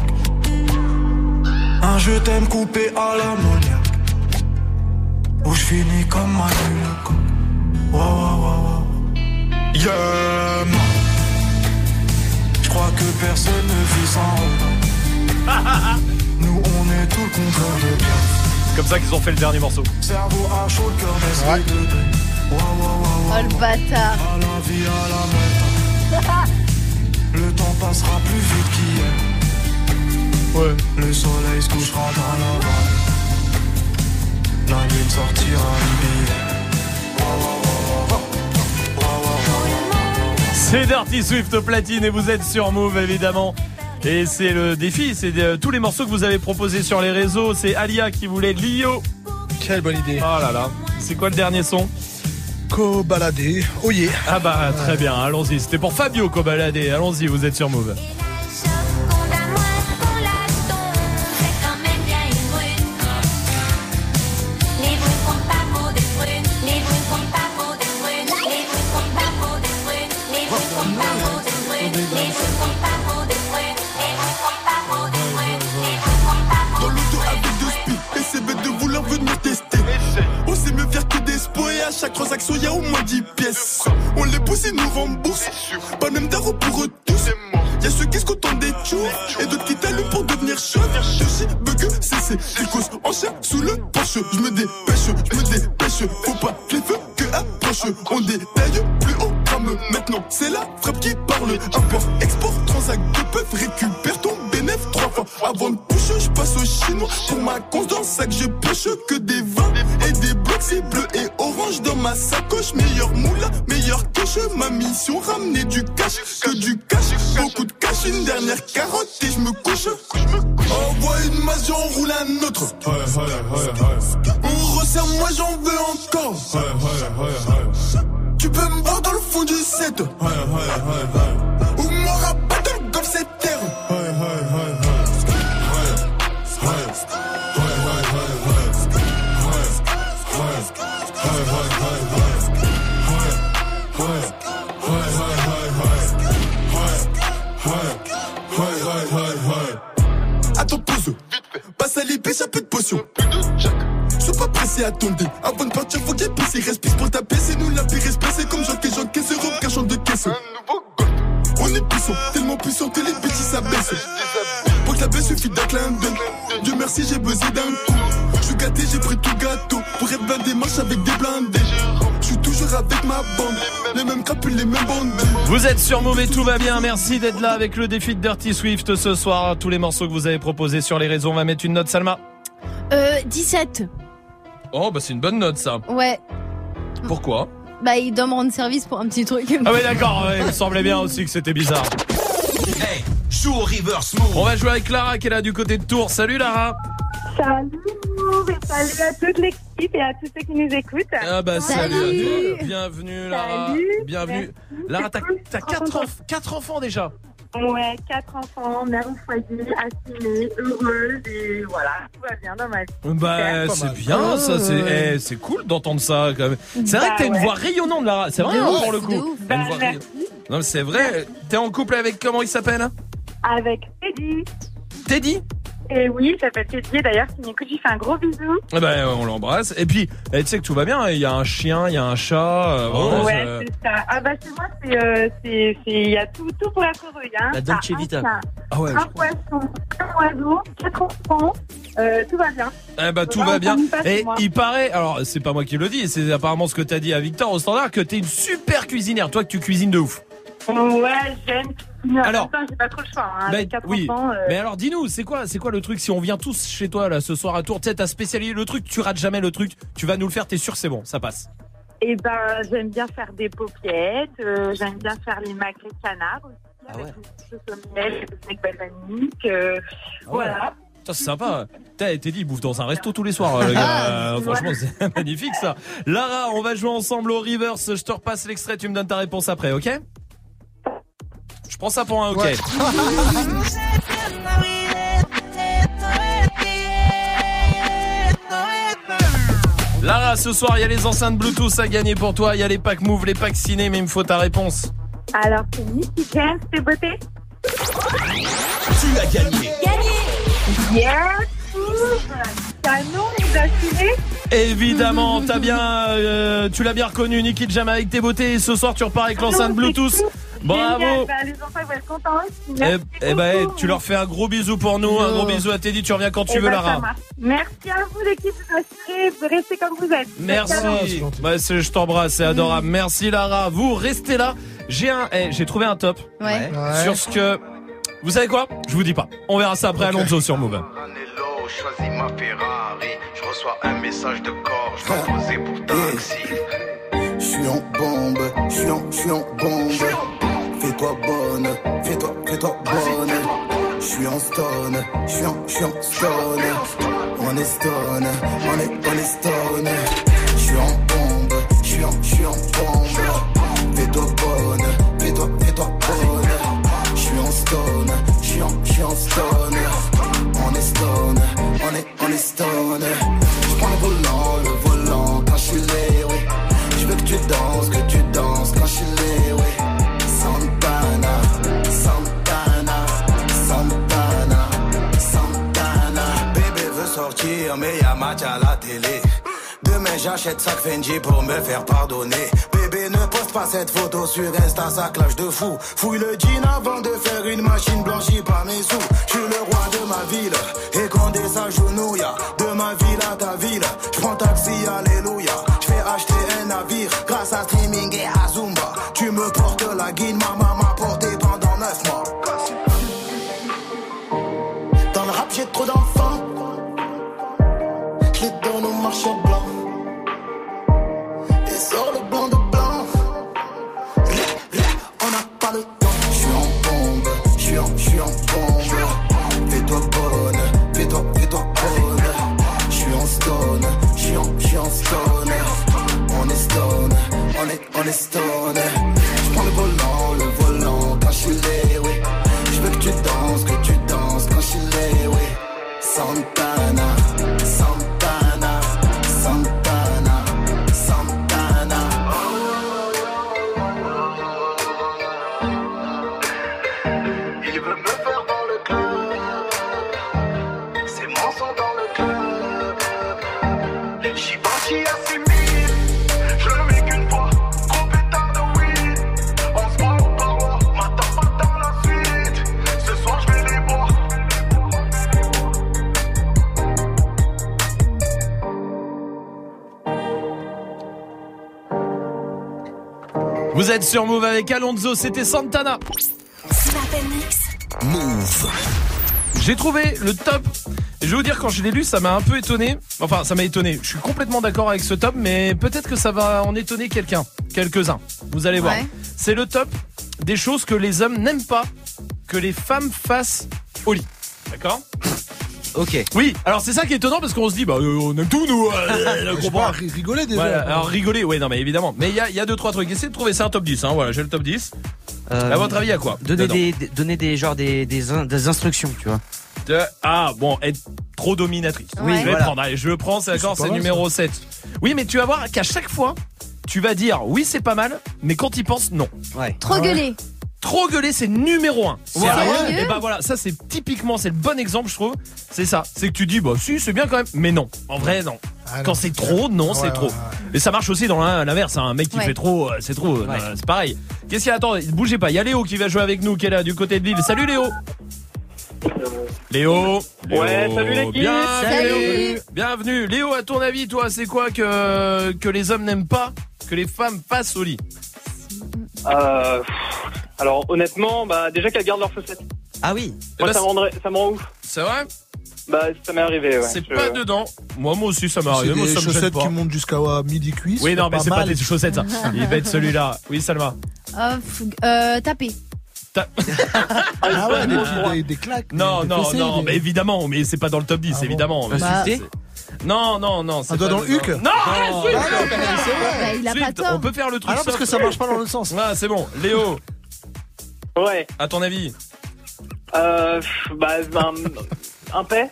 Un je t'aime coupé à l'ammoniaque. Où je finis comme Manu le coq. Wow, wow, wow, wow. Yeah. Crois que personne ne vit sans. [laughs] Nous, on est tout le contraire de bien. Comme ça qu'ils ont fait le dernier morceau. Cerveau à chaud, le cœur d'esprit de deuil. Wow, wow, wow, wow. Oh le bâtard. À la vie, à la mort. [laughs] Le temps passera plus vite qu'hier. Ouais. Le soleil se couchera dans la vallée. La lune sortira un C'est Dirty Swift au platine et vous êtes sur Move évidemment. Et c'est le défi, c'est de- tous les morceaux que vous avez proposés sur les réseaux. C'est Alia qui voulait Lio. Quelle bonne idée. Oh là là. C'est quoi le dernier son? Co-baladé. Oh yeah. Ah bah très bien, allons-y. C'était pour Fabio Cobaladé. Allons-y, vous êtes sur Move. Nous bien. Merci d'être là avec le défi de Dirty Swift ce soir. Tous les morceaux que vous avez proposés sur les réseaux, on va mettre une note, Salma. Euh, 17. Oh, bah c'est une bonne note ça. Ouais. Pourquoi? Bah, il doit me rendre service pour un petit truc. Ah ouais d'accord, ouais, il me semblait bien aussi que c'était bizarre. Hey, joue au reverse move. On va jouer avec Lara qui est là du côté de Tours. Salut Lara. Salut Move et salut à toute l'équipe et à tous ceux qui nous écoutent. Ah bah salut, Salut. bienvenue Lara, Salut. bienvenue. Merci. Lara, t'as t'as quatre, enf- quatre enfants déjà. Ouais, quatre enfants, mère au foyer, assumée, heureuse et voilà, tout va bien dans ma vie. Bah c'est bien ça, c'est eh, c'est cool d'entendre ça quand même. C'est vrai Bah que t'as une voix rayonnante Lara, c'est vrai hein, ouf, pour le coup. une Bah, voix merci. rayonnante. Non mais c'est vrai, t'es en couple avec comment il s'appelle Avec Teddy. Teddy? Et oui, ça s'appelle Teddy d'ailleurs, s'il m'écoute, je fais un gros bisou. Eh ben, on l'embrasse. Et puis, eh, tu sais que tout va bien. Il y a un chien, il y a un chat. euh, ouais, c'est- c'est ça. Ah bah chez moi, c'est, euh, c'est, c'est, il y a tout, tout pour être heureux. Il y a un La chat, Dolce un Vita. chien, Ah ouais, un poisson, un oiseau, quatre enfants, euh, tout va bien. Eh ben, tout va bien. pas Et il paraît, alors c'est pas moi qui le dis, c'est apparemment ce que t'as dit à Victor au standard, que t'es une super cuisinière. Toi, que tu cuisines de ouf. Ouais, j'aime. Alors, j'ai pas trop le choix. Hein, avec quatre oui. enfants. euh, Mais alors, dis-nous, c'est quoi, c'est quoi le truc si on vient tous chez toi là ce soir à Tours, sais, ta spécialité, le truc, tu rates jamais le truc, tu vas nous le faire, t'es sûr, c'est bon, ça passe. Et ben, j'aime bien faire des paupiètes, euh, j'aime bien faire les magrets canards aussi, avec le sauce au miel, avec balsamique, euh, voilà. Ça, c'est sympa. T'as t'es dit, il bouffe dans un resto tous les soirs, euh, [laughs] le gars. Euh, franchement, c'est [laughs] magnifique ça. Lara, on va jouer ensemble au reverse. Je te repasse l'extrait, tu me donnes ta réponse après, ok? Je prends ça pour un ok. [laughs] Lara, ce soir, il y a les enceintes Bluetooth à gagner pour toi. Il y a les packs Move, les packs ciné, mais il me faut ta réponse. Alors, c'est Nicky Jam, c'est beauté Tu as gagné. Gagné Évidemment, [laughs] t'as bien, euh, tu l'as bien reconnu, Nicky Jam avec tes beautés. Et ce soir, tu repars avec l'enceinte Bluetooth. Bravo. Génial, bah, les enfants ils vont être contents aussi. Eh, Merci eh ben, beaucoup. tu leur fais un gros bisou pour nous, un gros bisou à Teddy. Tu reviens quand tu Eh veux, ça Lara. Merci à vous, l'équipe de rester comme vous êtes. Merci. Bah, je t'embrasse, c'est adorable. Merci Lara. Vous restez là. J'ai un, eh, j'ai trouvé un top. Ouais. Sur ce que, vous savez quoi? Je vous dis pas. On verra ça après Alonso sur Move. Hello, choisis ma Ferrari. Je reçois un message de corps, je dois poser pour taxi. Je suis en bombe, je suis en, je suis en bombe. Fais-toi bonne, fais-toi, fais-toi bonne. Je suis en stone, je suis en, je suis en stone. On est stone, on est, on est stone. Je suis en bombe, je suis en, je suis en bombe. Fais-toi bonne, fais-toi, fais-toi bonne. Je suis en stone, je suis en, je suis en stone. On est stone, on est, on est stone. Sortir, mais y'a match à la télé. Demain j'achète sac Fendi pour me faire pardonner. Bébé ne poste pas cette photo sur Insta, ça clash de fou. Fouille le jean avant de faire une machine blanchie par mes sous. Je suis le roi de ma ville et des s'agenouille de ma ville à ta ville. Je prends taxi, alléluia. Vous êtes sur Move avec Alonso, c'était Santana. Move. J'ai trouvé le top. Et je vais vous dire, quand je l'ai lu, ça m'a un peu étonné. Enfin, ça m'a étonné. Je suis complètement d'accord avec ce top, mais peut-être que ça va en étonner quelqu'un. Quelques-uns. Vous allez voir. Ouais. C'est le top des choses que les hommes n'aiment pas que les femmes fassent au lit. D'accord? Ok. Oui, alors c'est ça qui est étonnant parce qu'on se dit, bah, euh, on aime tout, nous. euh, [laughs] on comprend. rigoler déjà. Voilà, alors rigoler, ouais, non, mais évidemment. Mais il y a, il y a deux, trois trucs. Essayez de trouver ça un top 10, hein. Voilà, j'ai le top 10. Euh, à votre avis, il y a quoi? Donner des, des- donner des genre des, des, in- des instructions, tu vois. De- Ah, bon, être trop dominatrice. Oui, je vais voilà. prendre. Allez, je le prends, c'est d'accord, C'est numéro 7. Oui, mais tu vas voir qu'à chaque fois, tu vas dire oui, c'est pas mal, mais quand il pense, non. Ouais. Trop Ah ouais. gueuler. Trop gueuler, c'est numéro 1. Sérieux Et bah voilà, ça c'est typiquement, c'est le bon exemple, je trouve. C'est ça. C'est que tu dis, bah si, c'est bien quand même, mais non. En vrai, non. Ah, non. Quand c'est trop, non, Ouais, c'est ouais, trop. ouais. Et ça marche aussi dans l'in- l'inverse. hein. Un mec qui Ouais. fait trop, euh, c'est trop. euh. C'est pareil. Qu'est-ce qu'il y a? Attends, bougez pas. Il y a Léo qui va jouer avec nous, qui est là du côté de l'île. Salut Léo. Léo. Ouais, Léo. salut l'équipe. Bien, Salut. Léo. Bienvenue. Léo, à ton avis, toi, c'est quoi que, que les hommes n'aiment pas que les femmes passent au lit? Euh, pff, alors honnêtement, bah déjà qu'elles gardent leurs chaussettes. Ah oui. Eh Moi ben, ça me rendrait, ça me rend ouf. C'est vrai Bah ça m'est arrivé. Ouais. C'est Je- pas dedans. Moi, moi aussi, ça m'est C'est arrivé. Moi, des ça me gêne chaussettes pas. qui montent jusqu'à ouais, midi cuisse. Oui, non, mais c'est pas mal. des chaussettes, ça. [laughs] Il va être celui-là. Oui, Salma. Euh, f- euh, taper. [laughs] Ah ouais, des, petits- des, des claques. Non, des non, fessées, non, des- mais évidemment, mais c'est pas dans le top 10, Ah bon évidemment. Bah, Bah, sucer. Non, non, non. c'est Un doigt pas dans le dedans. huc Non, arrête, Ah Swift. non, mais c'est vrai. Bah, il a pas Swift, tort. on peut faire le truc Ah non, parce que ça marche pas dans le sens. Ah, c'est bon. Léo, Ouais. à ton avis Euh, bah un, un paix.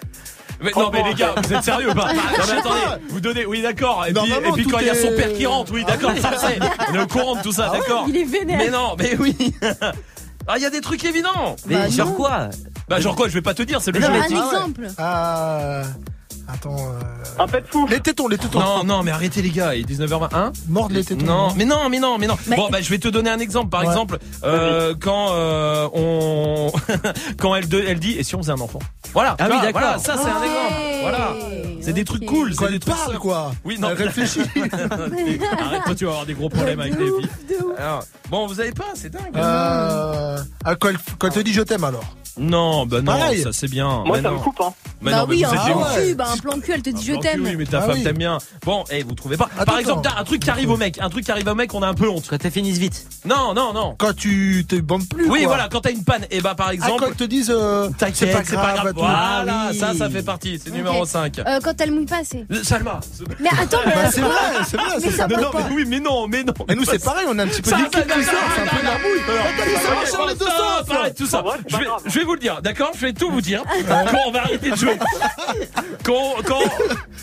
mais, Non, mais les gars, vous êtes sérieux ou pas [laughs] Non, mais attendez, vous donnez. Oui, d'accord. Et puis, et puis quand il y a son père qui rentre, oui, d'accord, ça [laughs] le sait. On est au courant de tout ça, Ah ouais d'accord. Il est vénère. Mais non, mais oui. [laughs] Ah, il y a des trucs évidents. Mais Bah, genre non. quoi? Bah, genre quoi, je vais pas te dire, c'est le jeu. Un exemple. Attends. euh, Un pet de fou. Les tétons, les tétons. Non, non, mais arrêtez les gars, il est 19h20. Hein Mordre les tétons. Non, mais non, mais non, mais non. Mais- Bon, bah, je vais te donner un exemple. Par Ouais. exemple, euh, quand euh, on, [laughs] quand elle, de- elle dit, et si on faisait un enfant? Voilà. Ah oui, d'accord. Voilà, ça c'est un exemple. Voilà. C'est des trucs cool, c'est des trucs. parle, quoi. Oui, non. Elle réfléchit. [laughs] Arrête, toi, tu vas avoir des gros problèmes avec les filles. Alors, bon, vous avez pas, c'est dingue. Euh, ah, quand elle te dit je t'aime alors? Non, bah non, Pareil. ça c'est bien. Moi Mais ça non. me coupe hein. Mais bah non, mais oui, vous un êtes plan cul, bah un plan cul, elle te dit je Ah, t'aime. Oui, mais ta Ah femme oui. t'aime bien. Bon, eh, vous trouvez pas. Attends, Par exemple, attends. t'as un truc qui arrive au mec, un truc qui arrive au mec, on a un peu honte. Quand t'as fini vite. Non, non, non. Quand tu te bandes plus. Oui, quoi. voilà, quand t'as une panne, et bah par Ah, exemple. quand ils te disent euh, c'est pas c'est pas grave. tout. Voilà, Ah oui. ça, ça fait partie. C'est numéro Ok. 5. Euh, quand elle mouille pas assez. Salma. Mais attends, mais. Bah, c'est vrai, c'est vrai. Mais c'est ça Non, pas. mais oui, mais non, mais non. Et nous, c'est pareil, on a un petit peu Ça, c'est un peu de la bouille. Alors, ça marche dans les deux sens. ça, Arrête tout ça. C'est Je vais, je vais vous le dire, d'accord Je vais tout vous dire. Quand on va arrêter de jouer. Quand, quand,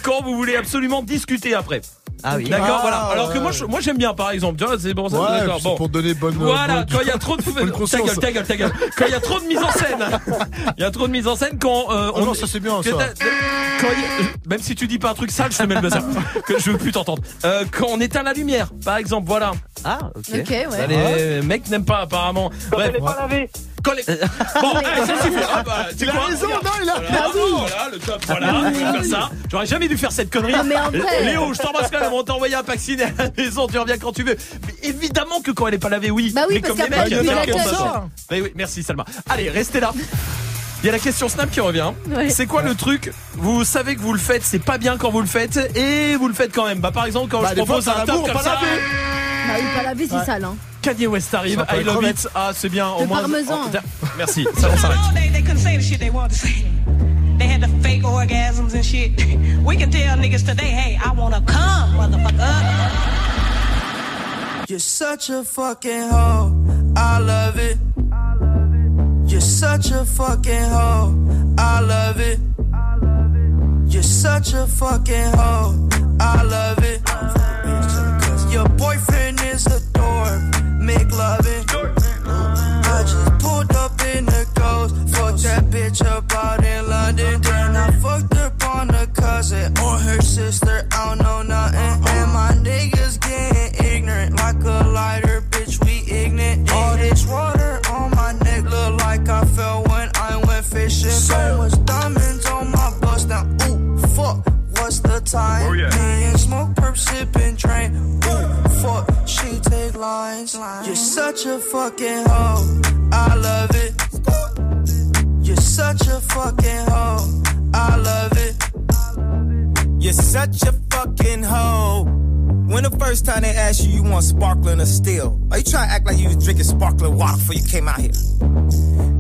quand vous voulez absolument discuter après. Ah oui. D'accord, Ah, voilà. Alors que moi, je- moi j'aime bien, par exemple. Tu vois, c'est bon, ça. Ouais, d'accord. c'est Bon. pour donner bonne. Voilà, bonne- quand il y a trop de [laughs] ta conscience. gueule, ta gueule, ta gueule. Quand il y a trop de mise en scène, il y a trop de mise en scène quand euh, Oh non, ça, c'est bien, que ça. t'as- quand il y a- même si tu dis pas un truc sale, je te mets le buzzer. [laughs] que je veux plus t'entendre. Euh, quand on éteint la lumière, par exemple, voilà. Ah, ok. Ok, ouais. Ça, les mecs n'aiment pas apparemment. Bref. Elle est pas lavée. Quand les- Bon, [laughs] allez, ça suffit. Hop, voilà, c'est quoi raison, non, il a- Voilà, Ah oui. voilà, le top, voilà, je vais faire ça. J'aurais jamais dû faire cette connerie. Non, mais en vrai- Léo, je t'embrasse quand même. On t'a envoyé un pack ciné à la maison. Tu reviens quand tu veux. Mais évidemment que quand elle est pas lavée, oui. Bah oui, mais parce comme les mecs, ça. Bah oui, merci Salma. Allez, restez là. Il y a la question Snap qui revient. Ouais. C'est quoi le truc Vous savez que vous le faites, c'est pas bien quand vous le faites, et vous le faites quand même. Bah par exemple, quand Bah, je propose fois, un top amour, comme pas ça. lavé. Bah oui, pas laver, c'est sale. Hein. Kanye West arrive, I love it. Ah, c'est bien, au Le moins. parmesan. Oh, Merci, ça on s'arrête. They had the fake orgasms and shit. [laughs] We can tell niggas today, hey, I wanna come, motherfucker. You're such a fucking hoe. I love it. You're such a fucking hoe. I love it. You're such a fucking hoe. I love it. Your boyfriend is a dork. Make love it. I just pulled up in the ghost. Fuck that bitch up out in London. Then I fucked up on a cousin or her sister. So much diamonds on my bust now. Ooh, fuck. What's the time? Oh, yeah. Me and smoke, perp, sipping, train. Ooh, fuck. She take lines. You're such a fucking hoe. I love it. You're such a fucking hoe. I love it. You're such a fucking hoe. When the first time they asked you, you want sparkling or still? Are you trying to act like you was drinking sparkling water before you came out here?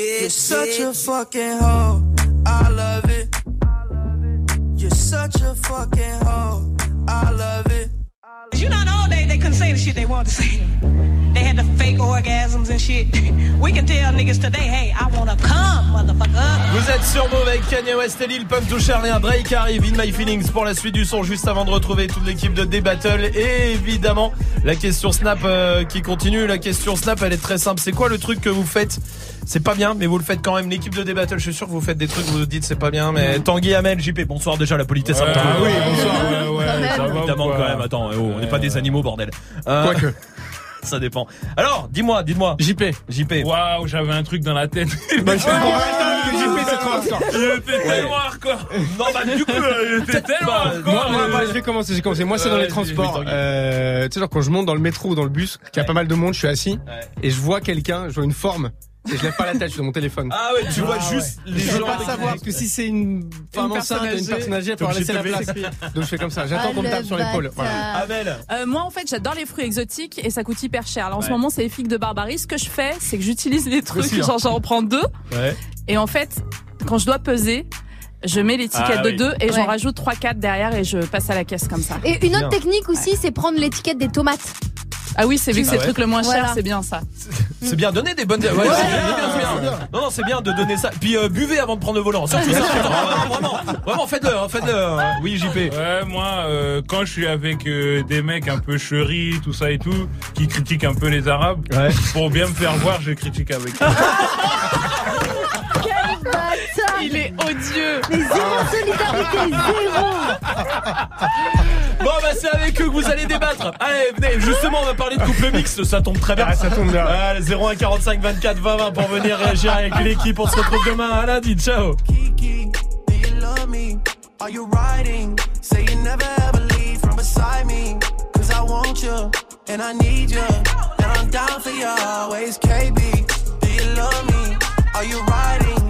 You're such a fucking hoe. I love it. You're such a fucking hoe. I love it. You know, all day they couldn't say the shit they wanted to say. They had the fake orgasms and shit. We can tell niggas today, hey, I wanna come, motherfucker. Vous êtes sur Move avec Kanye West et Lil Pump to Charlie, un Drake arrive in my feelings pour la suite du son juste avant de retrouver toute l'équipe de D-Battle et évidemment la question Snap euh, qui continue. La question Snap elle est très simple. C'est quoi le truc que vous faites C'est pas bien mais vous le faites quand même. L'équipe de D-Battle je suis sûr que vous faites des trucs vous vous dites c'est pas bien mais Tanguy Amel JP bonsoir déjà la politesse Ouais, ah oui, bonsoir, ouais, ouais, Quand même. ça va Évidemment quoi quand même attends oh, on n'est pas des animaux bordel. Euh, Quoique. [laughs] ça dépend. Alors dis-moi dis-moi JP. JP. Waouh, j'avais un truc dans la tête. [laughs] Bah, je [laughs] était tellement hardcore. Non bah du coup tellement hardcore. Moi, moi, moi, je vais commencer, j'ai commencé. Moi, c'est dans les transports. Euh, tu sais, genre, quand je monte dans le métro ou dans le bus, qu'il y a pas mal de monde, je suis assis, Ouais. et je vois quelqu'un, je vois une forme, et je lève pas la tête, je suis sur mon téléphone. Ah ouais tu vois juste les je veux gens pas savoir, parce que si c'est une femme enceinte, personne une personne âgée, laisser la place. Donc je fais comme ça, j'attends Ah, qu'on me tape sur l'épaule. Voilà. Amel. Euh, moi, en fait, j'adore les fruits exotiques et ça coûte hyper cher. Là, en ce moment, c'est les figues de Barbarie. Ce que je fais, c'est que j'utilise les trucs, Aussi, hein. genre j'en prends deux. Ouais. Et en fait, quand je dois peser, je mets l'étiquette Ah de oui. deux et j'en Ouais. rajoute 3-4 derrière et je passe à la caisse comme ça. Et une Bien. autre technique aussi, c'est prendre l'étiquette des tomates. Ah oui, c'est vu que c'est Ah le ouais. truc le moins cher, Voilà. c'est bien ça. C'est bien, donner des bonnes. Ouais, c'est bien, c'est bien, c'est bien. Non, non, c'est bien de donner ça. Puis euh, buvez avant de prendre le volant. Surtout ça. vraiment, vraiment, vraiment, faites-le, hein, faites-le. hein. Oui, JP. Ouais, moi, euh, quand je suis avec euh, des mecs un peu chéris, tout ça et tout, qui critiquent un peu les Arabes, Ouais. pour bien me faire voir, je critique avec eux. [laughs] Il est odieux. Mais zéro solidarité, zéro Bon, bah, c'est avec eux que vous allez débattre. Allez, venez. Justement, on va parler de couple mixte. Ça tombe très bien. Ah, ça tombe bien. Allez, 01 45 24 20 20 pour venir réagir avec l'équipe. On se retrouve demain. À lundi. Ciao. Kiki, do you love me? Are you riding? Say you never ever leave from beside me. Cause I want you, and I need you, and I'm down for you always. KB, do you love me? Are you riding?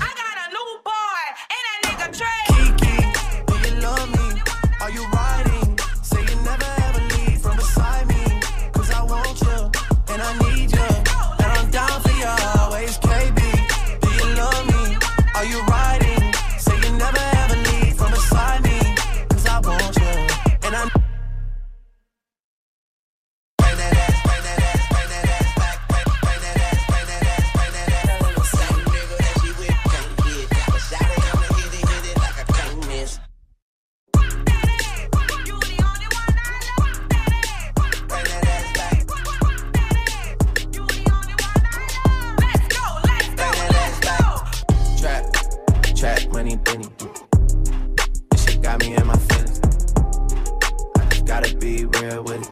I would.